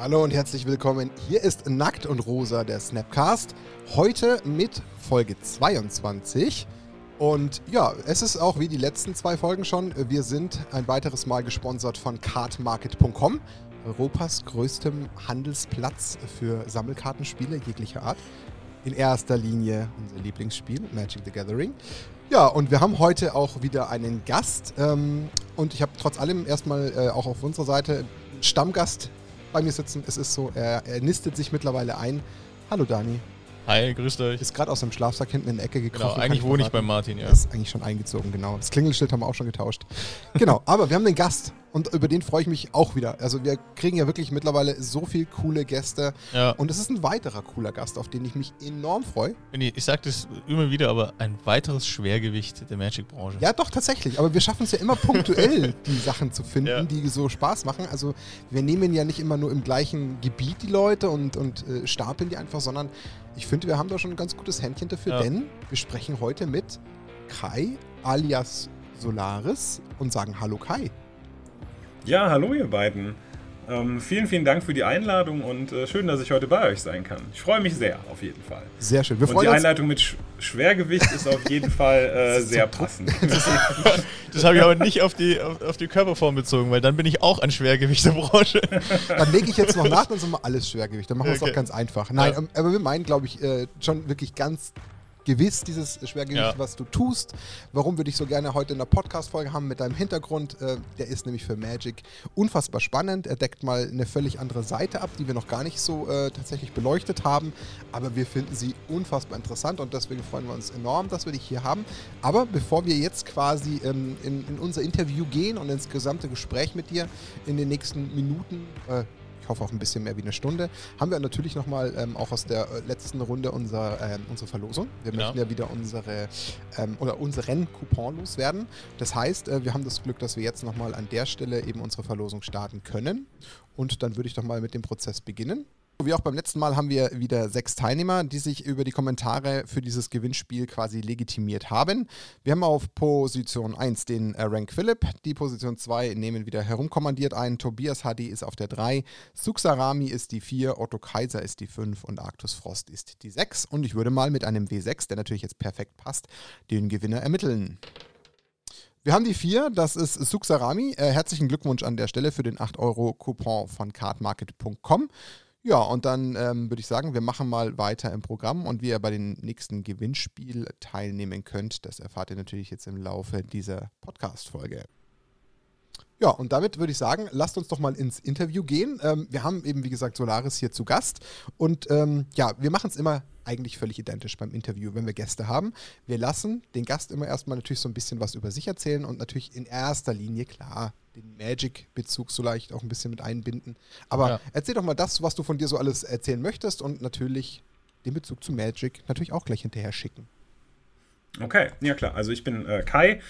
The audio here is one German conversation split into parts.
Hallo und herzlich willkommen. Hier ist Nackt und Rosa, der Snapcast. Heute mit Folge 22. Und ja, es ist auch wie die letzten zwei Folgen schon. Wir sind ein weiteres Mal gesponsert von cardmarket.com, Europas größtem Handelsplatz für Sammelkartenspiele jeglicher Art. In erster Linie unser Lieblingsspiel, Magic the Gathering. Ja, und wir haben heute auch wieder einen Gast. Ähm, und ich habe trotz allem erstmal äh, auch auf unserer Seite Stammgast bei mir sitzen. Es ist so, er, er nistet sich mittlerweile ein. Hallo Dani. Hi, grüßt euch. Ist gerade aus dem Schlafsack hinten in die Ecke gekrochen. Genau, eigentlich wohne ich bei Martin, ja. Ist eigentlich schon eingezogen, genau. Das Klingelschild haben wir auch schon getauscht. genau, aber wir haben den Gast und über den freue ich mich auch wieder. Also wir kriegen ja wirklich mittlerweile so viele coole Gäste Ja. und es ist ein weiterer cooler Gast, auf den ich mich enorm freue. Ich, ich sag das immer wieder, aber ein weiteres Schwergewicht der Magic-Branche. Ja, doch, tatsächlich. Aber wir schaffen es ja immer punktuell, die Sachen zu finden, Ja. die so Spaß machen. Also wir nehmen ja nicht immer nur im gleichen Gebiet die Leute und, und äh, stapeln die einfach, sondern ich finde, wir haben da schon ein ganz gutes Händchen dafür, Ja. denn wir sprechen heute mit Kai alias Solaris und sagen Hallo Kai. Ja, hallo ihr beiden. Ähm, vielen, vielen Dank für die Einladung und äh, schön, dass ich heute bei euch sein kann. Ich freue mich sehr, auf jeden Fall. Sehr schön. Wir Und freuen die uns. Einleitung mit Sch Schwergewicht ist auf jeden Fall äh, sehr passend. Das habe ich aber nicht auf die, auf, auf die Körperform bezogen, weil dann bin ich auch ein Schwergewicht der Branche. Dann lege ich jetzt noch nach, dann sind wir alles Schwergewicht. Dann machen wir es Okay. auch ganz einfach. Nein, Ja. ähm, aber wir meinen, glaube ich, äh, schon wirklich ganz gewiss dieses Schwergewicht, Ja. was du tust. Warum würde ich so gerne heute in der Podcast-Folge haben mit deinem Hintergrund? Äh, der ist nämlich für Magic unfassbar spannend. Er deckt mal eine völlig andere Seite ab, die wir noch gar nicht so äh, tatsächlich beleuchtet haben. Aber wir finden sie unfassbar interessant und deswegen freuen wir uns enorm, dass wir dich hier haben. Aber bevor wir jetzt quasi ähm, in, in unser Interview gehen und ins gesamte Gespräch mit dir in den nächsten Minuten, äh, hoffe auch ein bisschen mehr wie eine Stunde, haben wir natürlich nochmal ähm, auch aus der äh, letzten Runde unser, ähm, unsere Verlosung. Wir Genau. möchten ja wieder unsere ähm, oder unseren Coupon loswerden. Das heißt, äh, wir haben das Glück, dass wir jetzt nochmal an der Stelle eben unsere Verlosung starten können. Und dann würde ich doch mal mit dem Prozess beginnen. Wie auch beim letzten Mal haben wir wieder sechs Teilnehmer, die sich über die Kommentare für dieses Gewinnspiel quasi legitimiert haben. Wir haben auf Position 1 den äh, Rank Philipp, die Position 2 nehmen wieder herumkommandiert ein, Tobias HD ist auf der 3, Suxarami ist die 4, Otto Kaiser ist die 5 und Arctus Frost ist die 6. Und ich würde mal mit einem W6, der natürlich jetzt perfekt passt, den Gewinner ermitteln. Wir haben die 4, das ist Suxarami. Äh, herzlichen Glückwunsch an der Stelle für den 8-Euro-Coupon von cardmarket.com. Ja, und dann ähm, würde ich sagen, wir machen mal weiter im Programm und wie ihr bei dem nächsten Gewinnspiel teilnehmen könnt, das erfahrt ihr natürlich jetzt im Laufe dieser Podcast-Folge. Ja, und damit würde ich sagen, lasst uns doch mal ins Interview gehen. Ähm, wir haben eben, wie gesagt, Solaris hier zu Gast. Und ähm, ja, wir machen es immer eigentlich völlig identisch beim Interview, wenn wir Gäste haben. Wir lassen den Gast immer erstmal natürlich so ein bisschen was über sich erzählen und natürlich in erster Linie, klar, den Magic-Bezug so leicht auch ein bisschen mit einbinden. Aber Ja. erzähl doch mal das, was du von dir so alles erzählen möchtest und natürlich den Bezug zu Magic natürlich auch gleich hinterher schicken. Okay, ja klar. Also ich bin äh, Kai,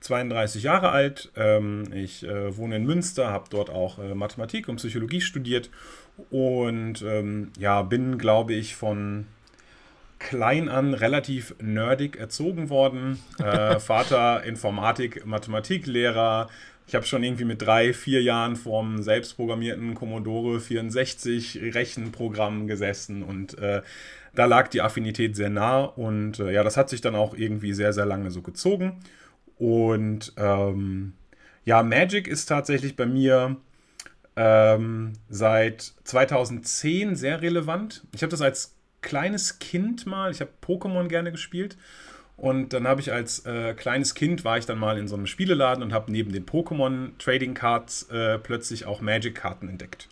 32 Jahre alt. Ähm, ich äh, wohne in Münster, habe dort auch äh, Mathematik und Psychologie studiert und ähm, ja, bin, glaube ich, von klein an relativ nerdig erzogen worden. Äh, Vater Informatik, Mathematiklehrer. Ich habe schon irgendwie mit drei, vier Jahren vorm selbstprogrammierten Commodore 64 Rechenprogramm gesessen und äh, da lag die Affinität sehr nah und äh, ja, das hat sich dann auch irgendwie sehr, sehr lange so gezogen. Und ähm, ja, Magic ist tatsächlich bei mir ähm, seit 2010 sehr relevant. Ich habe das als kleines Kind mal, ich habe Pokémon gerne gespielt. Und dann habe ich als äh, kleines Kind war ich dann mal in so einem Spieleladen und habe neben den Pokémon Trading Cards äh, plötzlich auch Magic Karten entdeckt.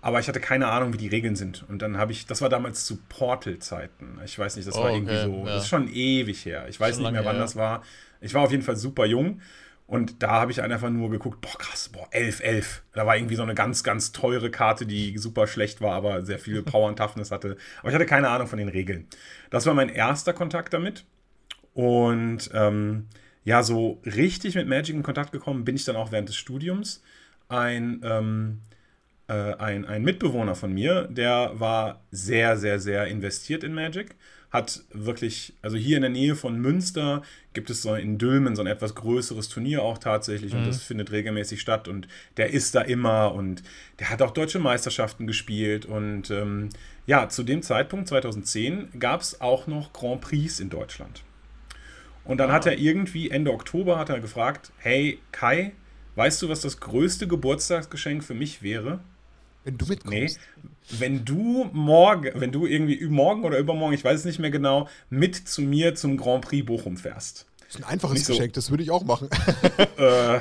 Aber ich hatte keine Ahnung, wie die Regeln sind. Und dann habe ich, das war damals zu Portal-Zeiten. Ich weiß nicht, das Oh, war irgendwie okay, so, ja. das ist schon ewig her. Ich weiß Schon nicht mehr, wann her. das war. Ich war auf jeden Fall super jung. Und da habe ich einfach nur geguckt, boah, krass, boah, 11, 11. Da war irgendwie so eine ganz, ganz teure Karte, die super schlecht war, aber sehr viel Power und Toughness hatte. Aber ich hatte keine Ahnung von den Regeln. Das war mein erster Kontakt damit. Und ähm, ja, so richtig mit Magic in Kontakt gekommen bin ich dann auch während des Studiums. Ein, ähm, äh, ein, ein Mitbewohner von mir, der war sehr, sehr, sehr investiert in Magic. Hat wirklich, also hier in der Nähe von Münster gibt es so in Dülmen so ein etwas größeres Turnier auch tatsächlich mhm. und das findet regelmäßig statt und der ist da immer und der hat auch deutsche Meisterschaften gespielt und ähm, ja, zu dem Zeitpunkt 2010 gab es auch noch Grand Prix in Deutschland. Und dann ah. hat er irgendwie Ende Oktober hat er gefragt, hey Kai, weißt du, was das größte Geburtstagsgeschenk für mich wäre? Wenn du mitkommst. Nee, wenn du morgen, wenn du irgendwie morgen oder übermorgen, ich weiß es nicht mehr genau, mit zu mir zum Grand Prix Bochum fährst. Das ist ein einfaches so, Geschenk, das würde ich auch machen. äh,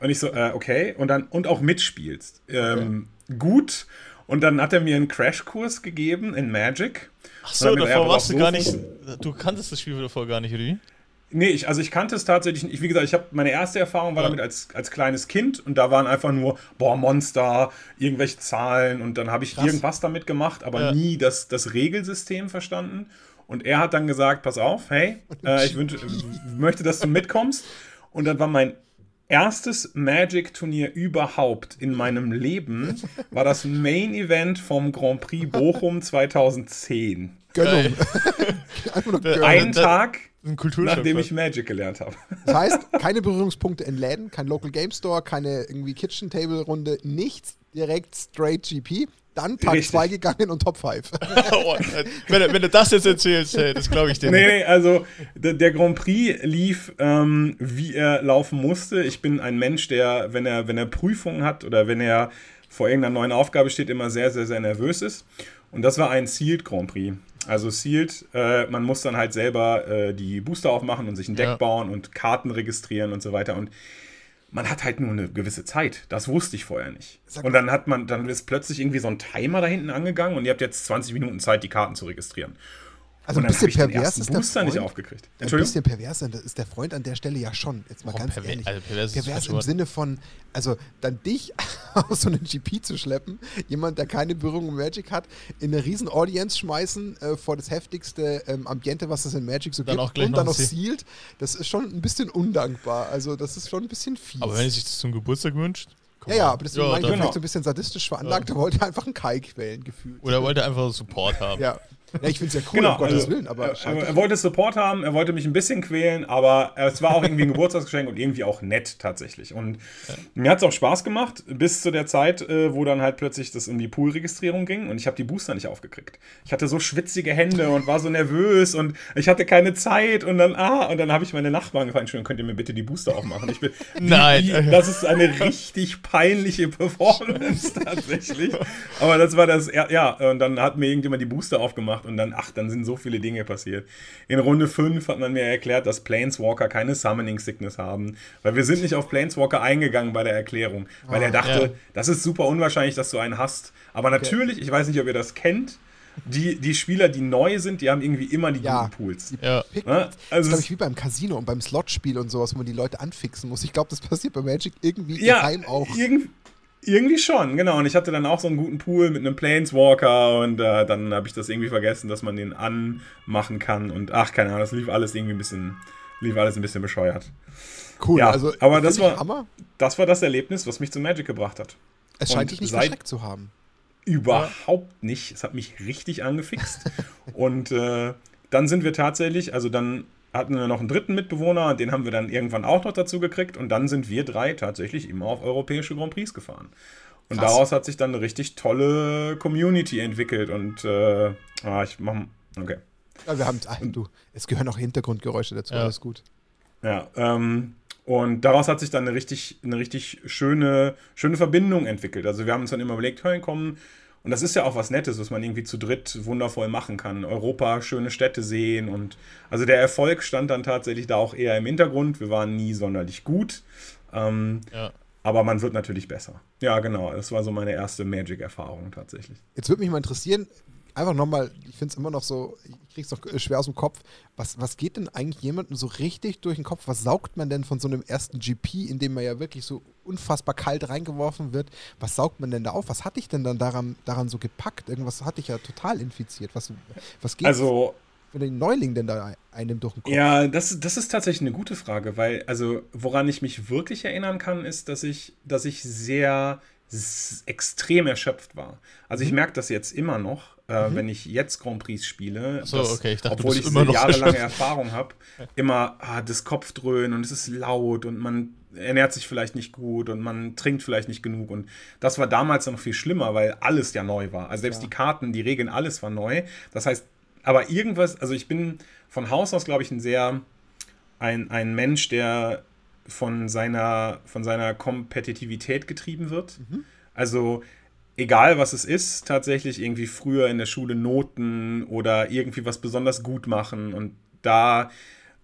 und ich so, äh, okay, und dann und auch mitspielst. Ähm, okay. Gut. Und dann hat er mir einen Crashkurs gegeben in Magic. Ach so, davor warst du gar nicht. Du kanntest das Spiel davor gar nicht, oder wie? Nee, ich, also ich kannte es tatsächlich nicht. Wie gesagt, ich habe meine erste Erfahrung war ja. damit als, als kleines Kind und da waren einfach nur, boah, Monster, irgendwelche Zahlen und dann habe ich Krass. irgendwas damit gemacht, aber ja. nie das, das Regelsystem verstanden. Und er hat dann gesagt, pass auf, hey, äh, ich wünsch, möchte, dass du mitkommst. Und dann war mein erstes Magic-Turnier überhaupt in meinem Leben, war das Main Event vom Grand Prix Bochum 2010. Gönnung. Ein Tag ein Nachdem ich Magic gelernt habe. Das heißt, keine Berührungspunkte in Läden, kein Local Game Store, keine irgendwie Kitchen Table Runde, nichts, direkt straight GP. Dann Tag 2 gegangen und Top 5. oh, wenn, wenn, du das jetzt erzählst, hey, das glaube ich dir nicht. Nee, nee, also der, der Grand Prix lief, ähm, wie er laufen musste. Ich bin ein Mensch, der, wenn er, wenn er Prüfungen hat oder wenn er vor irgendeiner neuen Aufgabe steht, immer sehr, sehr, sehr nervös ist. Und das war ein Sealed Grand Prix. Also Sealed, äh, man muss dann halt selber äh, die Booster aufmachen und sich ein Deck ja. bauen und Karten registrieren und so weiter. Und man hat halt nur eine gewisse Zeit. Das wusste ich vorher nicht. Und dann hat man, dann ist plötzlich irgendwie so ein Timer da hinten angegangen und ihr habt jetzt 20 Minuten Zeit, die Karten zu registrieren. Also ein bisschen pervers ist der Freund, nicht aufgekriegt. Ein bisschen pervers ist der Freund an der Stelle ja schon. Jetzt mal oh, ganz ehrlich. Also pervers, pervers im Sinne von, also dann dich aus so einem GP zu schleppen, jemand, der keine Berührung mit Magic hat, in eine riesen Audience schmeißen äh, vor das heftigste ähm, Ambiente, was es in Magic so dann gibt und dann noch sealed, das ist schon ein bisschen undankbar. Also das ist schon ein bisschen fies. Aber wenn er sich das zum Geburtstag wünscht, ja, ja, aber deswegen ja, meine ich vielleicht so ein bisschen sadistisch veranlagt. Ja. Er wollte einfach einen Kai quälen, gefühlt. Oder er wollte einfach Support haben. Ja. Ja, ich finde es ja cool, genau, um Gottes also, Willen, aber. Er, er wollte Support haben, er wollte mich ein bisschen quälen, aber es war auch irgendwie ein Geburtstagsgeschenk und irgendwie auch nett tatsächlich. Und ja. mir hat es auch Spaß gemacht, bis zu der Zeit, äh, wo dann halt plötzlich das um die Poolregistrierung ging und ich habe die Booster nicht aufgekriegt. Ich hatte so schwitzige Hände und war so nervös und ich hatte keine Zeit und dann, ah, und dann habe ich meine Nachbarn gefragt, Entschuldigung, könnt ihr mir bitte die Booster aufmachen? Ich bin, Nein. Wie, das ist eine richtig peinliche Performance tatsächlich. Aber das war das, ja, und dann hat mir irgendjemand die Booster aufgemacht gemacht und dann, ach, dann sind so viele Dinge passiert. In Runde 5 hat man mir erklärt, dass Planeswalker keine Summoning Sickness haben, weil wir sind nicht auf Planeswalker eingegangen bei der Erklärung, weil oh, er dachte, ja. das ist super unwahrscheinlich, dass du einen hast. Aber natürlich, okay. ich weiß nicht, ob ihr das kennt, die, die Spieler, die neu sind, die haben irgendwie immer die ja, guten Pools. Ja. ja. Also das ist, glaube ich, wie beim Casino und beim Slotspiel und sowas, wo man die Leute anfixen muss. Ich glaube, das passiert bei Magic irgendwie ja, geheim auch. Irgendwie, irgendwie schon, genau. Und ich hatte dann auch so einen guten Pool mit einem Planeswalker und äh, dann habe ich das irgendwie vergessen, dass man den anmachen kann. Und ach, keine Ahnung, das lief alles irgendwie ein bisschen, lief alles ein bisschen bescheuert. Cool, ja, also aber das war, Hammer. das war das Erlebnis, was mich zu Magic gebracht hat. Es scheint und dich nicht verschreckt zu haben. Überhaupt nicht. Es hat mich richtig angefixt. und äh, dann sind wir tatsächlich, also dann hatten wir noch einen dritten Mitbewohner, den haben wir dann irgendwann auch noch dazu gekriegt und dann sind wir drei tatsächlich immer auf europäische Grand Prix gefahren. Und Krass. daraus hat sich dann eine richtig tolle Community entwickelt und äh, ah, ich mach, okay. Ja, wir haben, ach, du, es gehören auch Hintergrundgeräusche dazu, ja. alles gut. Ja, ähm, und daraus hat sich dann eine richtig, eine richtig schöne, schöne Verbindung entwickelt. Also wir haben uns dann immer überlegt, hey, komm, und das ist ja auch was Nettes, was man irgendwie zu dritt wundervoll machen kann. Europa, schöne Städte sehen und also der Erfolg stand dann tatsächlich da auch eher im Hintergrund. Wir waren nie sonderlich gut. Ähm, ja. Aber man wird natürlich besser. Ja, genau. Das war so meine erste Magic-Erfahrung tatsächlich. Jetzt würde mich mal interessieren, einfach nochmal, ich finde es immer noch so, ich krieg's doch schwer aus dem Kopf. Was, was geht denn eigentlich jemandem so richtig durch den Kopf? Was saugt man denn von so einem ersten GP, in dem man ja wirklich so unfassbar kalt reingeworfen wird? Was saugt man denn da auf? Was hatte ich denn dann daran, daran so gepackt? Irgendwas hatte ich ja total infiziert. Was, was geht also, für den Neuling denn da einem durch den Kopf? Ja, das, das ist tatsächlich eine gute Frage, weil, also, woran ich mich wirklich erinnern kann, ist, dass ich, dass ich sehr extrem erschöpft war. Also ich mhm. merke das jetzt immer noch, äh, mhm. wenn ich jetzt Grand Prix spiele. So, dass, okay, ich dachte, obwohl ich immer diese jahrelange Erfahrung habe, immer ah, das Kopfdröhnen und es ist laut und man ernährt sich vielleicht nicht gut und man trinkt vielleicht nicht genug. Und das war damals noch viel schlimmer, weil alles ja neu war. Also selbst ja. die Karten, die Regeln, alles war neu. Das heißt, aber irgendwas, also ich bin von Haus aus, glaube ich, ein sehr, ein, ein Mensch, der von seiner, von seiner Kompetitivität getrieben wird. Mhm. Also egal was es ist, tatsächlich irgendwie früher in der Schule Noten oder irgendwie was besonders gut machen und da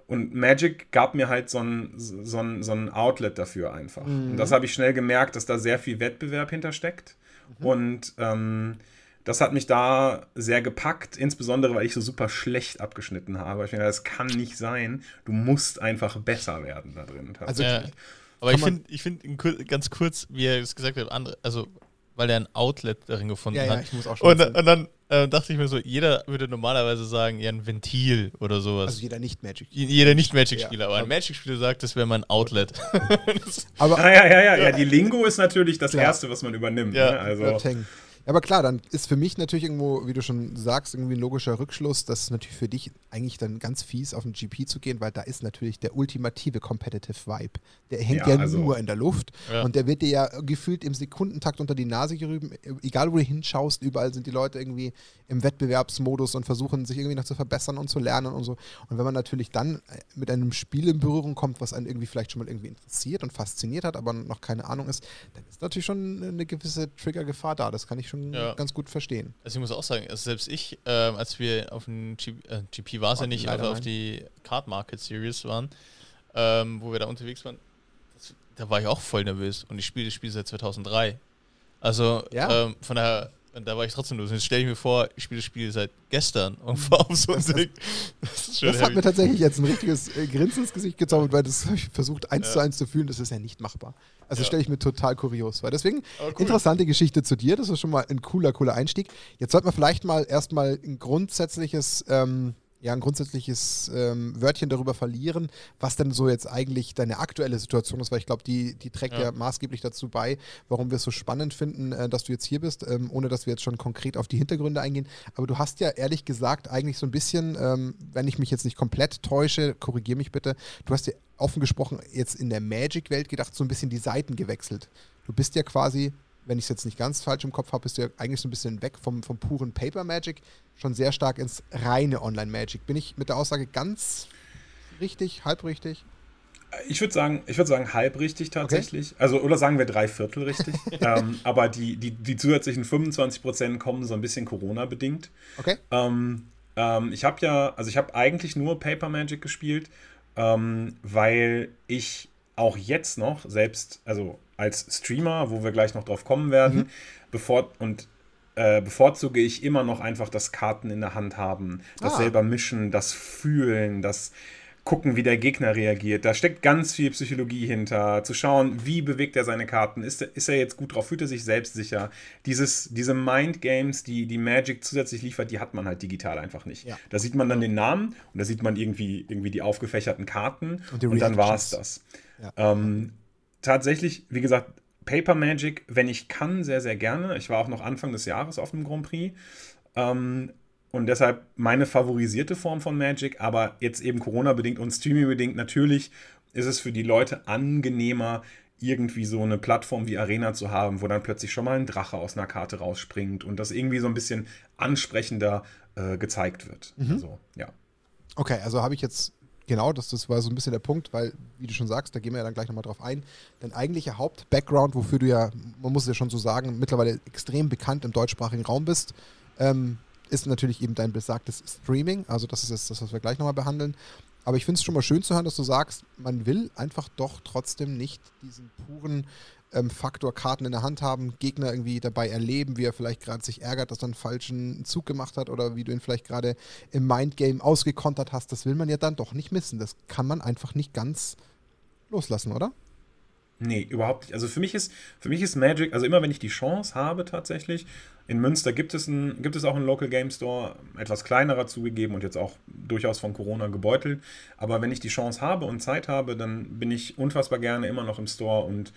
und Magic gab mir halt so ein, so ein, so ein Outlet dafür einfach. Mhm. Und das habe ich schnell gemerkt, dass da sehr viel Wettbewerb hintersteckt. Mhm. Und ähm, das hat mich da sehr gepackt, insbesondere weil ich so super schlecht abgeschnitten habe. Ich finde, das kann nicht sein. Du musst einfach besser werden da drin. Also, ja, aber ich finde, ich find, ganz kurz, wie er es gesagt hat, andere, also weil er ein Outlet darin gefunden ja, hat. Ja, ich muss auch schon und, und dann äh, dachte ich mir so, jeder würde normalerweise sagen, ja, ein Ventil oder sowas. Also jeder Nicht-Magic. Jeder Nicht-Magic-Spieler, ja, aber ein Magic-Spieler sagt, das wäre mein Outlet. aber ah, ja, ja, ja, ja, die Lingo ist natürlich das klar. Erste, was man übernimmt. Ja, ne? also. Aber klar, dann ist für mich natürlich irgendwo, wie du schon sagst, irgendwie ein logischer Rückschluss, dass es natürlich für dich eigentlich dann ganz fies auf den GP zu gehen, weil da ist natürlich der ultimative Competitive Vibe. Der hängt ja, ja also, nur in der Luft ja. und der wird dir ja gefühlt im Sekundentakt unter die Nase gerüben. Egal wo du hinschaust, überall sind die Leute irgendwie im Wettbewerbsmodus und versuchen sich irgendwie noch zu verbessern und zu lernen und so. Und wenn man natürlich dann mit einem Spiel in Berührung kommt, was einen irgendwie vielleicht schon mal irgendwie interessiert und fasziniert hat, aber noch keine Ahnung ist, dann ist natürlich schon eine gewisse Triggergefahr da. Das kann ich schon schon ja. ganz gut verstehen. Also ich muss auch sagen, also selbst ich, äh, als wir auf dem GP, äh, GP war es ja nicht, aber auf die Card Market Series waren, ähm, wo wir da unterwegs waren, das, da war ich auch voll nervös und ich spiele das Spiel seit 2003. Also ja. ähm, von daher und da war ich trotzdem los. Jetzt stelle ich mir vor, ich spiele das Spiel seit gestern und fahre auf so ein Ding. Das, das hat mir tatsächlich jetzt ein richtiges äh, Grinsen ins Gesicht gezaubert, weil das habe ich versucht, eins ja. zu eins zu fühlen. Das ist ja nicht machbar. Also ja. stelle ich mir total kurios vor. Deswegen, cool. interessante Geschichte zu dir. Das ist schon mal ein cooler, cooler Einstieg. Jetzt sollten wir vielleicht mal erstmal ein grundsätzliches. Ähm, ja, ein grundsätzliches ähm, Wörtchen darüber verlieren, was denn so jetzt eigentlich deine aktuelle Situation ist, weil ich glaube, die, die trägt ja. ja. maßgeblich dazu bei, warum wir es so spannend finden, äh, dass du jetzt hier bist, ähm, ohne dass wir jetzt schon konkret auf die Hintergründe eingehen. Aber du hast ja ehrlich gesagt eigentlich so ein bisschen, ähm, wenn ich mich jetzt nicht komplett täusche, korrigiere mich bitte, du hast ja offen gesprochen jetzt in der Magic-Welt gedacht, so ein bisschen die Seiten gewechselt. Du bist ja quasi wenn ich es jetzt nicht ganz falsch im Kopf habe, bist du ja eigentlich so ein bisschen weg vom, vom puren Paper Magic, schon sehr stark ins reine Online Magic. Bin ich mit der Aussage ganz richtig, halb richtig? Ich würde sagen, ich würde sagen halb richtig tatsächlich. Okay. Also, oder sagen wir drei Viertel richtig. ähm, aber die, die, die zusätzlichen 25 Prozent kommen so ein bisschen Corona-bedingt. Okay. Ähm, ähm, ich habe ja, also ich habe eigentlich nur Paper Magic gespielt, ähm, weil ich auch jetzt noch, selbst, also als Streamer, wo wir gleich noch drauf kommen werden, mhm. bevor und äh, bevorzuge ich immer noch einfach das Karten in der Hand haben, das ah. selber mischen, das fühlen, das gucken, wie der Gegner reagiert. Da steckt ganz viel Psychologie hinter, zu schauen, wie bewegt er seine Karten, ist, ist er jetzt gut drauf, fühlt er sich selbstsicher. Dieses, diese Mind-Games, die die Magic zusätzlich liefert, die hat man halt digital einfach nicht. Ja. Da sieht man dann den Namen und da sieht man irgendwie, irgendwie die aufgefächerten Karten und, und dann war es das. Ja. Ähm, tatsächlich, wie gesagt, Paper Magic, wenn ich kann, sehr, sehr gerne. Ich war auch noch Anfang des Jahres auf dem Grand Prix. Ähm, und deshalb meine favorisierte Form von Magic, aber jetzt eben Corona-bedingt und Streaming-bedingt natürlich ist es für die Leute angenehmer, irgendwie so eine Plattform wie Arena zu haben, wo dann plötzlich schon mal ein Drache aus einer Karte rausspringt und das irgendwie so ein bisschen ansprechender äh, gezeigt wird. Mhm. Also, ja. Okay, also habe ich jetzt Genau, das, das war so ein bisschen der Punkt, weil, wie du schon sagst, da gehen wir ja dann gleich nochmal drauf ein. Dein eigentlicher Haupt-Background, wofür du ja, man muss es ja schon so sagen, mittlerweile extrem bekannt im deutschsprachigen Raum bist, ähm, ist natürlich eben dein besagtes Streaming. Also, das ist jetzt das, was wir gleich nochmal behandeln. Aber ich finde es schon mal schön zu hören, dass du sagst, man will einfach doch trotzdem nicht diesen puren ähm, Faktor Karten in der Hand haben, Gegner irgendwie dabei erleben, wie er vielleicht gerade sich ärgert, dass er einen falschen Zug gemacht hat oder wie du ihn vielleicht gerade im Mindgame ausgekontert hast. Das will man ja dann doch nicht missen. Das kann man einfach nicht ganz loslassen, oder? Nee, überhaupt nicht. Also für mich ist, für mich ist Magic, also immer wenn ich die Chance habe tatsächlich, in Münster gibt es, ein, gibt es auch einen Local Game Store, etwas kleinerer zugegeben und jetzt auch durchaus von Corona gebeutelt. Aber wenn ich die Chance habe und Zeit habe, dann bin ich unfassbar gerne immer noch im Store und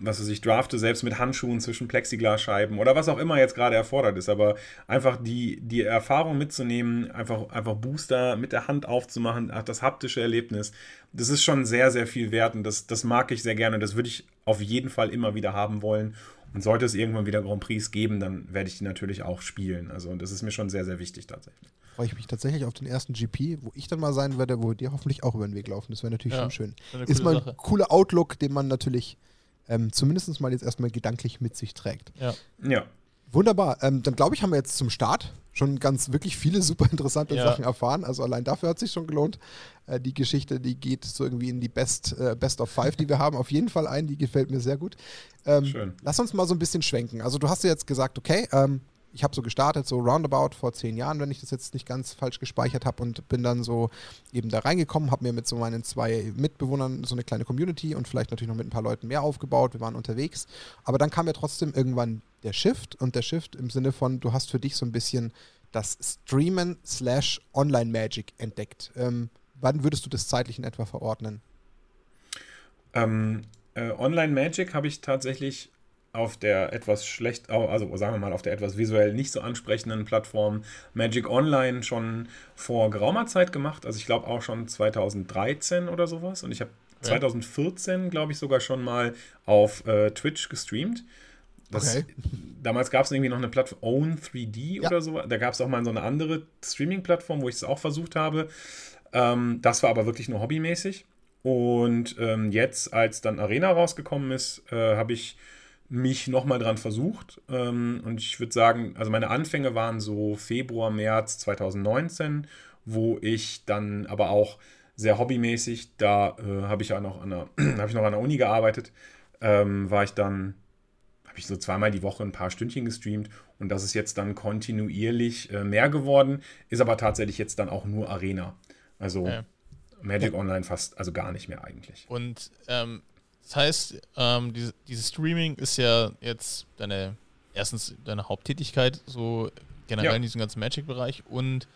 was weiß ich, drafte, selbst mit Handschuhen zwischen Plexiglasscheiben oder was auch immer jetzt gerade erfordert ist. Aber einfach die, die Erfahrung mitzunehmen, einfach, einfach Booster mit der Hand aufzumachen, das haptische Erlebnis, das ist schon sehr, sehr viel wert und das, das mag ich sehr gerne. Das würde ich auf jeden Fall immer wieder haben wollen. Und sollte es irgendwann wieder Grand Prix geben, dann werde ich die natürlich auch spielen. Also, und das ist mir schon sehr, sehr wichtig tatsächlich. Freue ich mich tatsächlich auf den ersten GP, wo ich dann mal sein werde, wo dir hoffentlich auch über den Weg laufen. Das wäre natürlich ja, schon schön. Ist mal ein Sache. cooler Outlook, den man natürlich ähm, zumindest mal jetzt erstmal gedanklich mit sich trägt. Ja. ja. Wunderbar. Ähm, dann glaube ich, haben wir jetzt zum Start schon ganz wirklich viele super interessante ja. Sachen erfahren. Also allein dafür hat sich schon gelohnt. Äh, die Geschichte, die geht so irgendwie in die Best, äh, Best of Five, die wir haben, auf jeden Fall ein. Die gefällt mir sehr gut. Ähm, Schön. Lass uns mal so ein bisschen schwenken. Also du hast ja jetzt gesagt, okay, ähm, ich habe so gestartet, so roundabout vor zehn Jahren, wenn ich das jetzt nicht ganz falsch gespeichert habe und bin dann so eben da reingekommen, habe mir mit so meinen zwei Mitbewohnern so eine kleine Community und vielleicht natürlich noch mit ein paar Leuten mehr aufgebaut. Wir waren unterwegs. Aber dann kam ja trotzdem irgendwann der Shift und der Shift im Sinne von, du hast für dich so ein bisschen das Streamen slash Online Magic entdeckt. Ähm, wann würdest du das zeitlich in etwa verordnen? Ähm, äh, Online Magic habe ich tatsächlich auf der etwas schlecht, also sagen wir mal, auf der etwas visuell nicht so ansprechenden Plattform Magic Online schon vor geraumer Zeit gemacht. Also ich glaube auch schon 2013 oder sowas. Und ich habe ja. 2014, glaube ich, sogar schon mal auf äh, Twitch gestreamt. Das, okay. Damals gab es irgendwie noch eine Plattform, Own3D ja. oder so. Da gab es auch mal so eine andere Streaming-Plattform, wo ich es auch versucht habe. Ähm, das war aber wirklich nur hobbymäßig. Und ähm, jetzt, als dann Arena rausgekommen ist, äh, habe ich mich nochmal dran versucht. Ähm, und ich würde sagen, also meine Anfänge waren so Februar, März 2019, wo ich dann aber auch sehr hobbymäßig, da äh, habe ich ja noch an der, habe ich noch an der Uni gearbeitet, ähm, war ich dann, habe ich so zweimal die Woche ein paar Stündchen gestreamt und das ist jetzt dann kontinuierlich äh, mehr geworden, ist aber tatsächlich jetzt dann auch nur Arena. Also ja. Magic. Online fast, also gar nicht mehr eigentlich. Und ähm, das heißt, ähm, diese, dieses Streaming ist ja jetzt deine, erstens deine Haupttätigkeit, so generell ja. in diesem ganzen Magic-Bereich und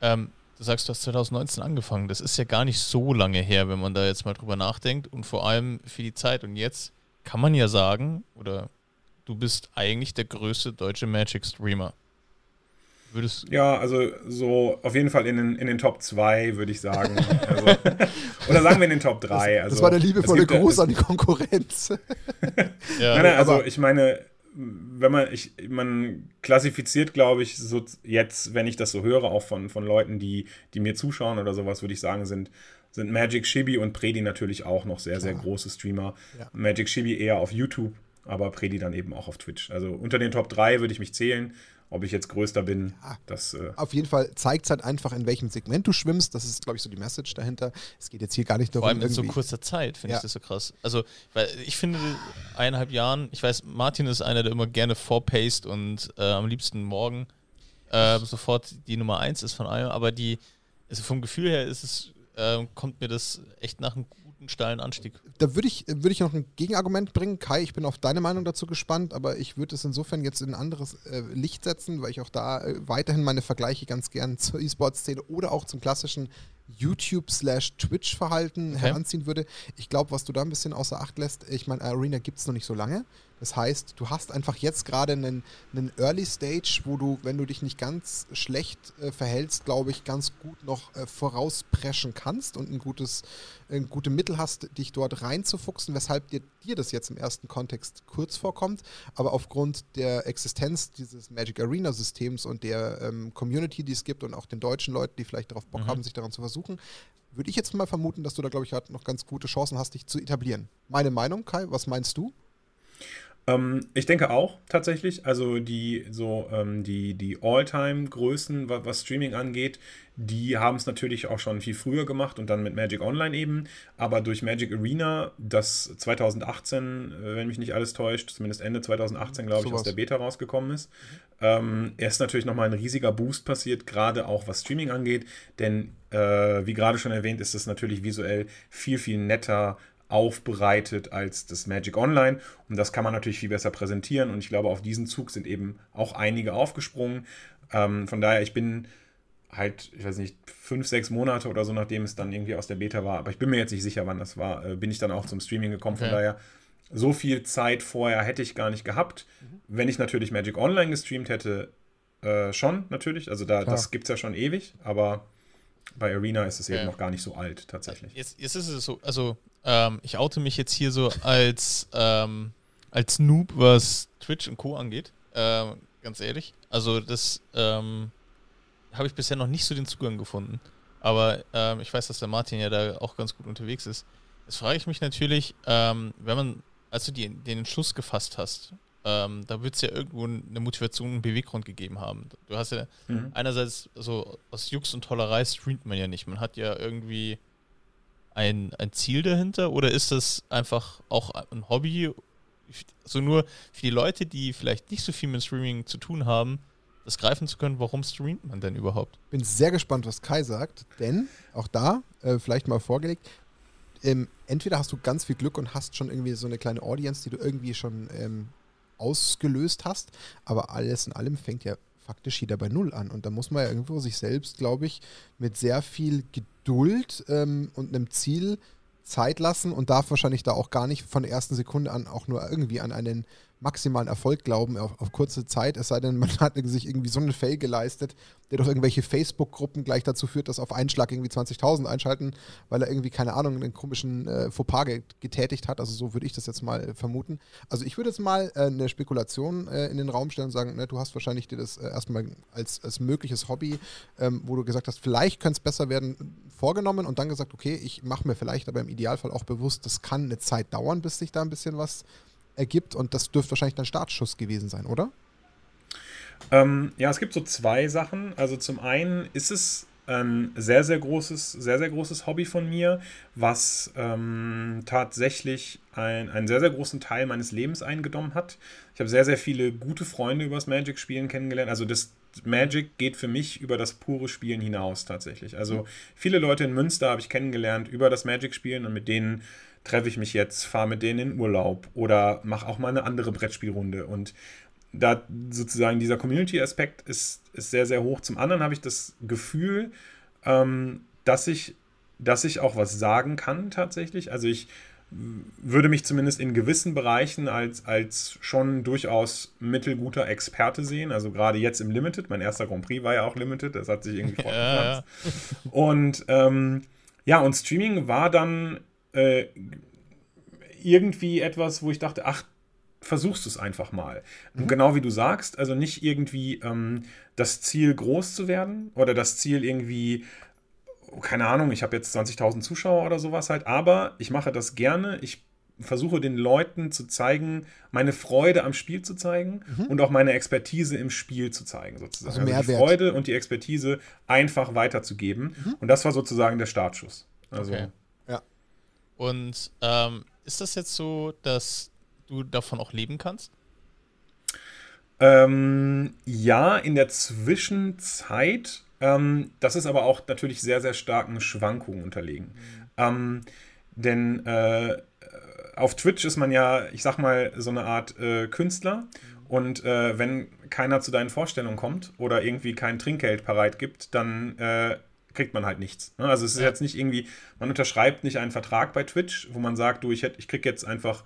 ähm, du sagst, du hast 2019 angefangen. Das ist ja gar nicht so lange her, wenn man da jetzt mal drüber nachdenkt und vor allem für die Zeit. Und jetzt kann man ja sagen, oder du bist eigentlich der größte deutsche Magic-Streamer. Würdest ja, also so auf jeden Fall in den, in den Top 2, würde ich sagen. Also, oder sagen wir in den Top 3. Das, also, das war der liebevolle Gruß an die Konkurrenz. ja. Nein, nein, also ich meine, wenn man, ich, man klassifiziert, glaube ich, so jetzt, wenn ich das so höre, auch von, von Leuten, die, die mir zuschauen oder sowas, würde ich sagen, sind, sind Magic Shibi und Predi natürlich auch noch sehr, sehr große Streamer. Ja. Magic Shibi eher auf YouTube, aber Predi dann eben auch auf Twitch. Also unter den Top 3 würde ich mich zählen. Ob ich jetzt größter bin, ja, das. Äh auf jeden Fall zeigt es halt einfach, in welchem Segment du schwimmst. Das ist, glaube ich, so die Message dahinter. Es geht jetzt hier gar nicht darum. Vor allem in so kurzer Zeit finde ja. ich das so krass. Also, weil ich finde, eineinhalb Jahren, ich weiß, Martin ist einer, der immer gerne vorpaced und äh, am liebsten morgen äh, sofort die Nummer eins ist von allem, aber die, also vom Gefühl her ist es, äh, kommt mir das echt nach einem einen steilen Anstieg. Da würde ich, würd ich noch ein Gegenargument bringen. Kai, ich bin auf deine Meinung dazu gespannt, aber ich würde es insofern jetzt in ein anderes äh, Licht setzen, weil ich auch da äh, weiterhin meine Vergleiche ganz gern zur E-Sports-Szene oder auch zum klassischen YouTube-Twitch-Verhalten okay. heranziehen würde. Ich glaube, was du da ein bisschen außer Acht lässt, ich meine, Arena gibt es noch nicht so lange. Das heißt, du hast einfach jetzt gerade einen, einen Early Stage, wo du, wenn du dich nicht ganz schlecht äh, verhältst, glaube ich, ganz gut noch äh, vorauspreschen kannst und ein gutes, äh, gute Mittel hast, dich dort reinzufuchsen, weshalb dir, dir das jetzt im ersten Kontext kurz vorkommt. Aber aufgrund der Existenz dieses Magic Arena Systems und der ähm, Community, die es gibt und auch den deutschen Leuten, die vielleicht darauf Bock mhm. haben, sich daran zu versuchen, würde ich jetzt mal vermuten, dass du da, glaube ich, halt noch ganz gute Chancen hast, dich zu etablieren. Meine Meinung, Kai, was meinst du? Ähm, ich denke auch tatsächlich. Also die so ähm, die, die All-Time-Größen, was, was, Streaming angeht, die haben es natürlich auch schon viel früher gemacht und dann mit Magic Online eben. Aber durch Magic Arena, das 2018, äh, wenn mich nicht alles täuscht, zumindest Ende 2018, glaube so ich, aus der Beta rausgekommen ist, ähm, ist natürlich nochmal ein riesiger Boost passiert, gerade auch was Streaming angeht. Denn äh, wie gerade schon erwähnt, ist es natürlich visuell viel, viel netter aufbereitet als das Magic Online. Und das kann man natürlich viel besser präsentieren. Und ich glaube, auf diesen Zug sind eben auch einige aufgesprungen. Ähm, von daher, ich bin halt, ich weiß nicht, fünf, sechs Monate oder so, nachdem es dann irgendwie aus der Beta war. Aber ich bin mir jetzt nicht sicher, wann das war, äh, bin ich dann auch zum Streaming gekommen. Von daher so viel Zeit vorher hätte ich gar nicht gehabt. Mhm. Wenn ich natürlich Magic Online gestreamt hätte, äh, schon natürlich. Also da, das gibt es ja schon ewig, aber bei Arena ist es ja. eben noch gar nicht so alt tatsächlich. Jetzt, jetzt ist es so, also ähm, ich oute mich jetzt hier so als, ähm, als Noob, was Twitch und Co. angeht. Ähm, ganz ehrlich. Also das ähm, habe ich bisher noch nicht so den Zugang gefunden. Aber ähm, ich weiß, dass der Martin ja da auch ganz gut unterwegs ist. Jetzt frage ich mich natürlich, ähm, wenn man, als du die, den Entschluss gefasst hast, ähm, da wird es ja irgendwo eine Motivation, einen Beweggrund gegeben haben. Du hast ja mhm. einerseits, also aus Jux und Tollerei streamt man ja nicht. Man hat ja irgendwie ein, ein Ziel dahinter oder ist das einfach auch ein Hobby? So nur für die Leute, die vielleicht nicht so viel mit Streaming zu tun haben, das greifen zu können, warum streamt man denn überhaupt? Bin sehr gespannt, was Kai sagt, denn auch da, äh, vielleicht mal vorgelegt, ähm, entweder hast du ganz viel Glück und hast schon irgendwie so eine kleine Audience, die du irgendwie schon ähm, ausgelöst hast, aber alles in allem fängt ja faktisch jeder bei Null an. Und da muss man ja irgendwo sich selbst, glaube ich, mit sehr viel Geduld ähm, und einem Ziel Zeit lassen und darf wahrscheinlich da auch gar nicht von der ersten Sekunde an auch nur irgendwie an einen maximalen Erfolg glauben auf, auf, kurze Zeit, es sei denn, man hat sich irgendwie so einen Fail geleistet, der durch irgendwelche Facebook-Gruppen gleich dazu führt, dass auf einen Schlag irgendwie 20.000 einschalten, weil er irgendwie, keine Ahnung, einen komischen äh, Fauxpas getätigt hat. Also so würde ich das jetzt mal äh, vermuten. Also ich würde jetzt mal äh, eine Spekulation äh, in den Raum stellen und sagen, ne, du hast wahrscheinlich dir das äh, erstmal als, als mögliches Hobby, ähm, wo du gesagt hast, vielleicht könnte es besser werden, vorgenommen und dann gesagt, okay, ich mache mir vielleicht aber im Idealfall auch bewusst, das kann eine Zeit dauern, bis sich da ein bisschen was ergibt. Und das dürfte wahrscheinlich dein Startschuss gewesen sein, oder? Ähm, ja, es gibt so zwei Sachen. Also zum einen ist es ein sehr, sehr großes, sehr, sehr großes Hobby von mir, was ähm, tatsächlich ein, einen sehr, sehr großen Teil meines Lebens eingenommen hat. Ich habe sehr, sehr viele gute Freunde übers Magic-Spielen kennengelernt. Also das Magic geht für mich über das pure Spielen hinaus tatsächlich. Also viele Leute in Münster habe ich kennengelernt über das Magic-Spielen und mit denen treffe ich mich jetzt, fahre mit denen in Urlaub oder mache auch mal eine andere Brettspielrunde. Und da sozusagen dieser Community-Aspekt ist, ist sehr, sehr hoch. Zum anderen habe ich das Gefühl, ähm, dass, ich, dass ich auch was sagen kann tatsächlich. Also ich würde mich zumindest in gewissen Bereichen als, als schon durchaus mittelguter Experte sehen. Also gerade jetzt im Limited. Mein erster Grand Prix war ja auch Limited. Das hat sich irgendwie fortgepflanzt. Ja, ja. Und ähm, ja, und Streaming war dann äh, irgendwie etwas, wo ich dachte, ach, versuchst du es einfach mal. Mhm. Genau wie du sagst, also nicht irgendwie ähm, das Ziel groß zu werden oder das Ziel irgendwie, keine Ahnung, ich habe jetzt 20.000 Zuschauer oder sowas halt, aber ich mache das gerne. Ich versuche den Leuten zu zeigen, meine Freude am Spiel zu zeigen mhm. und auch meine Expertise im Spiel zu zeigen, sozusagen. Also, also die Freude und die Expertise einfach weiterzugeben. Mhm. Und das war sozusagen der Startschuss. Also okay. Und ähm, ist das jetzt so, dass du davon auch leben kannst? Ähm, ja, in der Zwischenzeit. Ähm, das ist aber auch natürlich sehr, sehr starken Schwankungen unterlegen. Mhm. Ähm, denn äh, auf Twitch ist man ja, ich sag mal, so eine Art äh, Künstler. Mhm. Und äh, wenn keiner zu deinen Vorstellungen kommt oder irgendwie kein Trinkgeld parat gibt, dann äh, kriegt man halt nichts. Ne? Also es ist jetzt nicht irgendwie, man unterschreibt nicht einen Vertrag bei Twitch, wo man sagt, du, ich, hätt, ich krieg jetzt einfach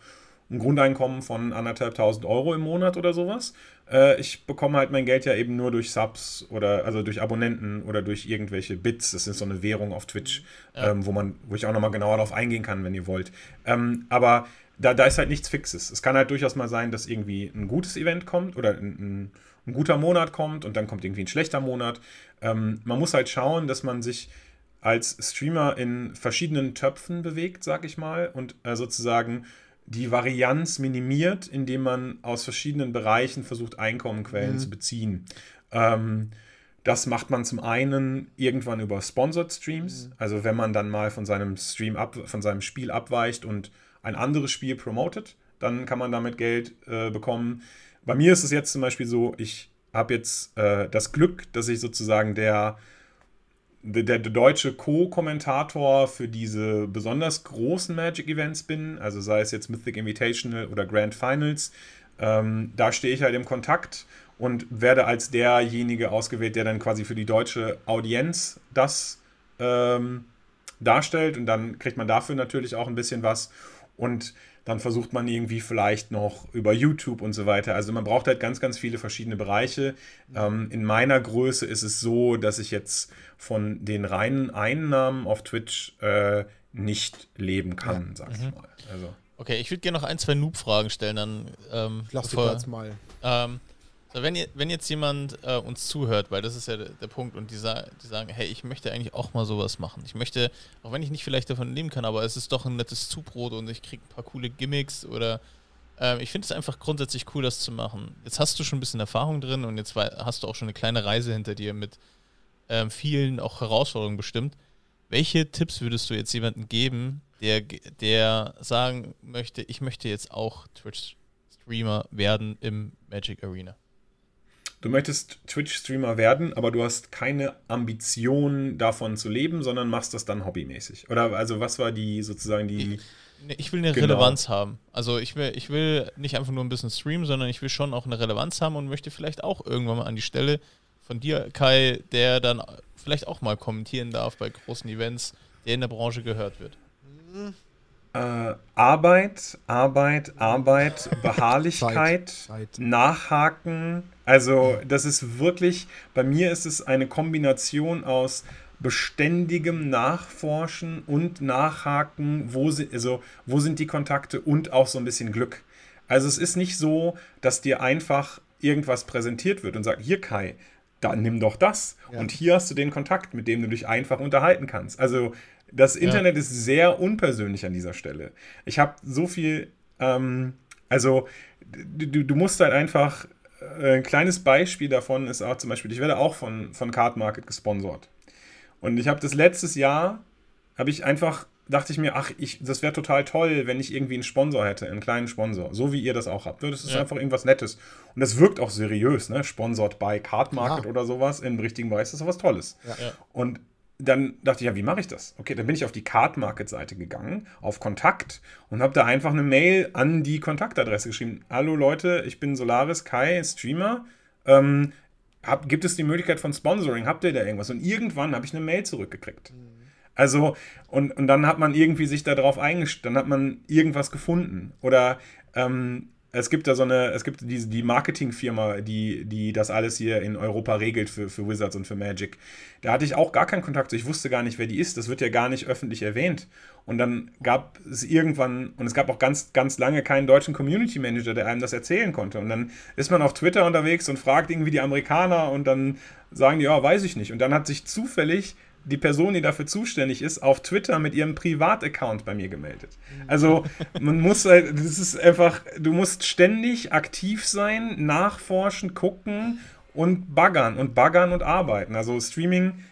ein Grundeinkommen von anderthalbtausend Euro im Monat oder sowas. Äh, ich bekomme halt mein Geld ja eben nur durch Subs oder also durch Abonnenten oder durch irgendwelche Bits. Das ist so eine Währung auf Twitch, ja. ähm, wo man, wo ich auch nochmal genauer darauf eingehen kann, wenn ihr wollt. Ähm, aber da, da ist halt nichts Fixes. Es kann halt durchaus mal sein, dass irgendwie ein gutes Event kommt oder ein, ein ein guter Monat kommt und dann kommt irgendwie ein schlechter Monat. Ähm, man muss halt schauen, dass man sich als Streamer in verschiedenen Töpfen bewegt, sag ich mal, und äh, sozusagen die Varianz minimiert, indem man aus verschiedenen Bereichen versucht, Einkommenquellen mhm. zu beziehen. Ähm, das macht man zum einen irgendwann über Sponsored Streams, mhm. also wenn man dann mal von seinem Stream ab, von seinem Spiel abweicht und ein anderes Spiel promotet, dann kann man damit Geld äh, bekommen. Bei mir ist es jetzt zum Beispiel so, ich habe jetzt äh, das Glück, dass ich sozusagen der, der, der deutsche Co-Kommentator für diese besonders großen Magic-Events bin, also sei es jetzt Mythic Invitational oder Grand Finals. Ähm, da stehe ich halt im Kontakt und werde als derjenige ausgewählt, der dann quasi für die deutsche Audienz das ähm, darstellt und dann kriegt man dafür natürlich auch ein bisschen was. Und dann versucht man irgendwie vielleicht noch über YouTube und so weiter. Also man braucht halt ganz, ganz viele verschiedene Bereiche. Ähm, in meiner Größe ist es so, dass ich jetzt von den reinen Einnahmen auf Twitch äh, nicht leben kann, ja. sag ich mhm. mal. Also. Okay, ich würde gerne noch ein, zwei Noob-Fragen stellen, dann ähm, Lass bevor, jetzt mal. Ähm, so, wenn, ihr, wenn jetzt jemand äh, uns zuhört, weil das ist ja der, der Punkt, und die, die, sagen, hey, ich möchte eigentlich auch mal sowas machen. Ich möchte, auch wenn ich nicht vielleicht davon leben kann, aber es ist doch ein nettes Zubrot und ich kriege ein paar coole Gimmicks oder äh, ich finde es einfach grundsätzlich cool, das zu machen. Jetzt hast du schon ein bisschen Erfahrung drin und jetzt hast du auch schon eine kleine Reise hinter dir mit ähm, vielen auch Herausforderungen bestimmt. Welche Tipps würdest du jetzt jemandem geben, der, der sagen möchte, ich möchte jetzt auch Twitch-Streamer werden im Magic Arena? Du möchtest Twitch-Streamer werden, aber du hast keine Ambition davon zu leben, sondern machst das dann hobbymäßig. Oder also was war die sozusagen die. Ich, ich will eine genau. Relevanz haben. Also ich will, ich will nicht einfach nur ein bisschen streamen, sondern ich will schon auch eine Relevanz haben und möchte vielleicht auch irgendwann mal an die Stelle von dir, Kai, der dann vielleicht auch mal kommentieren darf bei großen Events, der in der Branche gehört wird. Äh, Arbeit, Arbeit, Arbeit, Beharrlichkeit, Zeit, Zeit. Nachhaken. Also das ist wirklich, bei mir ist es eine Kombination aus beständigem Nachforschen und Nachhaken, wo, sie, also, wo sind die Kontakte und auch so ein bisschen Glück. Also es ist nicht so, dass dir einfach irgendwas präsentiert wird und sagt, hier Kai, dann nimm doch das. Ja. Und hier hast du den Kontakt, mit dem du dich einfach unterhalten kannst. Also das Internet ja. ist sehr unpersönlich an dieser Stelle. Ich habe so viel, ähm, also du, du musst halt einfach, äh, ein kleines Beispiel davon ist auch zum Beispiel, ich werde auch von, von Card Market gesponsert. Und ich habe das letztes Jahr, habe ich einfach, dachte ich mir, ach, ich, das wäre total toll, wenn ich irgendwie einen Sponsor hätte, einen kleinen Sponsor, so wie ihr das auch habt. Das ist ja. einfach irgendwas Nettes. Und das wirkt auch seriös, ne? Sponsored by Card Market ja. oder sowas im richtigen Bereich, das ist was Tolles. Und dann dachte ich, ja, wie mache ich das? Okay, dann bin ich auf die Card Market Seite gegangen, auf Kontakt und habe da einfach eine Mail an die Kontaktadresse geschrieben. Hallo Leute, ich bin Solaris Kai, Streamer. Ähm, hab, gibt es die Möglichkeit von Sponsoring? Habt ihr da irgendwas? Und irgendwann habe ich eine Mail zurückgekriegt. Also, und, und dann hat man irgendwie sich darauf eingestellt, dann hat man irgendwas gefunden. Oder ähm, es gibt da so eine, es gibt diese, die Marketingfirma, die, die das alles hier in Europa regelt für, für Wizards und für Magic. Da hatte ich auch gar keinen Kontakt zu. Ich wusste gar nicht, wer die ist. Das wird ja gar nicht öffentlich erwähnt. Und dann gab es irgendwann, und es gab auch ganz, ganz lange keinen deutschen Community Manager, der einem das erzählen konnte. Und dann ist man auf Twitter unterwegs und fragt irgendwie die Amerikaner und dann sagen die, ja, weiß ich nicht. Und dann hat sich zufällig die Person, die dafür zuständig ist, auf Twitter mit ihrem Privataccount bei mir gemeldet. Also man muss halt, das ist einfach, du musst ständig aktiv sein, nachforschen, gucken und baggern und baggern und arbeiten. Also Streaming,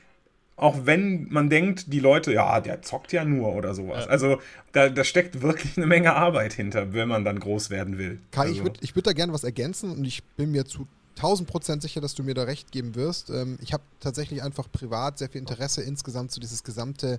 auch wenn man denkt, die Leute, ja, der zockt ja nur oder sowas. Ja. Also da, da, steckt wirklich eine Menge Arbeit hinter, wenn man dann groß werden will. Kai, also. ich würde ich würd da gerne was ergänzen und ich bin mir zu 1000 Prozent sicher, dass du mir da recht geben wirst. Ähm, ich habe tatsächlich einfach privat sehr viel Interesse insgesamt zu dieses gesamte,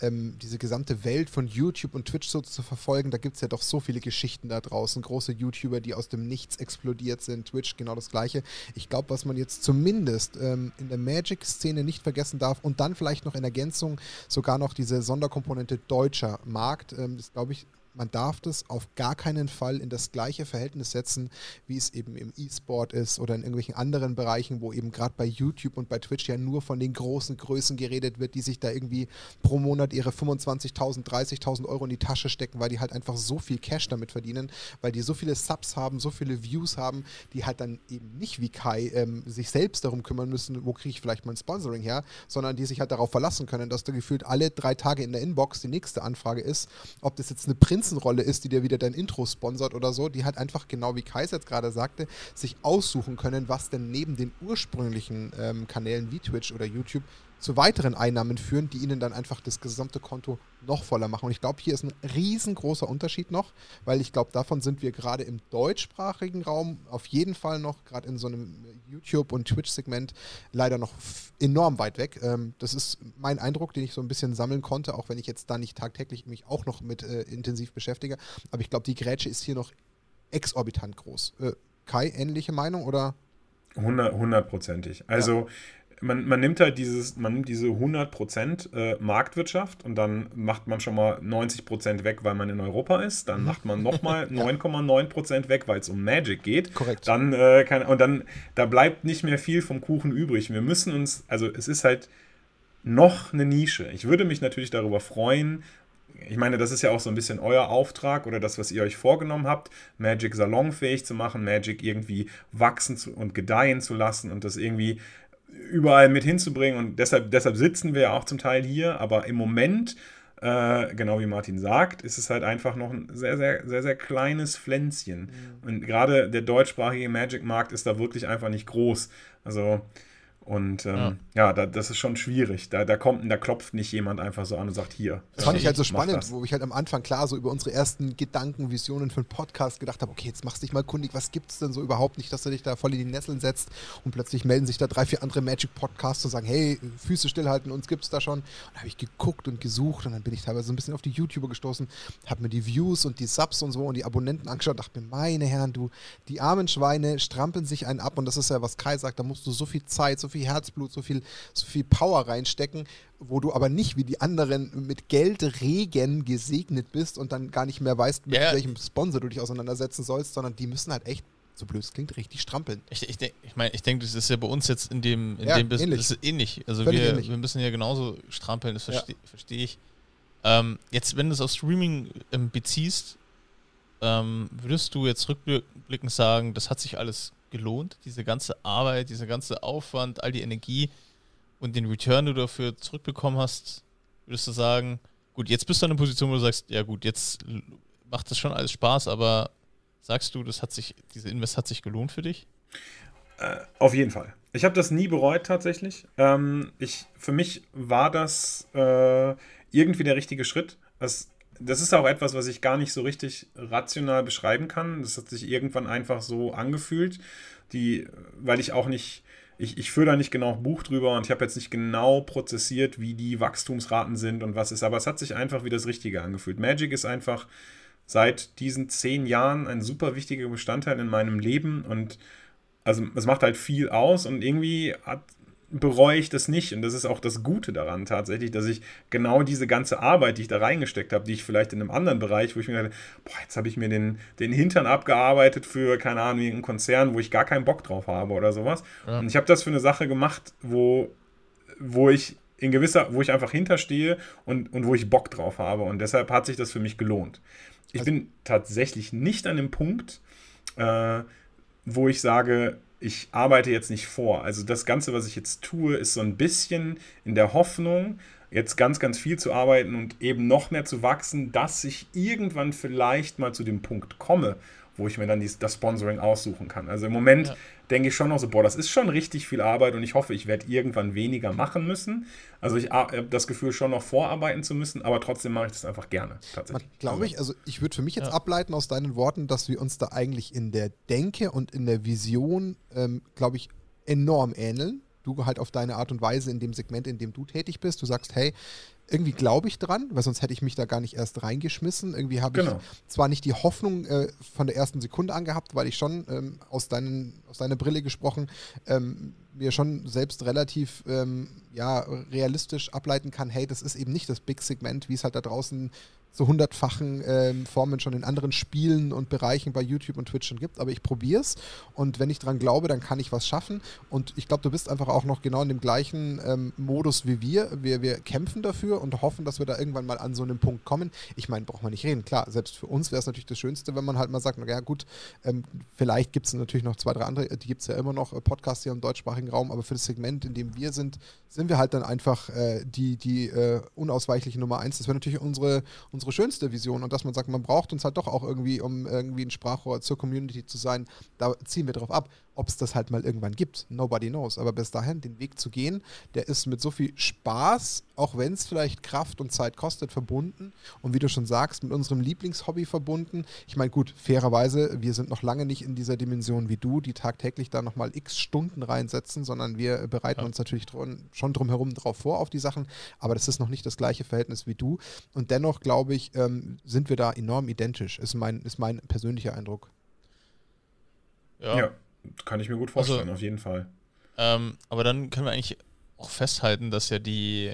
ähm, diese gesamte Welt von YouTube und Twitch so zu verfolgen. Da gibt es ja doch so viele Geschichten da draußen. Große YouTuber, die aus dem Nichts explodiert sind. Twitch genau das gleiche. Ich glaube, was man jetzt zumindest ähm, in der Magic-Szene nicht vergessen darf und dann vielleicht noch in Ergänzung sogar noch diese Sonderkomponente deutscher Markt, ähm, ist, glaube ich, man darf das auf gar keinen Fall in das gleiche Verhältnis setzen, wie es eben im E-Sport ist oder in irgendwelchen anderen Bereichen, wo eben gerade bei YouTube und bei Twitch ja nur von den großen Größen geredet wird, die sich da irgendwie pro Monat ihre 25.000, 30.000 Euro in die Tasche stecken, weil die halt einfach so viel Cash damit verdienen, weil die so viele Subs haben, so viele Views haben, die halt dann eben nicht wie Kai ähm, sich selbst darum kümmern müssen, wo kriege ich vielleicht mein Sponsoring her, sondern die sich halt darauf verlassen können, dass da gefühlt alle drei Tage in der Inbox die nächste Anfrage ist, ob das jetzt eine Print Prinzenrolle ist, die dir wieder dein Intro sponsert oder so, die halt einfach genau wie Kaiser jetzt gerade sagte, sich aussuchen können, was denn neben den ursprünglichen ähm, Kanälen wie Twitch oder YouTube zu weiteren Einnahmen führen, die ihnen dann einfach das gesamte Konto noch voller machen. Und ich glaube, hier ist ein riesengroßer Unterschied noch, weil ich glaube, davon sind wir gerade im deutschsprachigen Raum auf jeden Fall noch, gerade in so einem YouTube- und Twitch-Segment, leider noch enorm weit weg. Ähm, das ist mein Eindruck, den ich so ein bisschen sammeln konnte, auch wenn ich jetzt da nicht tagtäglich mich auch noch mit äh, intensiv beschäftige. Aber ich glaube, die Grätsche ist hier noch exorbitant groß. Äh, Kai, ähnliche Meinung oder? Hundertprozentig. Also. Ja man, man nimmt halt dieses, man nimmt diese 100% äh, Marktwirtschaft und dann macht man schon mal 90% weg, weil man in Europa ist. Dann mhm. macht man nochmal 9,9% weg, weil es um Magic geht. Korrekt. Dann äh, kann, und dann, da bleibt nicht mehr viel vom Kuchen übrig. Wir müssen uns, also es ist halt noch eine Nische. Ich würde mich natürlich darüber freuen, ich meine, das ist ja auch so ein bisschen euer Auftrag oder das, was ihr euch vorgenommen habt, Magic salonfähig zu machen, Magic irgendwie wachsen zu, und gedeihen zu lassen und das irgendwie überall mit hinzubringen. Und deshalb, deshalb sitzen wir ja auch zum Teil hier. Aber im Moment, äh, genau wie Martin sagt, ist es halt einfach noch ein sehr, sehr, sehr, sehr kleines Pflänzchen. Mhm. Und gerade der deutschsprachige Magic-Markt ist da wirklich einfach nicht groß. Also und ähm, ja, ja da, das ist schon schwierig. Da, da kommt, da klopft nicht jemand einfach so an und sagt, hier. Das fand ich halt so spannend, wo ich halt am Anfang klar so über unsere ersten Gedanken, Visionen für einen Podcast gedacht habe, okay, jetzt machst du dich mal kundig, was gibt es denn so überhaupt nicht, dass du dich da voll in die Nesseln setzt und plötzlich melden sich da drei, vier andere Magic-Podcasts und sagen, hey, Füße stillhalten, uns gibt es da schon. Und da habe ich geguckt und gesucht und dann bin ich teilweise so ein bisschen auf die YouTuber gestoßen, habe mir die Views und die Subs und so und die Abonnenten angeschaut und dachte mir, meine Herren, du, die armen Schweine strampeln sich einen ab und das ist ja, was Kai sagt, da musst du so viel Zeit, so viel viel Herzblut, so viel, so viel Power reinstecken, wo du aber nicht wie die anderen mit Geldregen gesegnet bist und dann gar nicht mehr weißt, mit ja. welchem Sponsor du dich auseinandersetzen sollst, sondern die müssen halt echt so blöd es klingt, richtig strampeln. Ich, ich, denk, ich meine, ich denke, das ist ja bei uns jetzt in dem, in ja, dem Business ähnlich. ähnlich. Also wir, ähnlich. wir müssen ja genauso strampeln, das verstehe ja. versteh ich. Ähm, jetzt, wenn du es auf Streaming ähm, beziehst, ähm, würdest du jetzt rückblickend sagen, das hat sich alles gelohnt, diese ganze Arbeit, dieser ganze Aufwand, all die Energie und den Return, du dafür zurückbekommen hast, würdest du sagen, gut, jetzt bist du an einer Position, wo du sagst, ja gut, jetzt macht das schon alles Spaß, aber sagst du, das hat sich, diese Invest hat sich gelohnt für dich? Äh, auf jeden Fall. Ich habe das nie bereut tatsächlich. Ähm, ich, für mich war das äh, irgendwie der richtige Schritt. Das das ist auch etwas, was ich gar nicht so richtig rational beschreiben kann. Das hat sich irgendwann einfach so angefühlt, die, weil ich auch nicht, ich, ich führe da nicht genau Buch drüber und ich habe jetzt nicht genau prozessiert, wie die Wachstumsraten sind und was ist, aber es hat sich einfach wie das Richtige angefühlt. Magic ist einfach seit diesen zehn Jahren ein super wichtiger Bestandteil in meinem Leben und also es macht halt viel aus und irgendwie hat bereue ich das nicht. Und das ist auch das Gute daran tatsächlich, dass ich genau diese ganze Arbeit, die ich da reingesteckt habe, die ich vielleicht in einem anderen Bereich, wo ich mir dachte, boah, jetzt habe ich mir den, den Hintern abgearbeitet für, keine Ahnung, einen Konzern, wo ich gar keinen Bock drauf habe oder sowas. Ja. Und ich habe das für eine Sache gemacht, wo, wo ich in gewisser, wo ich einfach hinterstehe und, und wo ich Bock drauf habe. Und deshalb hat sich das für mich gelohnt. Ich also, bin tatsächlich nicht an dem Punkt, äh, wo ich sage, ich arbeite jetzt nicht vor. Also das Ganze, was ich jetzt tue, ist so ein bisschen in der Hoffnung, jetzt ganz, ganz viel zu arbeiten und eben noch mehr zu wachsen, dass ich irgendwann vielleicht mal zu dem Punkt komme, wo ich mir dann dies, das Sponsoring aussuchen kann. Also im Moment ja. Denke ich schon noch so, boah, das ist schon richtig viel Arbeit und ich hoffe, ich werde irgendwann weniger machen müssen. Also ich habe das Gefühl, schon noch vorarbeiten zu müssen, aber trotzdem mache ich das einfach gerne. Tatsächlich. Glaube ich, also ich würde für mich jetzt ja. ableiten aus deinen Worten, dass wir uns da eigentlich in der Denke und in der Vision, ähm, glaube ich, enorm ähneln du halt auf deine Art und Weise in dem Segment, in dem du tätig bist. Du sagst, hey, irgendwie glaube ich dran, weil sonst hätte ich mich da gar nicht erst reingeschmissen. Irgendwie habe genau. ich zwar nicht die Hoffnung äh, von der ersten Sekunde angehabt, weil ich schon ähm, aus, deinen, aus deiner Brille gesprochen ähm, mir schon selbst relativ ähm, ja, realistisch ableiten kann, hey, das ist eben nicht das Big-Segment, wie es halt da draußen zu hundertfachen ähm, Formen schon in anderen Spielen und Bereichen bei YouTube und Twitch schon gibt. Aber ich probiere es und wenn ich dran glaube, dann kann ich was schaffen. Und ich glaube, du bist einfach auch noch genau in dem gleichen ähm, Modus wie wir. wir. Wir kämpfen dafür und hoffen, dass wir da irgendwann mal an so einem Punkt kommen. Ich meine, braucht man nicht reden. Klar, selbst für uns wäre es natürlich das Schönste, wenn man halt mal sagt, naja gut, ähm, vielleicht gibt es natürlich noch zwei, drei andere, die gibt es ja immer noch, äh, Podcasts hier im deutschsprachigen Raum, aber für das Segment, in dem wir sind, sind wir halt dann einfach äh, die, die äh, unausweichliche Nummer eins. Das wäre natürlich unsere, unsere unsere schönste Vision und dass man sagt, man braucht uns halt doch auch irgendwie, um irgendwie ein Sprachrohr zur Community zu sein, da ziehen wir drauf ab. Ob es das halt mal irgendwann gibt, nobody knows. Aber bis dahin, den Weg zu gehen, der ist mit so viel Spaß, auch wenn es vielleicht Kraft und Zeit kostet, verbunden. Und wie du schon sagst, mit unserem Lieblingshobby verbunden. Ich meine, gut, fairerweise, wir sind noch lange nicht in dieser Dimension wie du, die tagtäglich da nochmal x Stunden reinsetzen, sondern wir bereiten ja. uns natürlich drum, schon drumherum drauf vor auf die Sachen. Aber das ist noch nicht das gleiche Verhältnis wie du. Und dennoch, glaube ich, ähm, sind wir da enorm identisch, ist mein, ist mein persönlicher Eindruck. ja. ja. Kann ich mir gut vorstellen, also, auf jeden Fall. Ähm, aber dann können wir eigentlich auch festhalten, dass ja die,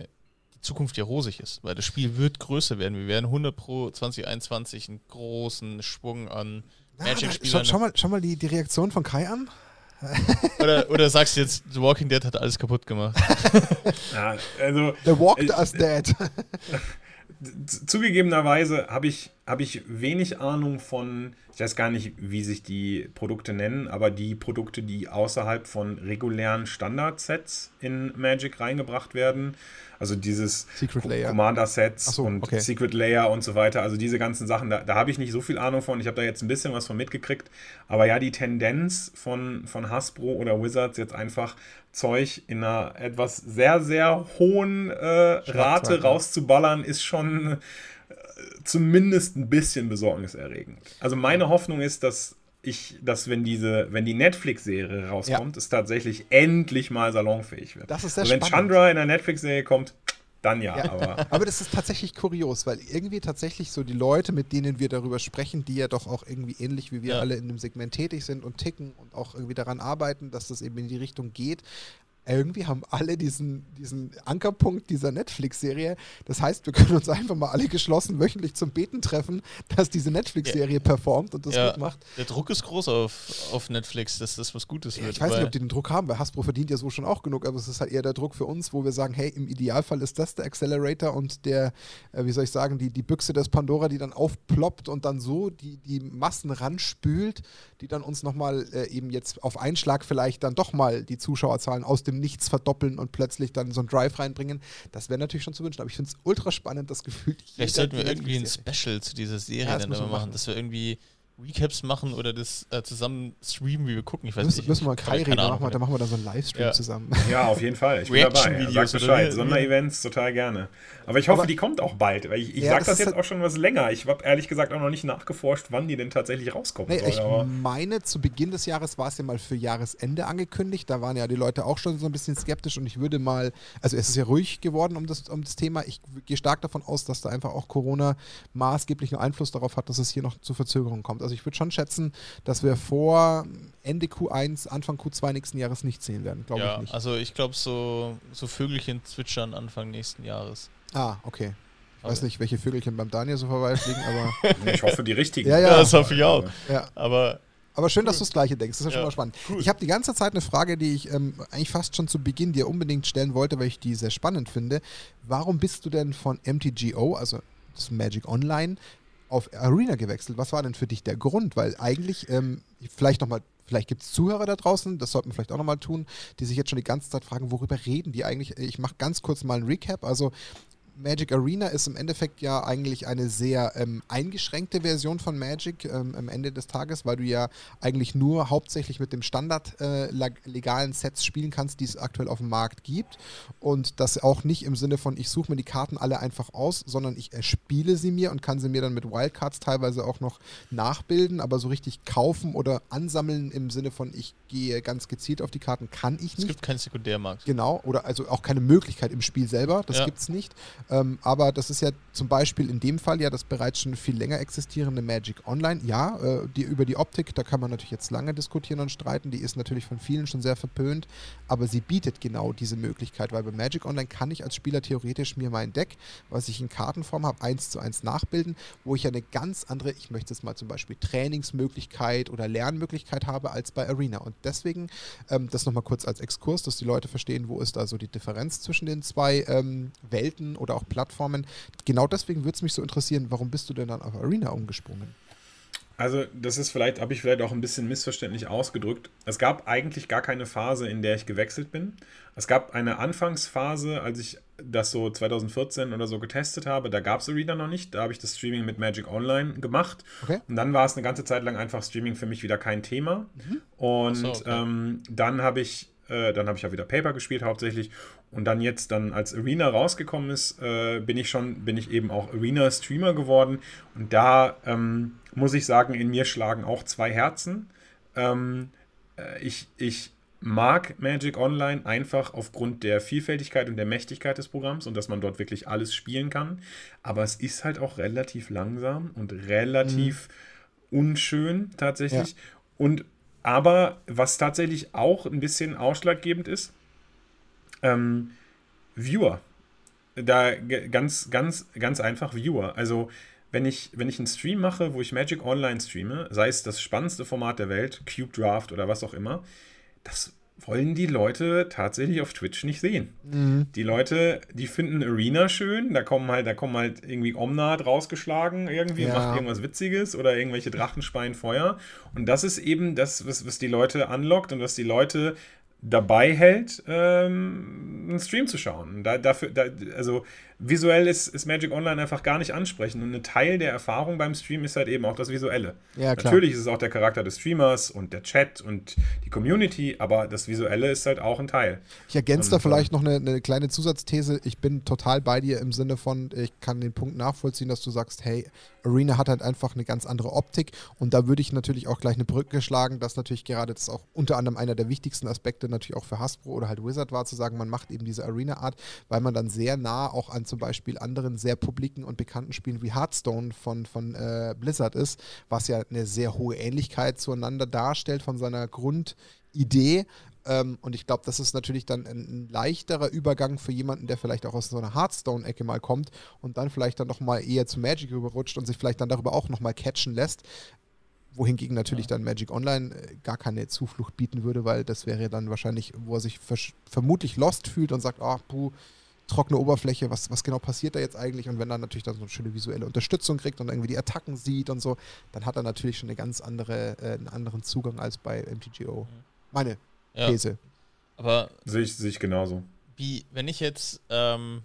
die Zukunft ja rosig ist, weil das Spiel wird größer werden. Wir werden 100 Pro 2021 einen großen Schwung an Magic-Spielern. Schau, schau, mal, schau mal die, die Reaktion von Kai an. oder, oder sagst du jetzt, The Walking Dead hat alles kaputt gemacht? ja, also. The Walked Us Dead. zugegebenerweise habe ich, hab ich wenig Ahnung von, ich weiß gar nicht, wie sich die Produkte nennen, aber die Produkte, die außerhalb von regulären Standardsets in Magic reingebracht werden. Also dieses Commander-Sets so, und okay. Secret Layer und so weiter. Also diese ganzen Sachen, da, da habe ich nicht so viel Ahnung von. Ich habe da jetzt ein bisschen was von mitgekriegt. Aber ja, die Tendenz von, von Hasbro oder Wizards jetzt einfach Zeug in einer etwas sehr, sehr hohen äh, Rate rauszuballern, ist schon zumindest ein bisschen besorgniserregend. Also meine Hoffnung ist, dass ich, dass wenn diese, wenn die Netflix-Serie rauskommt, ja. es tatsächlich endlich mal salonfähig wird. Das ist sehr also wenn spannend. Chandra in der Netflix-Serie kommt, dann ja, ja. Aber. aber das ist tatsächlich kurios, weil irgendwie tatsächlich so die Leute, mit denen wir darüber sprechen, die ja doch auch irgendwie ähnlich wie wir ja. alle in dem Segment tätig sind und ticken und auch irgendwie daran arbeiten, dass das eben in die Richtung geht, irgendwie haben alle diesen, diesen Ankerpunkt dieser Netflix-Serie. Das heißt, wir können uns einfach mal alle geschlossen wöchentlich zum Beten treffen, dass diese Netflix-Serie ja. performt und das ja, gut macht. Der Druck ist groß auf, auf Netflix, dass das was Gutes wird. ich weiß nicht, ob die den Druck haben, weil Hasbro verdient ja so schon auch genug, aber es ist halt eher der Druck für uns, wo wir sagen, hey, im Idealfall ist das der Accelerator und der, äh, wie soll ich sagen, die, die Büchse des Pandora, die dann aufploppt und dann so die, die Massen ranspült, die dann uns nochmal äh, eben jetzt auf Einschlag vielleicht dann doch mal die Zuschauerzahlen aus dem Nichts verdoppeln und plötzlich dann so einen Drive reinbringen. Das wäre natürlich schon zu wünschen. Aber ich finde es ultra spannend, das Gefühl. Vielleicht sollten wir irgendwie ein Special zu dieser Serie ja, dann machen, machen, dass wir irgendwie Recaps machen oder das äh, zusammen streamen, wie wir gucken. Ich weiß müssen, nicht. Müssen wir mal Kai reden, machen wir, dann machen wir da so einen Livestream ja. zusammen. Ja, auf jeden Fall. Ich bin dabei. Sag Bescheid. Sonderevents, total gerne. Aber ich hoffe, aber, die kommt auch bald. Weil ich, ich ja, sage das, das jetzt halt auch schon was länger. Ich habe ehrlich gesagt auch noch nicht nachgeforscht, wann die denn tatsächlich rauskommen nee, soll. Ich aber meine, zu Beginn des Jahres war es ja mal für Jahresende angekündigt. Da waren ja die Leute auch schon so ein bisschen skeptisch und ich würde mal, also es ist ja ruhig geworden um das, um das Thema. Ich gehe stark davon aus, dass da einfach auch Corona maßgeblichen Einfluss darauf hat, dass es hier noch zu Verzögerungen kommt. Also ich würde schon schätzen, dass wir vor Ende Q1, Anfang Q2 nächsten Jahres nicht sehen werden. Glaube ja, ich nicht. Also ich glaube so, so Vögelchen zwitschern Anfang nächsten Jahres. Ah, okay. Ich weiß nicht, welche Vögelchen beim Daniel so vorbeifliegen, aber. ich hoffe, die richtigen. Ja, ja. ja das hoffe ich auch. Ja. Aber. Aber schön, dass du das Gleiche denkst. Das ist ja, schon mal spannend. Cool. Ich habe die ganze Zeit eine Frage, die ich ähm, eigentlich fast schon zu Beginn dir unbedingt stellen wollte, weil ich die sehr spannend finde. Warum bist du denn von MTGO, also das Magic Online, auf Arena gewechselt. Was war denn für dich der Grund? Weil eigentlich, ähm, vielleicht nochmal, vielleicht gibt es Zuhörer da draußen, das sollten wir vielleicht auch nochmal tun, die sich jetzt schon die ganze Zeit fragen, worüber reden die eigentlich? Ich mache ganz kurz mal ein Recap. Also Magic Arena ist im Endeffekt ja eigentlich eine sehr ähm, eingeschränkte Version von Magic ähm, am Ende des Tages, weil du ja eigentlich nur hauptsächlich mit dem Standard äh, legalen Sets spielen kannst, die es aktuell auf dem Markt gibt. Und das auch nicht im Sinne von, ich suche mir die Karten alle einfach aus, sondern ich erspiele sie mir und kann sie mir dann mit Wildcards teilweise auch noch nachbilden, aber so richtig kaufen oder ansammeln im Sinne von, ich gehe ganz gezielt auf die Karten, kann ich nicht. Es gibt keinen Sekundärmarkt. Genau, oder also auch keine Möglichkeit im Spiel selber, das ja. gibt es nicht. Ähm, aber das ist ja zum Beispiel in dem Fall ja das bereits schon viel länger existierende Magic Online. Ja, äh, die, über die Optik, da kann man natürlich jetzt lange diskutieren und streiten. Die ist natürlich von vielen schon sehr verpönt, aber sie bietet genau diese Möglichkeit, weil bei Magic Online kann ich als Spieler theoretisch mir mein Deck, was ich in Kartenform habe, eins zu eins nachbilden, wo ich eine ganz andere, ich möchte es mal zum Beispiel Trainingsmöglichkeit oder Lernmöglichkeit habe als bei Arena. Und deswegen, ähm, das nochmal kurz als Exkurs, dass die Leute verstehen, wo ist da so die Differenz zwischen den zwei ähm, Welten oder auch Plattformen. Genau deswegen würde es mich so interessieren, warum bist du denn dann auf Arena umgesprungen? Also, das ist vielleicht, habe ich vielleicht auch ein bisschen missverständlich ausgedrückt. Es gab eigentlich gar keine Phase, in der ich gewechselt bin. Es gab eine Anfangsphase, als ich das so 2014 oder so getestet habe. Da gab es Arena noch nicht. Da habe ich das Streaming mit Magic Online gemacht. Okay. Und dann war es eine ganze Zeit lang einfach Streaming für mich wieder kein Thema. Mhm. Und so, okay. ähm, dann habe ich äh, dann habe ich ja wieder Paper gespielt hauptsächlich. Und dann jetzt, dann als Arena rausgekommen ist, äh, bin ich schon, bin ich eben auch Arena-Streamer geworden. Und da ähm, muss ich sagen, in mir schlagen auch zwei Herzen. Ähm, äh, ich, ich mag Magic Online einfach aufgrund der Vielfältigkeit und der Mächtigkeit des Programms und dass man dort wirklich alles spielen kann. Aber es ist halt auch relativ langsam und relativ mhm. unschön tatsächlich. Ja. Und aber was tatsächlich auch ein bisschen ausschlaggebend ist, Ähm, Viewer. Da ganz, ganz, ganz einfach Viewer. Also wenn ich, wenn ich einen Stream mache, wo ich Magic Online streame, sei es das spannendste Format der Welt, Cube Draft oder was auch immer, das wollen die Leute tatsächlich auf Twitch nicht sehen. Mhm. Die Leute, die finden Arena schön, da kommen halt, da kommen halt irgendwie Omnat rausgeschlagen irgendwie, ja. macht irgendwas Witziges oder irgendwelche Drachen speien Feuer. Und das ist eben das, was, was die Leute anlockt und was die Leute dabei hält, ähm, einen Stream zu schauen. Da, dafür, da, also visuell ist, ist Magic Online einfach gar nicht ansprechend. Und ein Teil der Erfahrung beim Stream ist halt eben auch das Visuelle. Ja, Natürlich ist es auch der Charakter des Streamers und der Chat und die Community, aber das Visuelle ist halt auch ein Teil. Ich ergänze da vielleicht noch eine, eine, kleine Zusatzthese. Ich bin total bei dir im Sinne von, ich kann den Punkt nachvollziehen, dass du sagst, hey, Arena hat halt einfach eine ganz andere Optik und da würde ich natürlich auch gleich eine Brücke schlagen, dass natürlich gerade das auch unter anderem einer der wichtigsten Aspekte natürlich auch für Hasbro oder halt Wizard war, zu sagen, man macht eben diese Arena-Art, weil man dann sehr nah auch an zum Beispiel anderen sehr publiken und bekannten Spielen wie Hearthstone von, von äh, Blizzard ist, was ja eine sehr hohe Ähnlichkeit zueinander darstellt von seiner Grundidee. Ähm, und ich glaube, das ist natürlich dann ein, leichterer Übergang für jemanden, der vielleicht auch aus so einer Hearthstone-Ecke mal kommt und dann vielleicht dann nochmal eher zu Magic rüberrutscht und sich vielleicht dann darüber auch nochmal catchen lässt wohingegen natürlich ja. dann Magic Online äh, gar keine Zuflucht bieten würde, weil das wäre dann wahrscheinlich, wo er sich vermutlich lost fühlt und sagt, ach, puh, trockene Oberfläche, was, was genau passiert da jetzt eigentlich? Und wenn er natürlich dann so eine schöne visuelle Unterstützung kriegt und irgendwie die Attacken sieht und so, dann hat er natürlich schon eine ganz andere, äh, einen anderen Zugang als bei MTGO. Meine ja. These. Aber sehe ich, sehe ich genauso. Wie, wenn ich jetzt ähm,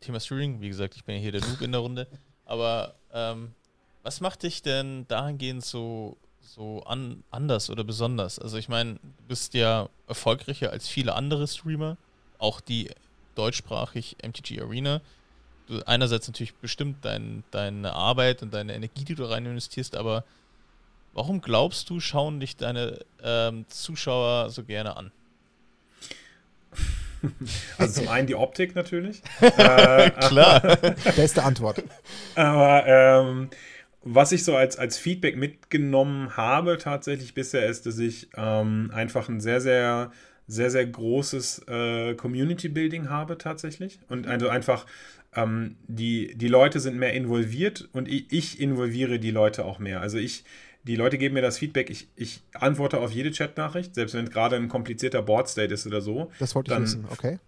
Thema Streaming, wie gesagt, ich bin ja hier der Noob in der Runde, aber ähm, was macht dich denn dahingehend so, so an, anders oder besonders? Also ich meine, du bist ja erfolgreicher als viele andere Streamer, auch die deutschsprachig MTG Arena. Du einerseits natürlich bestimmt dein, deine Arbeit und deine Energie, die du rein investierst, aber warum glaubst du, schauen dich deine ähm, Zuschauer so gerne an? Also zum einen die Optik natürlich. äh, Klar. Beste Antwort. Aber ähm, was ich so als, als Feedback mitgenommen habe tatsächlich bisher ist, dass ich ähm, einfach ein sehr, sehr sehr, sehr großes äh, Community Building habe tatsächlich. Und also einfach, ähm, die, die Leute sind mehr involviert und ich, ich, involviere die Leute auch mehr. Also ich, die Leute geben mir das Feedback, ich, ich antworte auf jede Chatnachricht, selbst wenn gerade ein komplizierter Board State ist oder so. Das wollte ich wissen, okay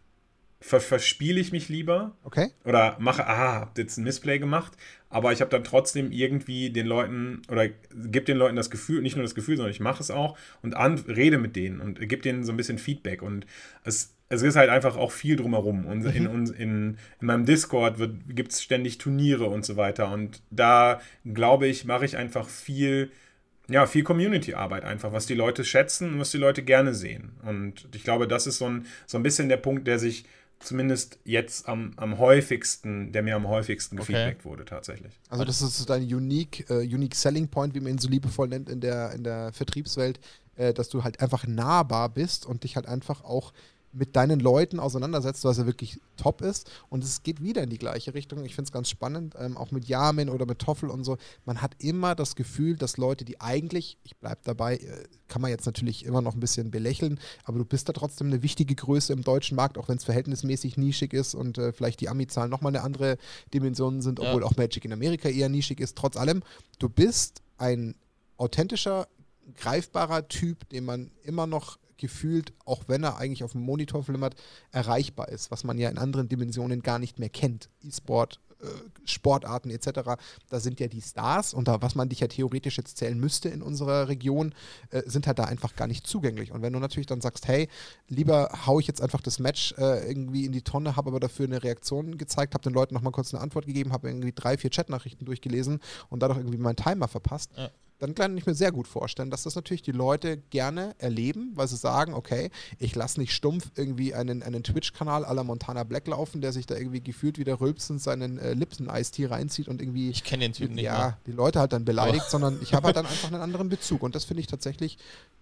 ver verspiele ich mich lieber. Okay. Oder mache, ah, hab jetzt ein Missplay gemacht, aber ich habe dann trotzdem irgendwie den Leuten oder gebe den Leuten das Gefühl, nicht nur das Gefühl, sondern ich mache es auch und an, rede mit denen und gebe denen so ein bisschen Feedback. Und es, es ist halt einfach auch viel drumherum. Und in, mhm. in, in meinem Discord gibt es ständig Turniere und so weiter. Und da glaube ich, mache ich einfach viel ja, viel Community-Arbeit einfach, was die Leute schätzen und was die Leute gerne sehen. Und ich glaube, das ist so ein, so ein bisschen der Punkt, der sich zumindest jetzt am, am häufigsten, der mir am häufigsten okay. gefeedbackt wurde tatsächlich. Also das ist dein unique, uh, unique Selling Point, wie man ihn so liebevoll nennt in der, in der Vertriebswelt, äh, dass du halt einfach nahbar bist und dich halt einfach auch mit deinen Leuten auseinandersetzt, was ja wirklich top ist. Und es geht wieder in die gleiche Richtung. Ich finde es ganz spannend, ähm, auch mit Yamin oder mit Toffel und so. Man hat immer das Gefühl, dass Leute, die eigentlich, ich bleibe dabei, äh, kann man jetzt natürlich immer noch ein bisschen belächeln, aber du bist da trotzdem eine wichtige Größe im deutschen Markt, auch wenn es verhältnismäßig nischig ist und äh, vielleicht die Ami-Zahlen nochmal eine andere Dimension sind, obwohl ja. auch Magic in Amerika eher nischig ist. Trotz allem, du bist ein authentischer, greifbarer Typ, den man immer noch gefühlt, auch wenn er eigentlich auf dem Monitor flimmert, erreichbar ist, was man ja in anderen Dimensionen gar nicht mehr kennt. E-Sport, äh, Sportarten etc. Da sind ja die Stars und da, was man dich ja theoretisch jetzt zählen müsste in unserer Region, äh, sind halt da einfach gar nicht zugänglich. Und wenn du natürlich dann sagst, hey, lieber hau ich jetzt einfach das Match äh, irgendwie in die Tonne, habe aber dafür eine Reaktion gezeigt, habe den Leuten nochmal kurz eine Antwort gegeben, habe irgendwie drei, vier Chatnachrichten durchgelesen und dadurch irgendwie meinen Timer verpasst, ja dann kann ich mir sehr gut vorstellen, dass das natürlich die Leute gerne erleben, weil sie sagen, okay, ich lasse nicht stumpf irgendwie einen, einen Twitch-Kanal à la Montana Black laufen, der sich da irgendwie gefühlt wieder rülpsend seinen äh, Lipsen-Eistee reinzieht und irgendwie. Ich kenne den Typen nicht. Ja, die Leute halt dann beleidigt, oh. sondern ich habe halt dann einfach einen anderen Bezug. Und das finde ich tatsächlich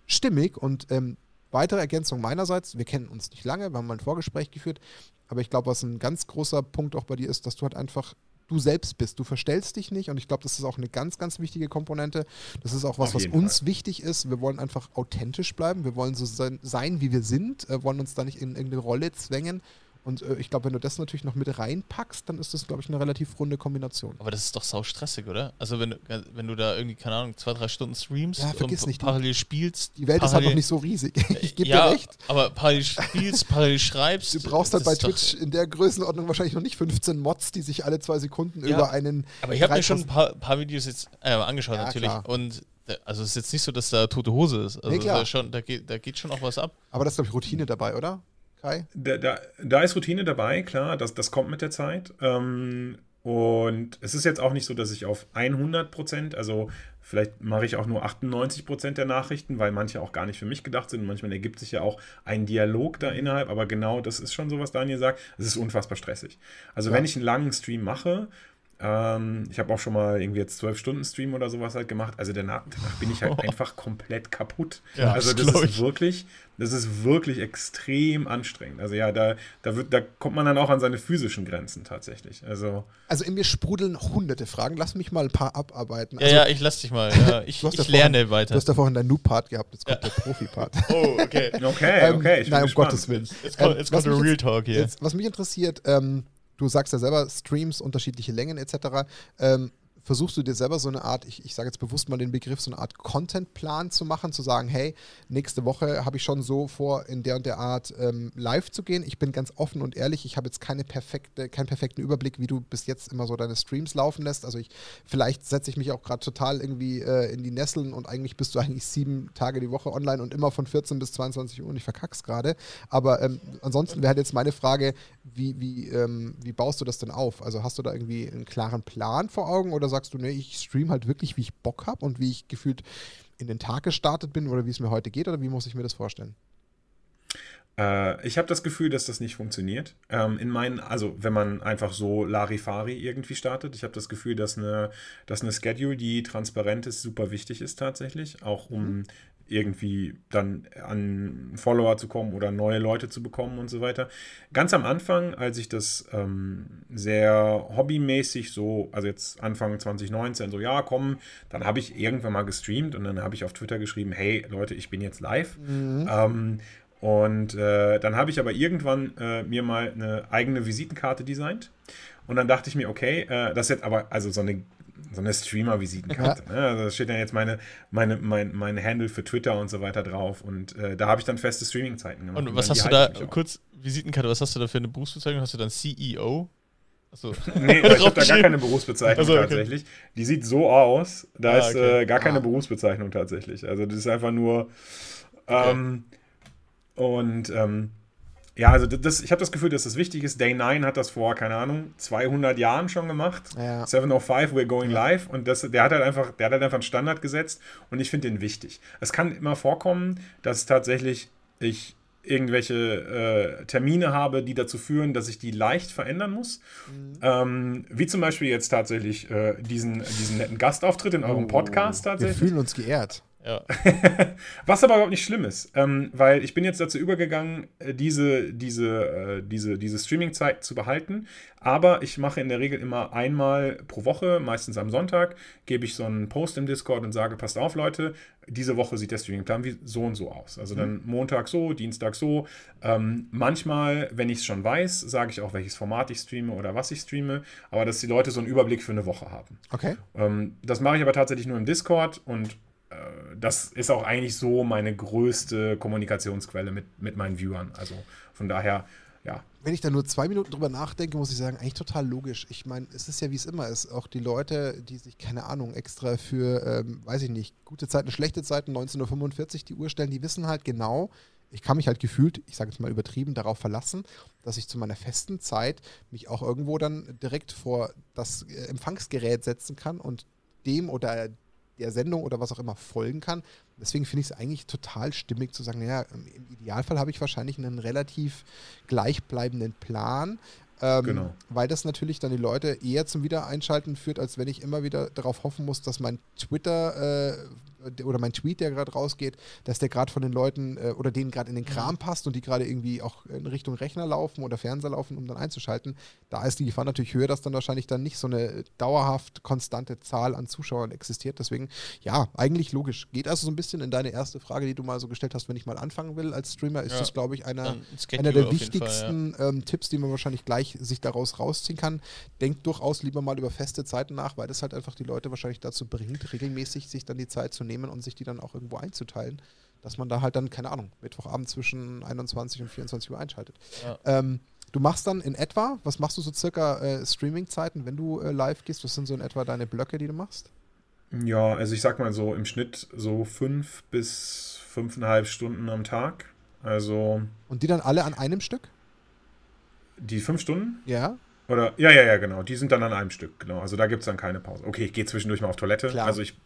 stimmig und ähm, Weitere Ergänzung meinerseits, wir kennen uns nicht lange, wir haben mal ein Vorgespräch geführt, aber ich glaube, was ein ganz großer Punkt auch bei dir ist, dass du halt einfach du selbst bist. Du verstellst dich nicht und ich glaube, das ist auch eine ganz, ganz wichtige Komponente. Das ist auch was, was uns Fall. wichtig ist. Wir wollen einfach authentisch bleiben. Wir wollen so sein, sein wie wir sind, äh, wollen uns da nicht in irgendeine Rolle zwängen. Und äh, ich glaube, wenn du das natürlich noch mit reinpackst, dann ist das, glaube ich, eine relativ runde Kombination. Aber das ist doch sau stressig, oder? Also wenn du, wenn du da irgendwie, keine Ahnung, zwei, drei Stunden streamst ja, und nicht, parallel spielst. Die Welt ist halt noch nicht so riesig. ich gebe ja, dir recht. aber parallel spielst, parallel schreibst. Du brauchst halt bei Twitch in der Größenordnung wahrscheinlich noch nicht 15 Mods, die sich alle zwei Sekunden ja, über einen. Aber ich habe mir schon ein paar, paar Videos jetzt äh, angeschaut, ja, natürlich. Klar. Und äh, also es ist jetzt nicht so, dass da tote Hose ist. Also nee, da, schon, da, geht, da geht schon auch was ab. Aber das ist, glaube ich, Routine dabei, oder? Kai? Da, da, da, ist Routine dabei, klar, das, das kommt mit der Zeit. Ähm, und es ist jetzt auch nicht so, dass ich auf 100 Prozent, also vielleicht mache ich auch nur 98 Prozent der Nachrichten, weil manche auch gar nicht für mich gedacht sind. Manchmal ergibt sich ja auch ein Dialog da innerhalb. Aber genau das ist schon so, was Daniel sagt. Es ist unfassbar stressig. Also ja. wenn ich einen langen Stream mache, ähm, ich habe auch schon mal irgendwie jetzt zwölf Stunden Stream oder sowas halt gemacht. Also danach, danach bin ich halt oh. einfach komplett kaputt. Ja, also das, das ist wirklich, das ist wirklich extrem anstrengend. Also ja, da, da, wird, da kommt man dann auch an seine physischen Grenzen tatsächlich. Also, also in mir sprudeln hunderte Fragen. Lass mich mal ein paar abarbeiten. Ja, also, ja, ich lass dich mal. Ja, ich, ich lerne vorhin, weiter. Du hast da vorhin deinen Noob-Part gehabt, jetzt kommt ja. der Profi-Part. Oh, okay. okay, okay. Ähm, nein, um Gottes Willen. Jetzt kommt, jetzt kommt der Real Talk hier. Jetzt, was mich interessiert, ähm, du sagst ja selber Streams, unterschiedliche Längen etc. Ähm, versuchst du dir selber so eine Art, ich, ich sage jetzt bewusst mal den Begriff, so eine Art Contentplan zu machen, zu sagen, hey, nächste Woche habe ich schon so vor, in der und der Art ähm, live zu gehen. Ich bin ganz offen und ehrlich, ich habe jetzt keine perfekte, keinen perfekten Überblick, wie du bis jetzt immer so deine Streams laufen lässt. Also ich, vielleicht setze ich mich auch gerade total irgendwie äh, in die Nesseln und eigentlich bist du eigentlich sieben Tage die Woche online und immer von 14 bis 22 Uhr und ich verkack's gerade. Aber ähm, ansonsten wäre halt jetzt meine Frage, wie, wie, ähm, wie baust du das denn auf? Also hast du da irgendwie einen klaren Plan vor Augen oder sagst sagst du, ne, ich stream halt wirklich, wie ich Bock habe und wie ich gefühlt in den Tag gestartet bin oder wie es mir heute geht oder wie muss ich mir das vorstellen? Äh, ich habe das Gefühl, dass das nicht funktioniert. Ähm, in meinen, also wenn man einfach so Larifari irgendwie startet, ich habe das Gefühl, dass eine, dass eine Schedule, die transparent ist, super wichtig ist tatsächlich, auch um mhm irgendwie dann an Follower zu kommen oder neue Leute zu bekommen und so weiter. Ganz am Anfang, als ich das ähm, sehr hobbymäßig so, also jetzt Anfang 2019, so ja, komm, dann habe ich irgendwann mal gestreamt und dann habe ich auf Twitter geschrieben, hey Leute, ich bin jetzt live. Mhm. Ähm, und äh, dann habe ich aber irgendwann äh, mir mal eine eigene Visitenkarte designt. Und dann dachte ich mir, okay, äh, das ist jetzt aber, also so eine so eine Streamer-Visitenkarte. Ja. Ne? Also da steht dann jetzt meine, meine, mein, mein Handle für Twitter und so weiter drauf. Und äh, da habe ich dann feste Streaming-Zeiten gemacht. Und was hast du da, kurz Visitenkarte, was hast du da für eine Berufsbezeichnung? Hast du dann CEO? Achso. nee, ich habe da gar keine Berufsbezeichnung also, okay. tatsächlich. Die sieht so aus, da ah, ist okay. äh, gar keine ah. Berufsbezeichnung tatsächlich. Also das ist einfach nur. Ähm, okay. Und ähm, ja, also das, ich habe das Gefühl, dass das wichtig ist. Day 9 hat das vor, keine Ahnung, 200 Jahren schon gemacht. Ja. 705, we're going live. Und das, der, hat halt einfach, der hat halt einfach einen Standard gesetzt und ich finde den wichtig. Es kann immer vorkommen, dass tatsächlich ich irgendwelche äh, Termine habe, die dazu führen, dass ich die leicht verändern muss. Mhm. Ähm, wie zum Beispiel jetzt tatsächlich äh, diesen, diesen netten Gastauftritt in eurem oh, Podcast tatsächlich. Wir fühlen uns geehrt. Ja. Was aber überhaupt nicht schlimm ist, ähm, weil ich bin jetzt dazu übergegangen, äh, diese, diese, äh, diese, diese Streaming-Zeit zu behalten. Aber ich mache in der Regel immer einmal pro Woche, meistens am Sonntag, gebe ich so einen Post im Discord und sage, passt auf, Leute, diese Woche sieht der Streaming-Plan wie so und so aus. Also dann mhm. Montag so, Dienstag so. Ähm, manchmal, wenn ich es schon weiß, sage ich auch, welches Format ich streame oder was ich streame, aber dass die Leute so einen Überblick für eine Woche haben. Okay. Ähm, das mache ich aber tatsächlich nur im Discord und das ist auch eigentlich so meine größte Kommunikationsquelle mit, mit meinen Viewern. Also von daher, ja. Wenn ich da nur zwei Minuten drüber nachdenke, muss ich sagen, eigentlich total logisch. Ich meine, es ist ja wie es immer ist. Auch die Leute, die sich, keine Ahnung, extra für, ähm, weiß ich nicht, gute Zeiten, schlechte Zeiten, 1945 die Uhr stellen, die wissen halt genau, ich kann mich halt gefühlt, ich sage jetzt mal übertrieben, darauf verlassen, dass ich zu meiner festen Zeit mich auch irgendwo dann direkt vor das äh, Empfangsgerät setzen kann und dem oder der Sendung oder was auch immer folgen kann. Deswegen finde ich es eigentlich total stimmig zu sagen, naja, im Idealfall habe ich wahrscheinlich einen relativ gleichbleibenden Plan, ähm, genau. Weil das natürlich dann die Leute eher zum Wiedereinschalten führt, als wenn ich immer wieder darauf hoffen muss, dass mein Twitter äh, oder mein Tweet, der gerade rausgeht, dass der gerade von den Leuten äh, oder denen gerade in den Kram mhm. passt und die gerade irgendwie auch in Richtung Rechner laufen oder Fernseher laufen, um dann einzuschalten. Da ist die Gefahr natürlich höher, dass dann wahrscheinlich dann nicht so eine dauerhaft konstante Zahl an Zuschauern existiert. Deswegen, ja, eigentlich logisch. Geht also so ein bisschen in deine erste Frage, die du mal so gestellt hast, wenn ich mal anfangen will als Streamer, ist ja. das, glaube ich, einer, einer der wichtigsten Fall, ja. ähm, Tipps, die man wahrscheinlich gleich sich daraus rausziehen kann. Denkt durchaus lieber mal über feste Zeiten nach, weil das halt einfach die Leute wahrscheinlich dazu bringt, regelmäßig sich dann die Zeit zu nehmen und sich die dann auch irgendwo einzuteilen, dass man da halt dann, keine Ahnung, Mittwochabend zwischen 21 und 24 Uhr einschaltet. Ja. Ähm, du machst dann in etwa, was machst du so circa äh, Streaming-Zeiten, wenn du äh, live gehst? Was sind so in etwa deine Blöcke, die du machst? Ja, also ich sag mal so im Schnitt so fünf bis fünfeinhalb Stunden am Tag. Also. Und die dann alle an einem Stück? Die fünf Stunden? Ja. Oder, ja, ja, ja, genau. Die sind dann an einem Stück, genau. Also da gibt es dann keine Pause. Okay, ich gehe zwischendurch mal auf Toilette. Klar. Also ich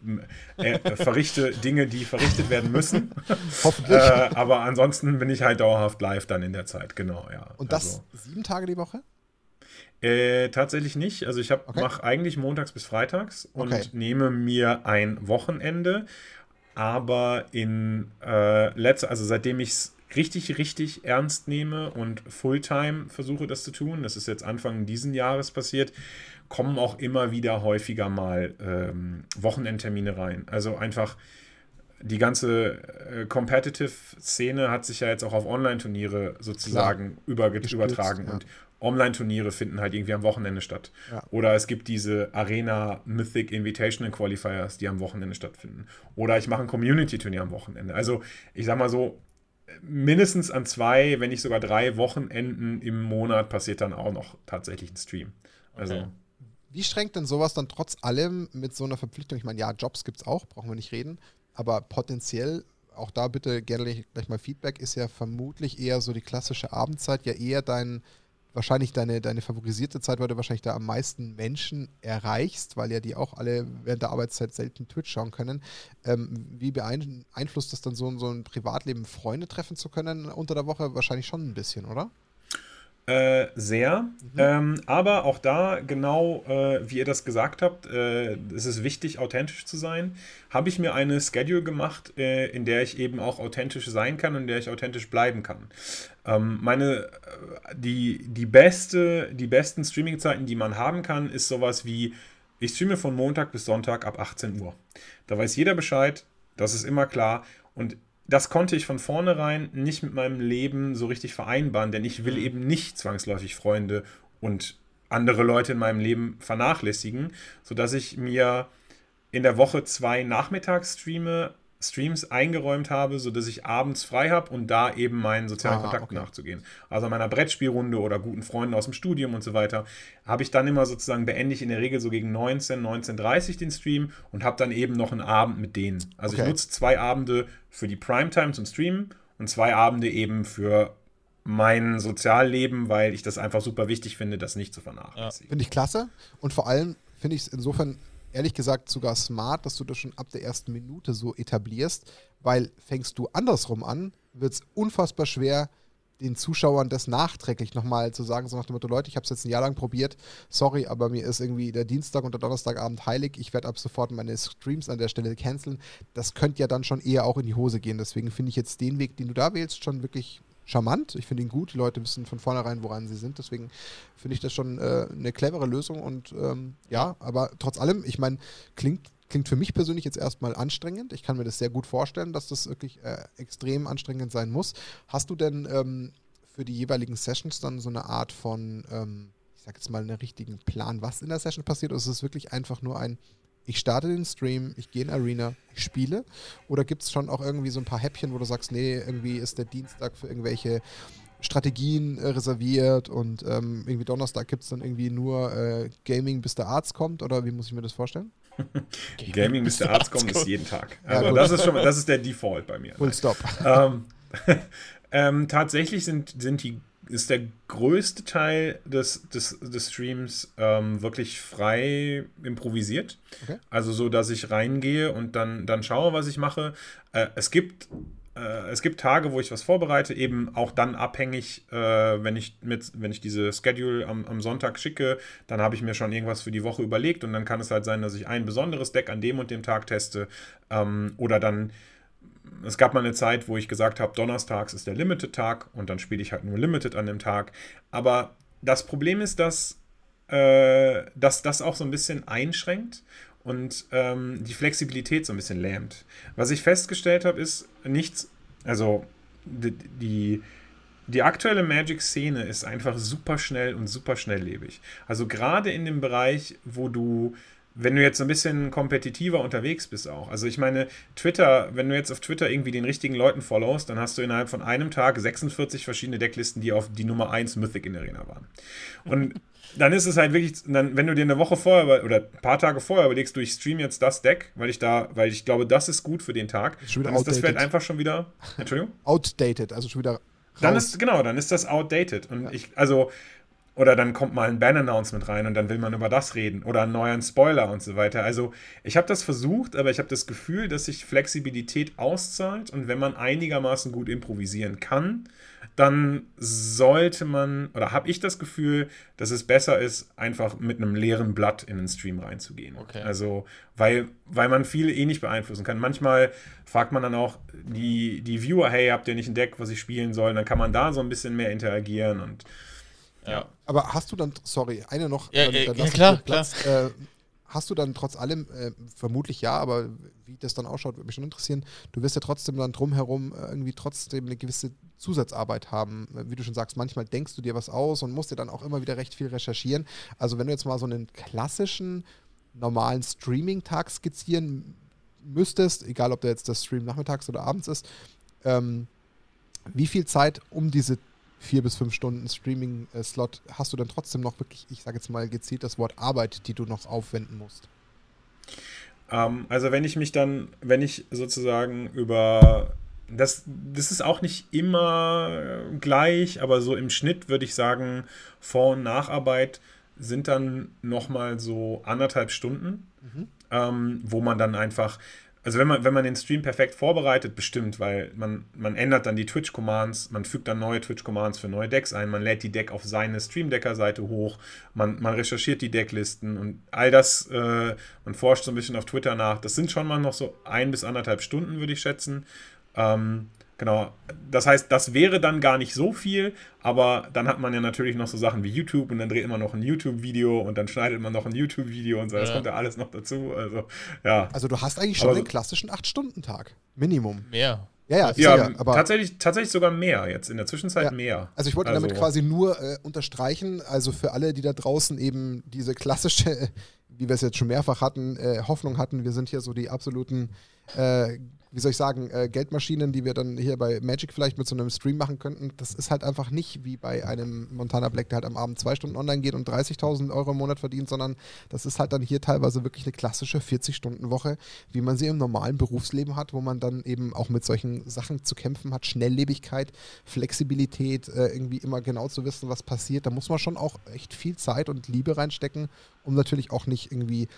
äh, verrichte Dinge, die verrichtet werden müssen. Hoffentlich. Äh, aber ansonsten bin ich halt dauerhaft live dann in der Zeit, genau, ja. Und das also, sieben Tage die Woche? Äh, tatsächlich nicht. Also ich okay. mache eigentlich montags bis freitags und okay. nehme mir ein Wochenende. Aber in äh, letzter, also seitdem ich es richtig, richtig ernst nehme und Fulltime versuche das zu tun, das ist jetzt Anfang diesen Jahres passiert, kommen auch immer wieder häufiger mal ähm, Wochenendtermine rein. Also einfach die ganze äh, Competitive-Szene hat sich ja jetzt auch auf Online-Turniere sozusagen über, übertragen. Ja. Und Online-Turniere finden halt irgendwie am Wochenende statt. Ja. Oder es gibt diese Arena Mythic Invitational Qualifiers, die am Wochenende stattfinden. Oder ich mache ein Community-Turnier am Wochenende. Also ich sag mal so, mindestens an zwei, wenn nicht sogar drei Wochenenden im Monat passiert dann auch noch tatsächlich ein Stream. Also. Okay. Wie schränkt denn sowas dann trotz allem mit so einer Verpflichtung? Ich meine, ja, Jobs gibt es auch, brauchen wir nicht reden, aber potenziell, auch da bitte gerne gleich mal Feedback, ist ja vermutlich eher so die klassische Abendzeit ja eher dein, wahrscheinlich deine, deine favorisierte Zeit, weil du wahrscheinlich da am meisten Menschen erreichst, weil ja die auch alle während der Arbeitszeit selten Twitch schauen können. Ähm, wie beeinflusst das dann so, so ein Privatleben, Freunde treffen zu können unter der Woche? Wahrscheinlich schon ein bisschen, oder? Äh, sehr. Mhm. Ähm, aber auch da, genau äh, wie ihr das gesagt habt, äh, es ist wichtig, authentisch zu sein. Habe ich mir eine Schedule gemacht, äh, in der ich eben auch authentisch sein kann und in der ich authentisch bleiben kann. Ähm, meine, äh, die, die, beste, die besten Streaming-Zeiten, die man haben kann, ist sowas wie, ich streame von Montag bis Sonntag ab 18 Uhr. Da weiß jeder Bescheid, das ist immer klar. Und das konnte ich von vornherein nicht mit meinem Leben so richtig vereinbaren, denn ich will mhm. eben nicht zwangsläufig Freunde und andere Leute in meinem Leben vernachlässigen, sodass ich mir in der Woche zwei Nachmittagsstreame Streams eingeräumt habe, sodass ich abends frei habe und da eben meinen sozialen Aha, Kontakten okay. nachzugehen. Also meiner Brettspielrunde oder guten Freunden aus dem Studium und so weiter, habe ich dann immer sozusagen beende ich in der Regel so gegen 19, 19.30 den Stream und habe dann eben noch einen Abend mit denen. Also okay. ich nutze zwei Abende für die Primetime zum Streamen und zwei Abende eben für mein Sozialleben, weil ich das einfach super wichtig finde, das nicht zu vernachlässigen. Ja. Finde ich klasse und vor allem finde ich es insofern ehrlich gesagt sogar smart, dass du das schon ab der ersten Minute so etablierst, weil fängst du andersrum an, wird es unfassbar schwer, den Zuschauern das nachträglich nochmal zu sagen, so nach dem Motto, Leute, ich habe es jetzt ein Jahr lang probiert, sorry, aber mir ist irgendwie der Dienstag und der Donnerstagabend heilig, ich werde ab sofort meine Streams an der Stelle canceln. Das könnte ja dann schon eher auch in die Hose gehen. Deswegen finde ich jetzt den Weg, den du da wählst, schon wirklich charmant. Ich finde ihn gut. Die Leute wissen von vornherein, woran sie sind. Deswegen finde ich das schon äh, eine clevere Lösung. Und ähm, ja, aber trotz allem, ich meine, klingt, klingt für mich persönlich jetzt erstmal anstrengend. Ich kann mir das sehr gut vorstellen, dass das wirklich äh, extrem anstrengend sein muss. Hast du denn ähm, für die jeweiligen Sessions dann so eine Art von, ähm, ich sag jetzt mal, einen richtigen Plan, was in der Session passiert? Oder ist es wirklich einfach nur ein ich starte den Stream, ich gehe in Arena, ich spiele? Oder gibt es schon auch irgendwie so ein paar Häppchen, wo du sagst, nee, irgendwie ist der Dienstag für irgendwelche Strategien äh, reserviert und ähm, irgendwie Donnerstag gibt es dann irgendwie nur äh, Gaming, bis der Arzt kommt? Oder wie muss ich mir das vorstellen? Gaming, bis der Arzt kommt, ist jeden Tag. Also ja, das ist schon das ist der Default bei mir. Full stop. Ähm, ähm, tatsächlich sind, sind die ist der größte Teil des, des, des Streams ähm, wirklich frei improvisiert. Okay. Also so, dass ich reingehe und dann, dann schaue, was ich mache. Äh, es gibt äh, es gibt Tage, wo ich was vorbereite, eben auch dann abhängig, äh, wenn, ich mit, wenn ich diese Schedule am, am Sonntag schicke, dann habe ich mir schon irgendwas für die Woche überlegt und dann kann es halt sein, dass ich ein besonderes Deck an dem und dem Tag teste ähm, oder dann es gab mal eine Zeit, wo ich gesagt habe, donnerstags ist der Limited-Tag und dann spiele ich halt nur Limited an dem Tag. Aber das Problem ist, dass, äh, dass das auch so ein bisschen einschränkt und ähm, die Flexibilität so ein bisschen lähmt. Was ich festgestellt habe, ist nichts, also die, die, die aktuelle Magic-Szene ist einfach super schnell und super schnelllebig. Also gerade in dem Bereich, wo du wenn du jetzt so ein bisschen kompetitiver unterwegs bist auch. Also ich meine, Twitter, wenn du jetzt auf Twitter irgendwie den richtigen Leuten followst, dann hast du innerhalb von einem Tag 46 verschiedene Decklisten, die auf die Nummer 1 Mythic in der Arena waren. Und dann ist es halt wirklich, dann, wenn du dir eine Woche vorher oder ein paar Tage vorher überlegst, du, ich stream jetzt das Deck, weil ich da, weil ich glaube, das ist gut für den Tag, ist dann ist das vielleicht einfach schon wieder, Entschuldigung? Outdated, also schon wieder raus. Dann ist, genau, dann ist das outdated. Und ja. ich, also, oder dann kommt mal ein Ban-Announcement rein und dann will man über das reden. Oder einen neuen Spoiler und so weiter. Also ich habe das versucht, aber ich habe das Gefühl, dass sich Flexibilität auszahlt. Und wenn man einigermaßen gut improvisieren kann, dann sollte man, oder habe ich das Gefühl, dass es besser ist, einfach mit einem leeren Blatt in den Stream reinzugehen. Okay. Also, weil, weil man viel eh nicht beeinflussen kann. Manchmal fragt man dann auch die, die Viewer, hey, habt ihr nicht ein Deck, was ich spielen soll? Dann kann man da so ein bisschen mehr interagieren und ja. Aber hast du dann, sorry, eine noch. Ja, äh, ja klar, Platz, klar. Äh, hast du dann trotz allem, äh, vermutlich ja, aber wie das dann ausschaut, würde mich schon interessieren. Du wirst ja trotzdem dann drumherum äh, irgendwie trotzdem eine gewisse Zusatzarbeit haben. Äh, wie du schon sagst, manchmal denkst du dir was aus und musst dir dann auch immer wieder recht viel recherchieren. Also wenn du jetzt mal so einen klassischen, normalen Streaming-Tag skizzieren müsstest, egal ob der jetzt das Stream nachmittags oder abends ist, ähm, wie viel Zeit um diese vier bis fünf Stunden Streaming-Slot hast du dann trotzdem noch wirklich, ich sage jetzt mal gezielt das Wort Arbeit, die du noch aufwenden musst? Ähm, also wenn ich mich dann, wenn ich sozusagen über das, das ist auch nicht immer gleich, aber so im Schnitt würde ich sagen, Vor- und Nacharbeit sind dann nochmal so anderthalb Stunden, mhm. ähm, wo man dann einfach, also wenn man, wenn man den Stream perfekt vorbereitet, bestimmt, weil man, man ändert dann die Twitch-Commands, man fügt dann neue Twitch-Commands für neue Decks ein, man lädt die Deck auf seine Stream-Decker-Seite hoch, man, man recherchiert die Decklisten und all das, äh, man forscht so ein bisschen auf Twitter nach. Das sind schon mal noch so ein bis anderthalb Stunden, würde ich schätzen. Ähm, Genau, das heißt, das wäre dann gar nicht so viel, aber dann hat man ja natürlich noch so Sachen wie YouTube und dann dreht man noch ein YouTube-Video und dann schneidet man noch ein YouTube-Video und so, das kommt ja alles noch dazu. Also, ja. Also du hast eigentlich schon aber den klassischen 8-Stunden-Tag. Minimum. Mehr. Ja, ja, ja sicher, aber tatsächlich, tatsächlich sogar mehr jetzt, in der Zwischenzeit ja. mehr. Also ich wollte also. damit quasi nur äh, unterstreichen, also für alle, die da draußen eben diese klassische, wie wir es jetzt schon mehrfach hatten, äh, Hoffnung hatten, wir sind hier so die absoluten äh, wie soll ich sagen, äh, Geldmaschinen, die wir dann hier bei Magic vielleicht mit so einem Stream machen könnten, das ist halt einfach nicht wie bei einem Montana Black, der halt am Abend zwei Stunden online geht und 30.000 Euro im Monat verdient, sondern das ist halt dann hier teilweise wirklich eine klassische 40-Stunden-Woche, wie man sie im normalen Berufsleben hat, wo man dann eben auch mit solchen Sachen zu kämpfen hat, Schnelllebigkeit, Flexibilität, äh, irgendwie immer genau zu wissen, was passiert. Da muss man schon auch echt viel Zeit und Liebe reinstecken, um natürlich auch nicht irgendwie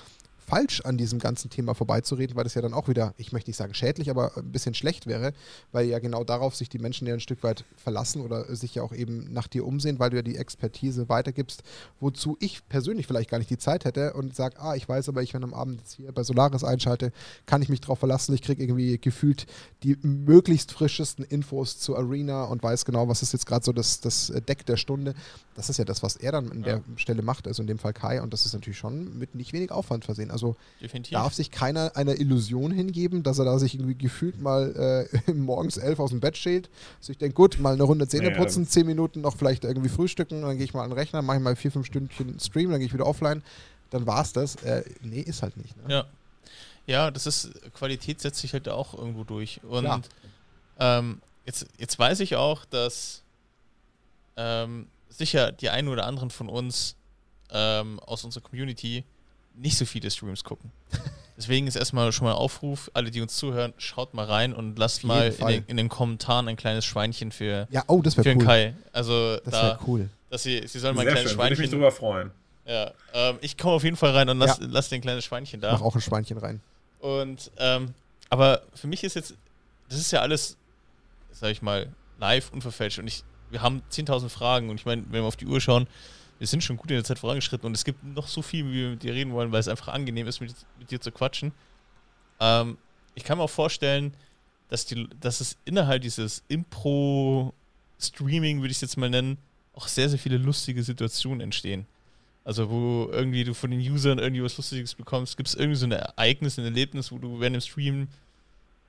falsch an diesem ganzen Thema vorbeizureden, weil das ja dann auch wieder, ich möchte nicht sagen schädlich, aber ein bisschen schlecht wäre, weil ja genau darauf sich die Menschen ja ein Stück weit verlassen oder sich ja auch eben nach dir umsehen, weil du ja die Expertise weitergibst, wozu ich persönlich vielleicht gar nicht die Zeit hätte und sage, ah, ich weiß aber, ich, wenn am Abend jetzt hier bei Solaris einschalte, kann ich mich darauf verlassen, ich kriege irgendwie gefühlt die möglichst frischesten Infos zur Arena und weiß genau, was ist jetzt gerade so das, das Deck der Stunde. Das ist ja das, was er dann an ja. der Stelle macht, also in dem Fall Kai, und das ist natürlich schon mit nicht wenig Aufwand versehen. Also Definitiv. darf sich keiner einer Illusion hingeben, dass er da sich irgendwie gefühlt mal äh, morgens elf aus dem Bett steht. Also ich denke, gut, mal eine Runde Zähne putzen, zehn Minuten noch vielleicht irgendwie frühstücken, dann gehe ich mal an den Rechner, mache ich mal vier, fünf Stündchen Stream, dann gehe ich wieder offline. Dann war es das. Äh, nee, ist halt nicht. Ne? Ja. Ja, das ist, Qualität setzt sich halt auch irgendwo durch. Und ähm, jetzt, jetzt weiß ich auch, dass ähm, sicher die einen oder anderen von uns ähm, aus unserer Community nicht so viele Streams gucken. Deswegen ist erstmal schon mal ein Aufruf, alle, die uns zuhören, schaut mal rein und lasst mal in den, in den, Kommentaren ein kleines Schweinchen für, ja, oh, das für cool. Kai. Also das da, cool. Dass sie, sie sollen mal ein Sehr kleines schön. Schweinchen. Würde ich mich drüber freuen. Ja, ähm, ich komme auf jeden Fall rein und lass, ja. lass den kleines Schweinchen da. Mach auch ein Schweinchen rein. Und, ähm, aber für mich ist jetzt, das ist ja alles sag ich mal, live unverfälscht. Und ich, wir haben 10.000 Fragen und ich meine, wenn wir auf die Uhr schauen, wir sind schon gut in der Zeit vorangeschritten und es gibt noch so viel, wie wir mit dir reden wollen, weil es einfach angenehm ist, mit, mit dir zu quatschen. Ähm, ich kann mir auch vorstellen, dass, die, dass es innerhalb dieses Impro-Streaming, würde ich es jetzt mal nennen, auch sehr, sehr viele lustige Situationen entstehen. Also wo irgendwie du von den Usern irgendwie was Lustiges bekommst. Gibt es irgendwie so ein Ereignis, ein Erlebnis, wo du während dem Stream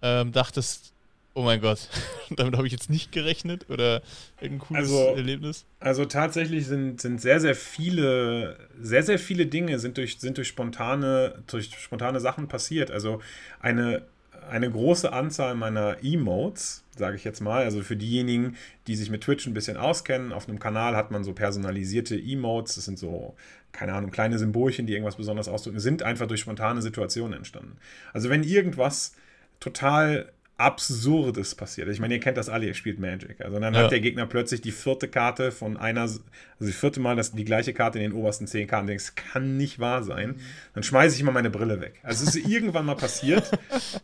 ähm, dachtest, oh mein Gott, damit habe ich jetzt nicht gerechnet oder irgendein cooles also, Erlebnis? Also tatsächlich sind, sind sehr, sehr viele, sehr, sehr viele Dinge sind durch, sind durch spontane, durch spontane Sachen passiert. Also eine, eine große Anzahl meiner Emotes, sage ich jetzt mal, also für diejenigen, die sich mit Twitch ein bisschen auskennen, auf einem Kanal hat man so personalisierte Emotes, das sind so, keine Ahnung, kleine Symbolchen, die irgendwas besonders ausdrücken, sind einfach durch spontane Situationen entstanden. Also wenn irgendwas total Absurdes passiert. Ich meine, ihr kennt das alle, ihr spielt Magic. Also dann ja. hat der Gegner plötzlich die vierte Karte von einer, also die vierte Mal das, die gleiche Karte in den obersten zehn Karten. Denkst, kann nicht wahr sein. Dann schmeiße ich immer meine Brille weg. Also es ist irgendwann mal passiert.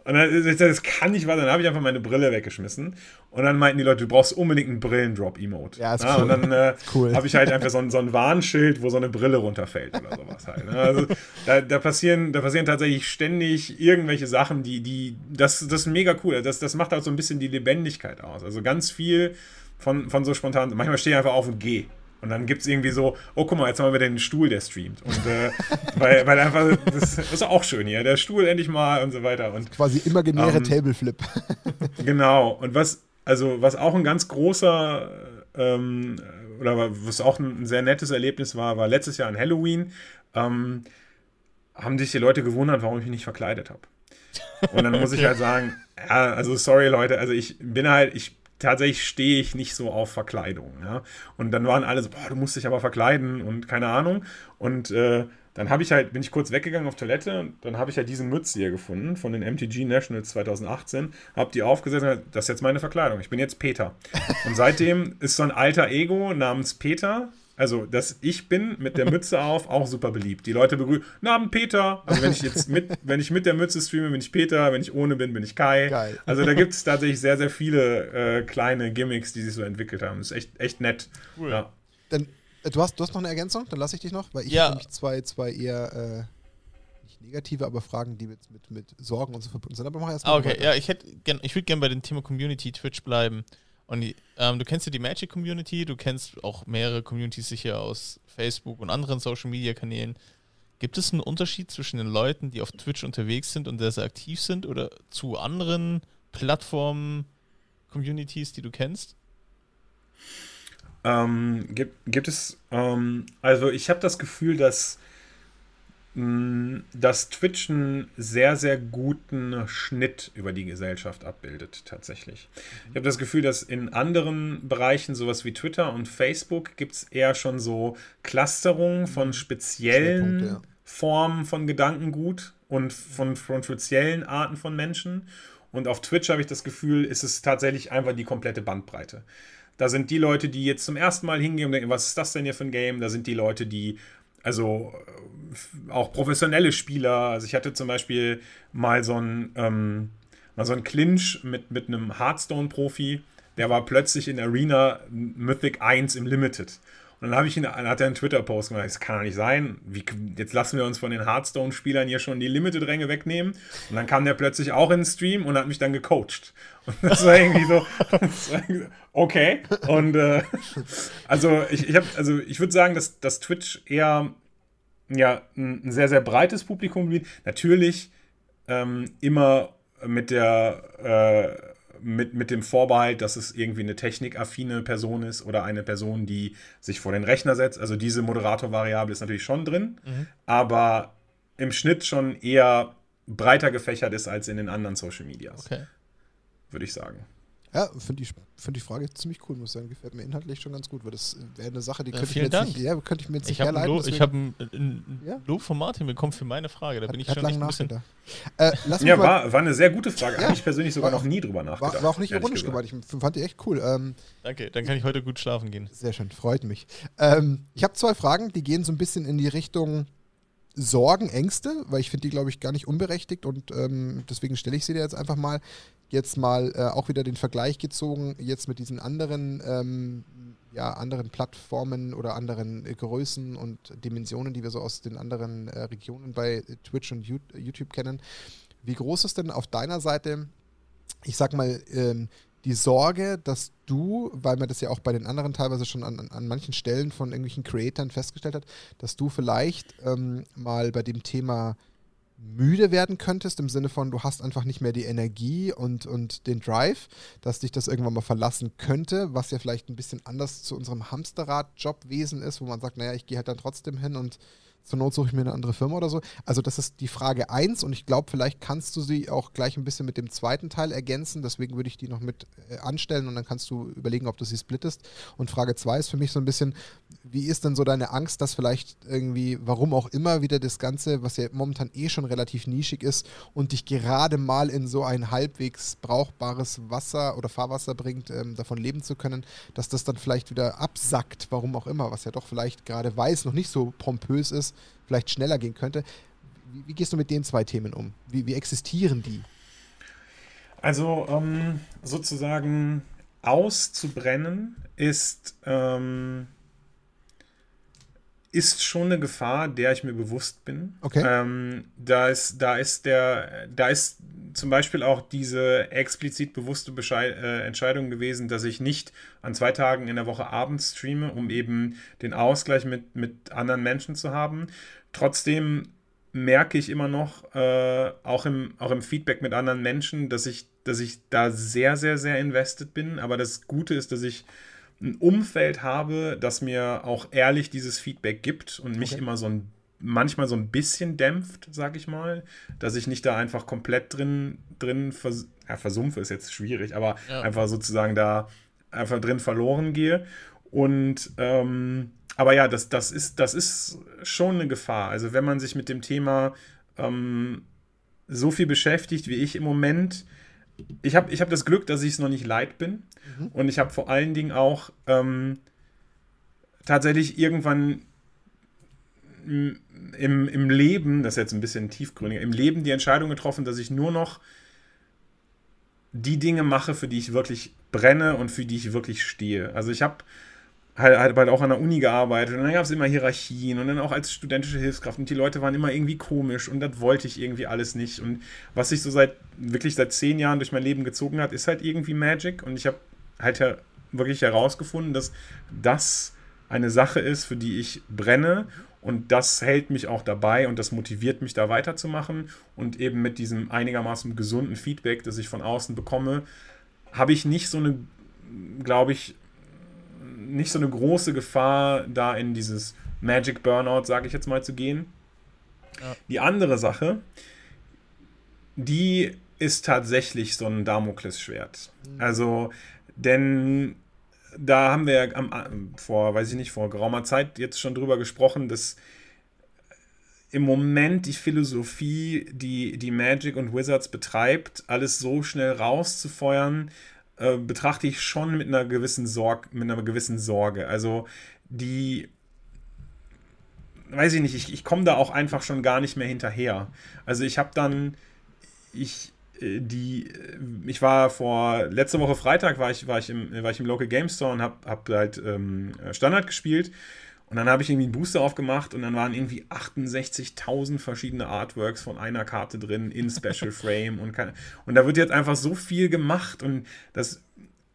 Und dann, das kann nicht wahr sein. Dann habe ich einfach meine Brille weggeschmissen. Und dann meinten die Leute, du brauchst unbedingt einen Brillendrop-Emote. Ja, ist ja, cool. Und dann äh, cool. habe ich halt einfach so ein, so ein Warnschild, wo so eine Brille runterfällt oder sowas halt. Ne? Also da, da, passieren, da passieren tatsächlich ständig irgendwelche Sachen, die, die, das, das ist mega cool. Das, das macht halt so ein bisschen die Lebendigkeit aus. Also ganz viel von, von so spontan, manchmal stehe ich einfach auf und gehe. Und dann gibt es irgendwie so, oh guck mal, jetzt haben wir wieder den Stuhl, der streamt. Und äh, weil, weil einfach, das, das, ist auch schön hier, der Stuhl endlich mal und so weiter. Und, Quasi imaginäre ähm, Tableflip. genau. Und was, also was auch ein ganz großer ähm, oder was auch ein sehr nettes Erlebnis war, war letztes Jahr an Halloween. Ähm, haben sich die Leute gewundert, warum ich mich nicht verkleidet habe. Und dann muss ich halt sagen, ja, also sorry Leute, also ich bin halt, ich tatsächlich stehe ich nicht so auf Verkleidung. Ja? Und dann waren alle so, boah, du musst dich aber verkleiden und keine Ahnung. Und äh, dann habe ich halt, bin ich kurz weggegangen auf Toilette und dann habe ich halt diese Mütze hier gefunden von den MTG Nationals 2018, habe die aufgesetzt und das ist jetzt meine Verkleidung. Ich bin jetzt Peter. Und seitdem ist so ein alter Ego namens Peter, also dass ich bin mit der Mütze auf, auch super beliebt. Die Leute begrüßen, Namen Peter. Also wenn ich jetzt mit, wenn ich mit der Mütze streame, bin ich Peter, wenn ich ohne bin, bin ich Kai. Geil. Also da gibt es tatsächlich sehr, sehr viele äh, kleine Gimmicks, die sich so entwickelt haben. Das ist echt, echt nett. Cool. Ja. Dann äh, du hast, du hast noch eine Ergänzung? Dann lasse ich dich noch, weil ich ja. habe nämlich zwei, zwei eher äh, nicht negative, aber Fragen, die mit, mit, mit Sorgen und so verbunden sind. Aber mach erst mal. Ah, okay, weiter. ja, ich, ich würde gerne bei dem Thema Community Twitch bleiben. Und ähm, du kennst ja die Magic Community, du kennst auch mehrere Communities sicher aus Facebook und anderen Social Media Kanälen. Gibt es einen Unterschied zwischen den Leuten, die auf Twitch unterwegs sind und sehr, sehr aktiv sind oder zu anderen Plattformen, Communities, die du kennst? Ähm, gibt, gibt es, ähm, also ich habe das Gefühl, dass, dass Twitch einen sehr, sehr guten Schnitt über die Gesellschaft abbildet, tatsächlich. Ich habe das Gefühl, dass in anderen Bereichen, sowas wie Twitter und Facebook, gibt es eher schon so Clusterungen von mhm. speziellen ja. Formen von Gedankengut und von, von speziellen Arten von Menschen. Und auf Twitch habe ich das Gefühl, ist es tatsächlich einfach die komplette Bandbreite. Da sind die Leute, die jetzt zum ersten Mal hingehen und denken, was ist das denn hier für ein Game? Da sind die Leute, die, also äh, auch professionelle Spieler. Also ich hatte zum Beispiel mal so ein, ähm, mal so ein Clinch mit, mit einem Hearthstone-Profi, der war plötzlich in Arena Mythic 1 im Limited. Und dann ich ihn, dann hat er einen Twitter-Post gemacht, das kann doch nicht sein. Wie, jetzt lassen wir uns von den Hearthstone-Spielern hier schon die Limited-Ränge wegnehmen. Und dann kam der plötzlich auch in den Stream und hat mich dann gecoacht. Und das war irgendwie so, okay. Und äh, also ich, ich also ich würde sagen, dass, dass Twitch eher ja, ein sehr, sehr breites Publikum bietet. Natürlich ähm, immer mit der äh, mit, mit dem Vorbehalt, dass es irgendwie eine technikaffine Person ist oder eine Person, die sich vor den Rechner setzt. Also diese Moderator-Variable ist natürlich schon drin, mhm. aber im Schnitt schon eher breiter gefächert ist als in den anderen Social Medias. Okay. Würde ich sagen. Ja, finde ich, find die Frage ziemlich cool, muss ich sagen. Gefällt mir inhaltlich schon ganz gut, weil das wäre eine Sache, die könnte, ich mir, jetzt nicht, ja, könnte ich mir jetzt ich nicht herleiten. Lo ich habe ein, ein ja? Lob von Martin bekommen für meine Frage. Da hat, bin ich schon ein bisschen. Äh, ja, war, war eine sehr gute Frage. Ja, habe ich persönlich sogar noch nie drüber nachgedacht. War, war auch nicht ironisch gemeint. Ich fand die echt cool. Ähm, Danke, dann kann ich heute gut schlafen gehen. Sehr schön, freut mich. Ähm, ich habe zwei Fragen, die gehen so ein bisschen in die Richtung Sorgen, Ängste, weil ich finde die, glaube ich, gar nicht unberechtigt und ähm, deswegen stelle ich sie dir jetzt einfach mal. Jetzt mal äh, auch wieder den Vergleich gezogen, jetzt mit diesen anderen, ähm, ja, anderen Plattformen oder anderen äh, Größen und Dimensionen, die wir so aus den anderen äh, Regionen bei Twitch und YouTube kennen. Wie groß ist denn auf deiner Seite, ich sag mal, ähm, die Sorge, dass du, weil man das ja auch bei den anderen teilweise schon an, an manchen Stellen von irgendwelchen Creatoren festgestellt hat, dass du vielleicht ähm, mal bei dem Thema müde werden könntest, im Sinne von, du hast einfach nicht mehr die Energie und, und den Drive, dass dich das irgendwann mal verlassen könnte, was ja vielleicht ein bisschen anders zu unserem Hamsterrad-Jobwesen ist, wo man sagt, naja, ich gehe halt dann trotzdem hin und zur Not suche ich mir eine andere Firma oder so. Also das ist die Frage 1 und ich glaube, vielleicht kannst du sie auch gleich ein bisschen mit dem zweiten Teil ergänzen. Deswegen würde ich die noch mit äh, anstellen und dann kannst du überlegen, ob du sie splittest. Und Frage 2 ist für mich so ein bisschen, wie ist denn so deine Angst, dass vielleicht irgendwie, warum auch immer, wieder das Ganze, was ja momentan eh schon relativ nischig ist und dich gerade mal in so ein halbwegs brauchbares Wasser oder Fahrwasser bringt, ähm, davon leben zu können, dass das dann vielleicht wieder absackt, warum auch immer, was ja doch vielleicht gerade weiß noch nicht so pompös ist vielleicht schneller gehen könnte. Wie, wie gehst du mit den zwei Themen um? Wie, wie existieren die? Also ähm, sozusagen auszubrennen ist, ähm, ist schon eine Gefahr, der ich mir bewusst bin. Okay. Ähm, da, ist, da, ist der, da ist zum Beispiel auch diese explizit bewusste Bescheid, äh, Entscheidung gewesen, dass ich nicht an zwei Tagen in der Woche abends streame, um eben den Ausgleich mit, mit anderen Menschen zu haben. Trotzdem merke ich immer noch, äh, auch, im, auch im Feedback mit anderen Menschen, dass ich, dass ich da sehr, sehr, sehr invested bin. Aber das Gute ist, dass ich ein Umfeld habe, das mir auch ehrlich dieses Feedback gibt und mich okay. immer so ein manchmal so ein bisschen dämpft, sag ich mal, dass ich nicht da einfach komplett drin, drin vers ja, versumpfe ist jetzt schwierig, aber ja. einfach sozusagen da einfach drin verloren gehe. Und ähm, aber ja, das, das, ist, das ist schon eine Gefahr. Also wenn man sich mit dem Thema ähm, so viel beschäftigt wie ich im Moment, ich habe ich hab das Glück, dass ich es noch nicht leid bin. Mhm. Und ich habe vor allen Dingen auch ähm, tatsächlich irgendwann im, im Leben, das ist jetzt ein bisschen tiefgründiger, im Leben die Entscheidung getroffen, dass ich nur noch die Dinge mache, für die ich wirklich brenne und für die ich wirklich stehe. Also ich habe halt, halt, halt auch an der Uni gearbeitet und dann gab es immer Hierarchien und dann auch als studentische Hilfskraft und die Leute waren immer irgendwie komisch und das wollte ich irgendwie alles nicht. Und was sich so seit wirklich seit zehn Jahren durch mein Leben gezogen hat, ist halt irgendwie Magic und ich habe halt ja wirklich herausgefunden, dass das eine Sache ist, für die ich brenne und das hält mich auch dabei und das motiviert mich da weiterzumachen und eben mit diesem einigermaßen gesunden Feedback, das ich von außen bekomme, habe ich nicht so eine, glaube ich, nicht so eine große Gefahr, da in dieses Magic Burnout, sage ich jetzt mal, zu gehen. Ja. Die andere Sache, die ist tatsächlich so ein Damoklesschwert. Mhm. Also, denn da haben wir ja am, vor, weiß ich nicht, vor geraumer Zeit jetzt schon drüber gesprochen, dass im Moment die Philosophie, die die Magic und Wizards betreibt, alles so schnell rauszufeuern, äh, betrachte ich schon mit einer gewissen Sorge, mit einer gewissen Sorge. Also die weiß ich nicht, ich, ich komme da auch einfach schon gar nicht mehr hinterher. Also ich habe dann, ich, äh, die, äh, ich war vor, letzte Woche Freitag war ich, war ich, im, war ich im Local Game Store und habe hab halt ähm, Standard gespielt und dann habe ich irgendwie einen Booster aufgemacht und dann waren irgendwie 68.000 verschiedene Artworks von einer Karte drin in Special Frame und, kann, und da wird jetzt einfach so viel gemacht und das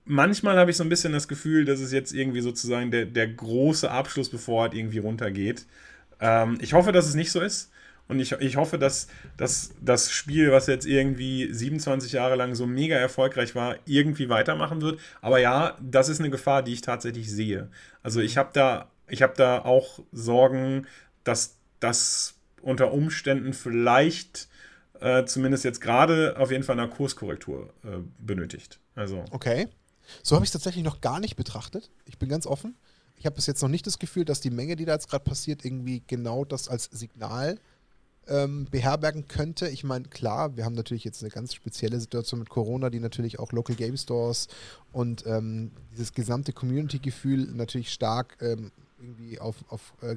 manchmal habe ich so ein bisschen das Gefühl, dass es jetzt irgendwie sozusagen der, der große Abschluss, bevor es irgendwie runtergeht. Ähm, ich hoffe, dass es nicht so ist. Und ich, ich hoffe, dass, dass das Spiel, was jetzt irgendwie 27 Jahre lang so mega erfolgreich war, irgendwie weitermachen wird. Aber ja, das ist eine Gefahr, die ich tatsächlich sehe. Also ich habe da ich habe da auch Sorgen, dass das unter Umständen vielleicht äh, zumindest jetzt gerade auf jeden Fall eine Kurskorrektur äh, benötigt. Also. Okay. So habe ich es tatsächlich noch gar nicht betrachtet. Ich bin ganz offen. Ich habe bis jetzt noch nicht das Gefühl, dass die Menge, die da jetzt gerade passiert, irgendwie genau das als Signal ähm, beherbergen könnte. Ich meine, klar, wir haben natürlich jetzt eine ganz spezielle Situation mit Corona, die natürlich auch Local Game Stores und ähm, dieses gesamte Community-Gefühl natürlich stark ähm, irgendwie auf, auf äh,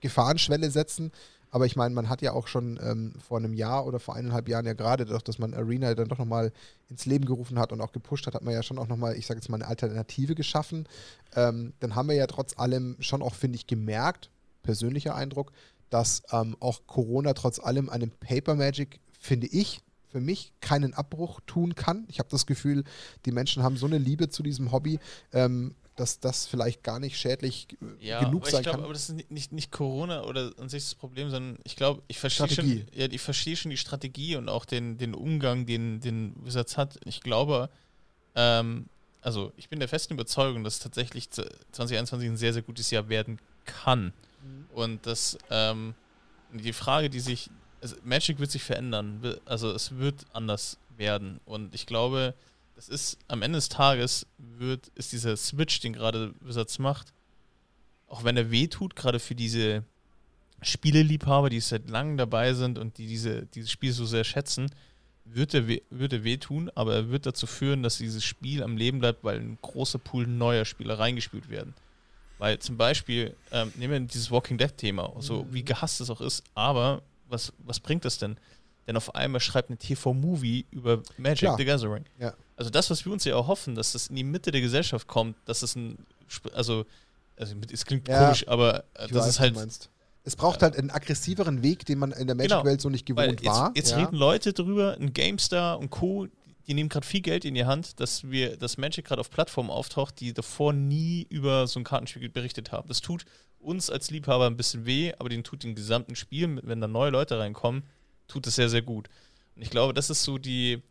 Gefahrenschwelle setzen. Aber ich meine, man hat ja auch schon ähm, vor einem Jahr oder vor eineinhalb Jahren ja gerade, doch, dass man Arena dann doch nochmal ins Leben gerufen hat und auch gepusht hat, hat man ja schon auch nochmal, ich sage jetzt mal, eine Alternative geschaffen. Ähm, dann haben wir ja trotz allem schon auch, finde ich, gemerkt, persönlicher Eindruck, dass ähm, auch Corona trotz allem einem Paper Magic, finde ich, für mich keinen Abbruch tun kann. Ich habe das Gefühl, die Menschen haben so eine Liebe zu diesem Hobby, ähm, dass das vielleicht gar nicht schädlich äh, ja, genug sein glaub, kann. Aber das ist nicht, nicht Corona oder an sich das Problem, sondern ich glaube, ich verstehe schon, ja, ich verstehe schon die Strategie und auch den, den Umgang, den, den Wizards hat. Ich glaube, ähm, also ich bin der festen Überzeugung, dass tatsächlich 2021 ein sehr, sehr gutes Jahr werden kann. Mhm. Und dass ähm, die Frage, die sich, also Magic wird sich verändern, also es wird anders werden. Und ich glaube, das ist am Ende des Tages wird, ist dieser Switch, den gerade Wizards macht, auch wenn er wehtut, gerade für diese Spieleliebhaber, die seit langem dabei sind und die diese, dieses Spiel so sehr schätzen, wird er, weh, wird er wehtun, aber er wird dazu führen, dass dieses Spiel am Leben bleibt, weil ein großer Pool neuer Spieler reingespielt werden. Weil zum Beispiel, ähm, nehmen wir dieses Walking Dead-Thema, so mhm. wie gehasst es auch ist, aber was, was bringt das denn? Denn auf einmal schreibt eine TV-Movie über Magic ja. the Gathering. Ja. Also das, was wir uns ja erhoffen, dass das in die Mitte der Gesellschaft kommt, dass es ein, also, also es klingt ja, komisch, aber äh, das weiß, ist halt. Es braucht halt einen aggressiveren Weg, den man in der Magic-Welt genau, so nicht gewohnt jetzt, war. Jetzt ja. reden Leute drüber, ein GameStar und Co., die nehmen gerade viel Geld in die Hand, dass wir, dass Magic gerade auf Plattformen auftaucht, die davor nie über so ein Kartenspiel berichtet haben. Das tut uns als Liebhaber ein bisschen weh, aber den tut den gesamten Spiel, wenn da neue Leute reinkommen, tut es sehr, sehr gut. Und ich glaube, das ist so die,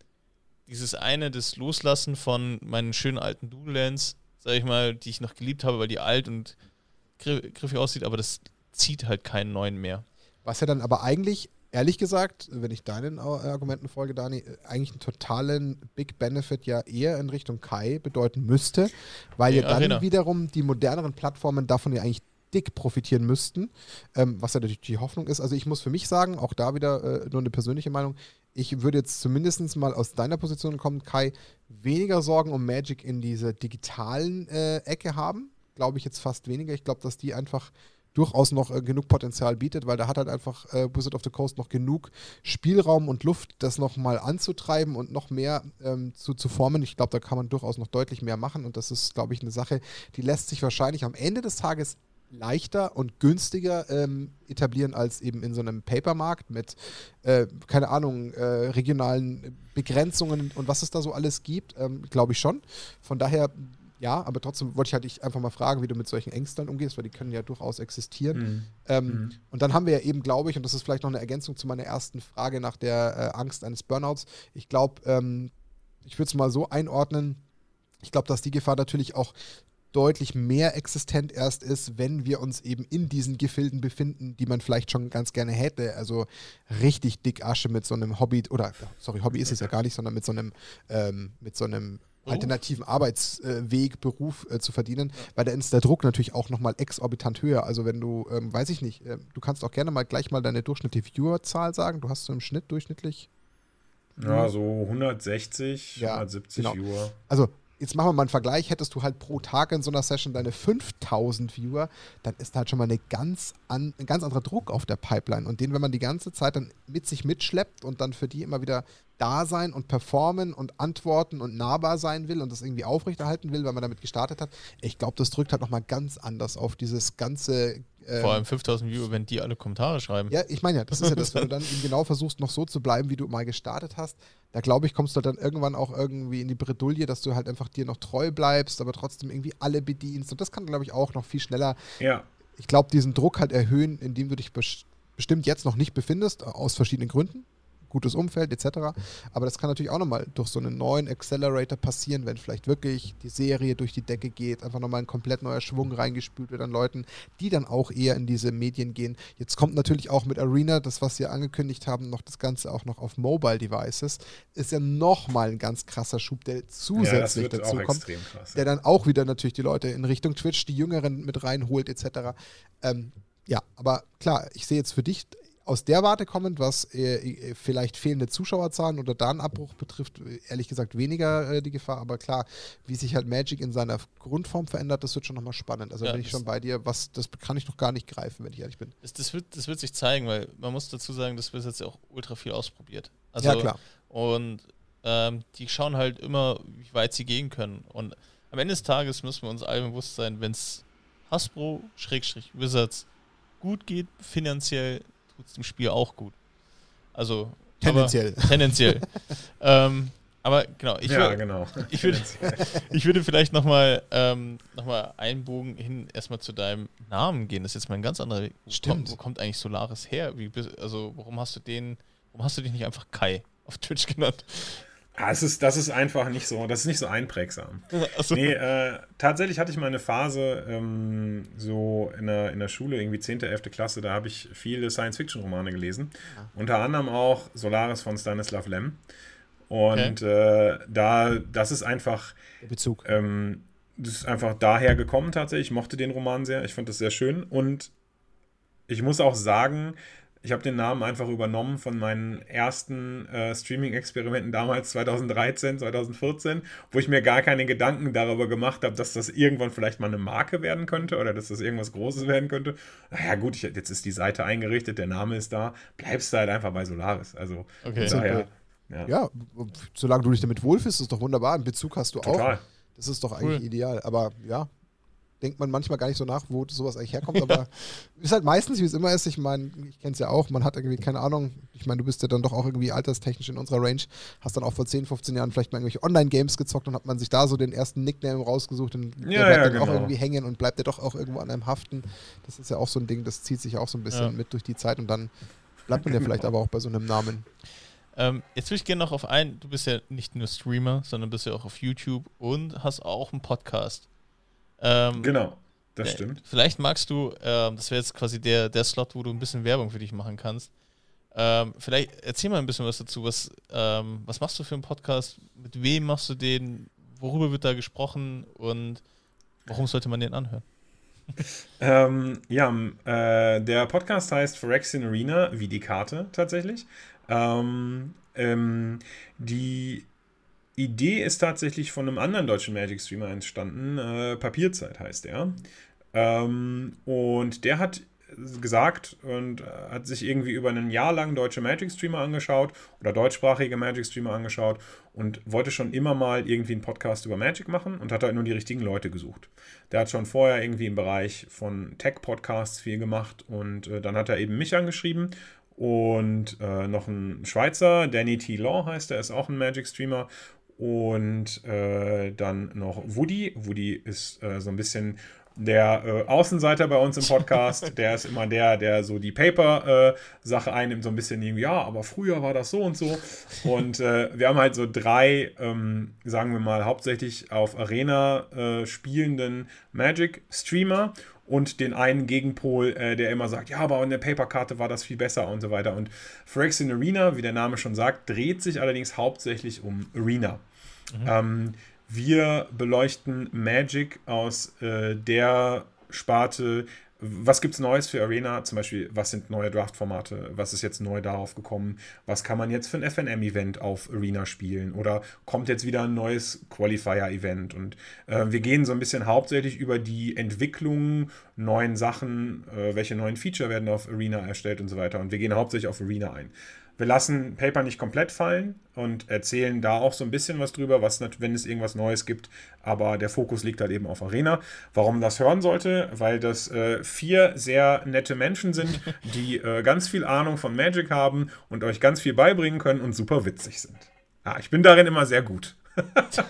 dieses eine, das Loslassen von meinen schönen alten Doodlands, sag ich mal, die ich noch geliebt habe, weil die alt und griffig aussieht, aber das zieht halt keinen neuen mehr. Was ja dann aber eigentlich, ehrlich gesagt, wenn ich deinen Argumenten folge, Dani, eigentlich einen totalen Big Benefit ja eher in Richtung Kai bedeuten müsste, weil ja, dann Arena. wiederum die moderneren Plattformen davon ja eigentlich dick profitieren müssten, ähm, was ja natürlich die Hoffnung ist. Also ich muss für mich sagen, auch da wieder äh, nur eine persönliche Meinung, ich würde jetzt zumindest mal aus deiner Position kommen, Kai, weniger Sorgen um Magic in dieser digitalen äh, Ecke haben. Glaube ich jetzt fast weniger. Ich glaube, dass die einfach durchaus noch äh, genug Potenzial bietet, weil da hat halt einfach äh, Wizard of the Coast noch genug Spielraum und Luft, das nochmal anzutreiben und noch mehr ähm, zu, zu formen. Ich glaube, da kann man durchaus noch deutlich mehr machen und das ist, glaube ich, eine Sache, die lässt sich wahrscheinlich am Ende des Tages leichter und günstiger ähm, etablieren als eben in so einem Papermarkt mit, äh, keine Ahnung, äh, regionalen Begrenzungen und was es da so alles gibt, ähm, glaube ich schon. Von daher, ja, aber trotzdem wollte ich halt dich einfach mal fragen, wie du mit solchen Ängsten umgehst, weil die können ja durchaus existieren. Mhm. Ähm, mhm. Und dann haben wir ja eben, glaube ich, und das ist vielleicht noch eine Ergänzung zu meiner ersten Frage nach der äh, Angst eines Burnouts. Ich glaube, ähm, ich würde es mal so einordnen, ich glaube, dass die Gefahr natürlich auch deutlich mehr existent erst ist, wenn wir uns eben in diesen Gefilden befinden, die man vielleicht schon ganz gerne hätte. Also richtig dick Asche mit so einem Hobby oder sorry, Hobby ist es ja gar nicht, sondern mit so einem ähm, mit so einem alternativen Arbeitsweg, Beruf äh, zu verdienen, weil da ist der Druck natürlich auch nochmal exorbitant höher. Also wenn du, ähm, weiß ich nicht, äh, du kannst auch gerne mal gleich mal deine durchschnittliche Viewerzahl sagen. Du hast so im Schnitt durchschnittlich ja, so 160, ja, 170 genau. Viewer. Also jetzt machen wir mal einen Vergleich, hättest du halt pro Tag in so einer Session deine 5000 Viewer, dann ist halt schon mal eine ganz an, ein ganz anderer Druck auf der Pipeline. Und den, wenn man die ganze Zeit dann mit sich mitschleppt und dann für die immer wieder da sein und performen und antworten und nahbar sein will und das irgendwie aufrechterhalten will, weil man damit gestartet hat, ich glaube, das drückt halt nochmal ganz anders auf dieses ganze ähm, Vor allem 5000 Viewer, wenn die alle Kommentare schreiben. Ja, ich meine ja, das ist ja das, wenn du dann eben genau versuchst, noch so zu bleiben, wie du mal gestartet hast, da glaube ich, kommst du dann irgendwann auch irgendwie in die Bredouille, dass du halt einfach dir noch treu bleibst, aber trotzdem irgendwie alle bedienst. Und das kann, glaube ich, auch noch viel schneller. Ja. Ich glaube, diesen Druck halt erhöhen, indem du dich bestimmt jetzt noch nicht befindest, aus verschiedenen Gründen gutes Umfeld etc. Aber das kann natürlich auch nochmal durch so einen neuen Accelerator passieren, wenn vielleicht wirklich die Serie durch die Decke geht, einfach nochmal ein komplett neuer Schwung reingespült wird an Leuten, die dann auch eher in diese Medien gehen. Jetzt kommt natürlich auch mit Arena, das was sie angekündigt haben, noch das Ganze auch noch auf Mobile Devices, ist ja nochmal ein ganz krasser Schub, der zusätzlich ja, dazu kommt, krass, der dann auch wieder natürlich die Leute in Richtung Twitch, die Jüngeren mit reinholt etc. Ähm, ja, aber klar, ich sehe jetzt für dich aus der Warte kommend, was äh, äh, vielleicht fehlende Zuschauerzahlen oder Datenabbruch betrifft, ehrlich gesagt weniger äh, die Gefahr. Aber klar, wie sich halt Magic in seiner Grundform verändert, das wird schon nochmal spannend. Also ja, bin ich schon bei dir, was das kann ich noch gar nicht greifen, wenn ich ehrlich bin. Das, das, wird, das wird sich zeigen, weil man muss dazu sagen, das wird jetzt auch ultra viel ausprobiert. Also, ja, klar. Und ähm, die schauen halt immer, wie weit sie gehen können. Und am Ende des Tages müssen wir uns alle bewusst sein, wenn es Hasbro, Schrägstrich, Wizards gut geht, finanziell tut es dem Spiel auch gut. Also tendenziell. Aber, tendenziell. ähm, aber genau, ich, ja, genau. ich, würde, ich würde vielleicht nochmal ähm, noch einen Bogen hin erstmal zu deinem Namen gehen. Das ist jetzt mal ein ganz anderer Weg. Wo Stimmt. Kommt, wo kommt eigentlich Solaris her? Wie, also warum hast du den, warum hast du dich nicht einfach Kai auf Twitch genannt? Ah, es ist, das ist einfach nicht so, das ist nicht so einprägsam. So. Nee, äh, tatsächlich hatte ich mal eine Phase ähm, so in der, in der Schule, irgendwie 10., 11. Klasse, da habe ich viele Science-Fiction-Romane gelesen. Ja. Unter anderem auch Solaris von Stanislav Lem. Und okay. äh, da, das ist einfach. Der Bezug. Ähm, das ist einfach daher gekommen tatsächlich. Ich mochte den Roman sehr. Ich fand das sehr schön. Und ich muss auch sagen, ich habe den Namen einfach übernommen von meinen ersten äh, Streaming-Experimenten damals 2013, 2014, wo ich mir gar keine Gedanken darüber gemacht habe, dass das irgendwann vielleicht mal eine Marke werden könnte oder dass das irgendwas Großes werden könnte. Naja, gut, ich, jetzt ist die Seite eingerichtet, der Name ist da, bleibst du halt einfach bei Solaris. Also okay. daher. Ja. ja. solange du dich damit wohlfühlst, ist es doch wunderbar. Einen Bezug hast du Total. auch. Das ist doch eigentlich cool. ideal. Aber ja, denkt man manchmal gar nicht so nach, wo sowas eigentlich herkommt, aber ist halt meistens, wie es immer ist. Ich meine, ich kenne es ja auch, man hat irgendwie keine Ahnung. Ich meine, du bist ja dann doch auch irgendwie alterstechnisch in unserer Range, hast dann auch vor 10, 15 Jahren vielleicht mal irgendwelche Online-Games gezockt und hat man sich da so den ersten Nickname rausgesucht und ja, der bleibt ja, dann genau. auch irgendwie hängen und bleibt der doch auch irgendwo an einem haften. Das ist ja auch so ein Ding, das zieht sich auch so ein bisschen ja. mit durch die Zeit und dann bleibt man ja vielleicht aber auch bei so einem Namen. Ähm, jetzt will ich gerne noch auf ein, du bist ja nicht nur Streamer, sondern bist ja auch auf YouTube und hast auch einen Podcast. Ähm, genau. Das stimmt. Vielleicht magst du, ähm, das wäre jetzt quasi der, der Slot, wo du ein bisschen Werbung für dich machen kannst. Ähm, vielleicht erzähl mal ein bisschen was dazu. Was, ähm, was machst du für einen Podcast? Mit wem machst du den? Worüber wird da gesprochen? Und warum sollte man den anhören? ähm, ja, äh, der Podcast heißt Phyrexian Arena, wie die Karte tatsächlich. Ähm, ähm, die Idee ist tatsächlich von einem anderen deutschen Magic-Streamer entstanden. Äh, Papierzeit heißt er. Ähm, und der hat gesagt und hat sich irgendwie über ein Jahr lang deutsche Magic-Streamer angeschaut oder deutschsprachige Magic-Streamer angeschaut und wollte schon immer mal irgendwie einen Podcast über Magic machen und hat halt nur die richtigen Leute gesucht. Der hat schon vorher irgendwie im Bereich von Tech-Podcasts viel gemacht und äh, dann hat er eben mich angeschrieben und äh, noch ein Schweizer, Danny T. Law heißt er, ist auch ein Magic-Streamer und äh, dann noch Woody. Woody ist äh, so ein bisschen der äh, Außenseiter bei uns im Podcast, der ist immer der, der so die Paper-Sache äh, einnimmt, so ein bisschen irgendwie, ja, aber früher war das so und so. Und äh, wir haben halt so drei, ähm, sagen wir mal, hauptsächlich auf Arena äh, spielenden Magic-Streamer und den einen Gegenpol, äh, der immer sagt, ja, aber in der Paper-Karte war das viel besser und so weiter. Und Phyrexian Arena, wie der Name schon sagt, dreht sich allerdings hauptsächlich um Arena. Mhm. Ähm, wir beleuchten Magic aus äh, der Sparte, was gibt es Neues für Arena? Zum Beispiel, was sind neue Draft-Formate? Was ist jetzt neu darauf gekommen? Was kann man jetzt für ein FNM-Event auf Arena spielen? Oder kommt jetzt wieder ein neues Qualifier-Event? Und äh, wir gehen so ein bisschen hauptsächlich über die Entwicklung, neuen Sachen, äh, welche neuen Feature werden auf Arena erstellt und so weiter. Und wir gehen hauptsächlich auf Arena ein. Wir lassen Paper nicht komplett fallen und erzählen da auch so ein bisschen was drüber, was wenn es irgendwas Neues gibt. Aber der Fokus liegt halt eben auf Arena. Warum das hören sollte? Weil das äh, vier sehr nette Menschen sind, die äh, ganz viel Ahnung von Magic haben und euch ganz viel beibringen können und super witzig sind. Ah, ich bin darin immer sehr gut.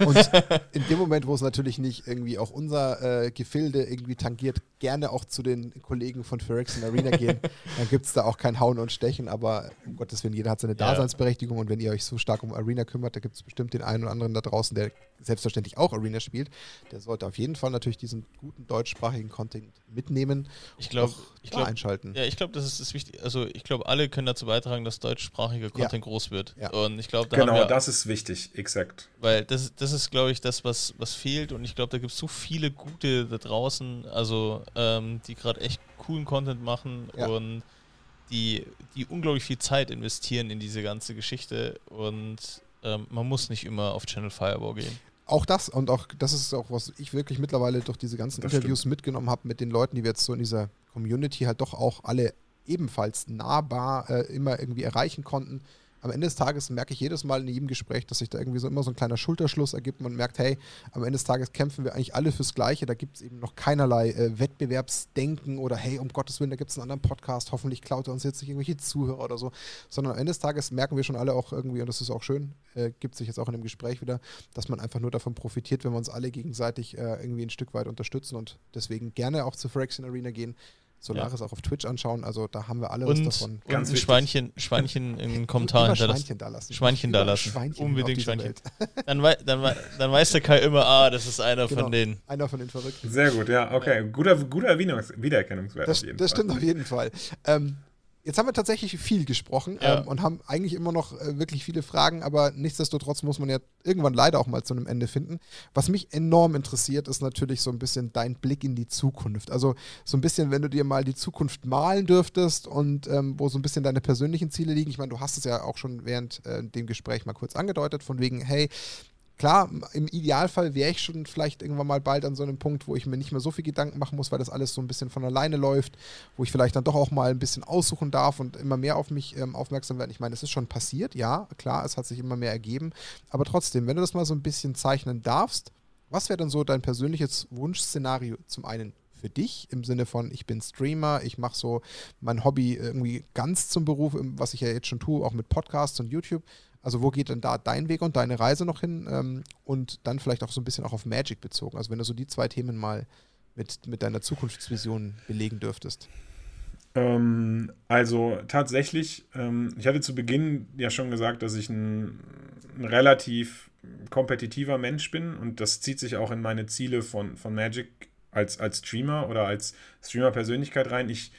Und in dem Moment, wo es natürlich nicht irgendwie auch unser äh, Gefilde irgendwie tangiert, gerne auch zu den Kollegen von Phyrexian Arena gehen. Dann gibt es da auch kein Hauen und Stechen, aber um Gottes Willen, jeder hat seine Daseinsberechtigung und wenn ihr euch so stark um Arena kümmert, da gibt es bestimmt den einen oder anderen da draußen, der selbstverständlich auch Arena spielt. Der sollte auf jeden Fall natürlich diesen guten deutschsprachigen Content mitnehmen. Ich glaube, ich glaube einschalten. Ja, ich glaube, das ist das wichtig. Also ich glaube, alle können dazu beitragen, dass deutschsprachiger Content ja. groß wird. Ja. Und ich glaube, da genau, das ist wichtig, exakt. Weil das, das ist, glaube ich, das, was, was fehlt. Und ich glaube, da gibt es so viele gute da draußen. Also ähm, die gerade echt coolen Content machen ja. und die, die unglaublich viel Zeit investieren in diese ganze Geschichte und ähm, man muss nicht immer auf Channel Fireball gehen. Auch das und auch das ist auch, was ich wirklich mittlerweile durch diese ganzen das Interviews stimmt. mitgenommen habe mit den Leuten, die wir jetzt so in dieser Community halt doch auch alle ebenfalls nahbar äh, immer irgendwie erreichen konnten am Ende des Tages merke ich jedes Mal in jedem Gespräch, dass sich da irgendwie so immer so ein kleiner Schulterschluss ergibt. Man merkt, hey, am Ende des Tages kämpfen wir eigentlich alle fürs Gleiche. Da gibt es eben noch keinerlei äh, Wettbewerbsdenken oder hey, um Gottes Willen, da gibt es einen anderen Podcast. Hoffentlich klaut er uns jetzt nicht irgendwelche Zuhörer oder so. Sondern am Ende des Tages merken wir schon alle auch irgendwie, und das ist auch schön, äh, gibt sich jetzt auch in dem Gespräch wieder, dass man einfach nur davon profitiert, wenn wir uns alle gegenseitig äh, irgendwie ein Stück weit unterstützen und deswegen gerne auch zur Fraction Arena gehen. Solaris ja. auch auf Twitch anschauen. Also da haben wir alle und, was davon. Und ein Schweinchen, Schweinchen im Kommentar hinterlassen. Schweinchen da lassen. Schweinchen da lassen. Schweinchen Unbedingt Schweinchen. Dann, wei dann, wei dann, weiß der Kai immer, ah, das ist einer genau, von denen. Einer von den Verrückten. Sehr gut, ja, okay. Guter, guter Wiedererkennungswert das, auf jeden das Fall. stimmt auf jeden Fall. Ähm, Jetzt haben wir tatsächlich viel gesprochen ja. ähm, und haben eigentlich immer noch äh, wirklich viele Fragen, aber nichtsdestotrotz muss man ja irgendwann leider auch mal zu einem Ende finden. Was mich enorm interessiert, ist natürlich so ein bisschen dein Blick in die Zukunft. Also so ein bisschen, wenn du dir mal die Zukunft malen dürftest und ähm, wo so ein bisschen deine persönlichen Ziele liegen. Ich meine, du hast es ja auch schon während äh, dem Gespräch mal kurz angedeutet, von wegen, hey, Klar, im Idealfall wäre ich schon vielleicht irgendwann mal bald an so einem Punkt, wo ich mir nicht mehr so viel Gedanken machen muss, weil das alles so ein bisschen von alleine läuft, wo ich vielleicht dann doch auch mal ein bisschen aussuchen darf und immer mehr auf mich ähm, aufmerksam werden. Ich meine, es ist schon passiert, ja, klar, es hat sich immer mehr ergeben, aber trotzdem, wenn du das mal so ein bisschen zeichnen darfst, was wäre dann so dein persönliches Wunschszenario zum einen für dich im Sinne von, ich bin Streamer, ich mache so mein Hobby irgendwie ganz zum Beruf, was ich ja jetzt schon tue, auch mit Podcasts und YouTube. Also wo geht denn da dein Weg und deine Reise noch hin? Ähm, und dann vielleicht auch so ein bisschen auch auf Magic bezogen. Also wenn du so die zwei Themen mal mit, mit deiner Zukunftsvision belegen dürftest. Ähm, also tatsächlich, ähm, ich hatte zu Beginn ja schon gesagt, dass ich ein, ein, relativ kompetitiver Mensch bin und das zieht sich auch in meine Ziele von, von Magic als, als Streamer oder als Streamer-Persönlichkeit rein. Ich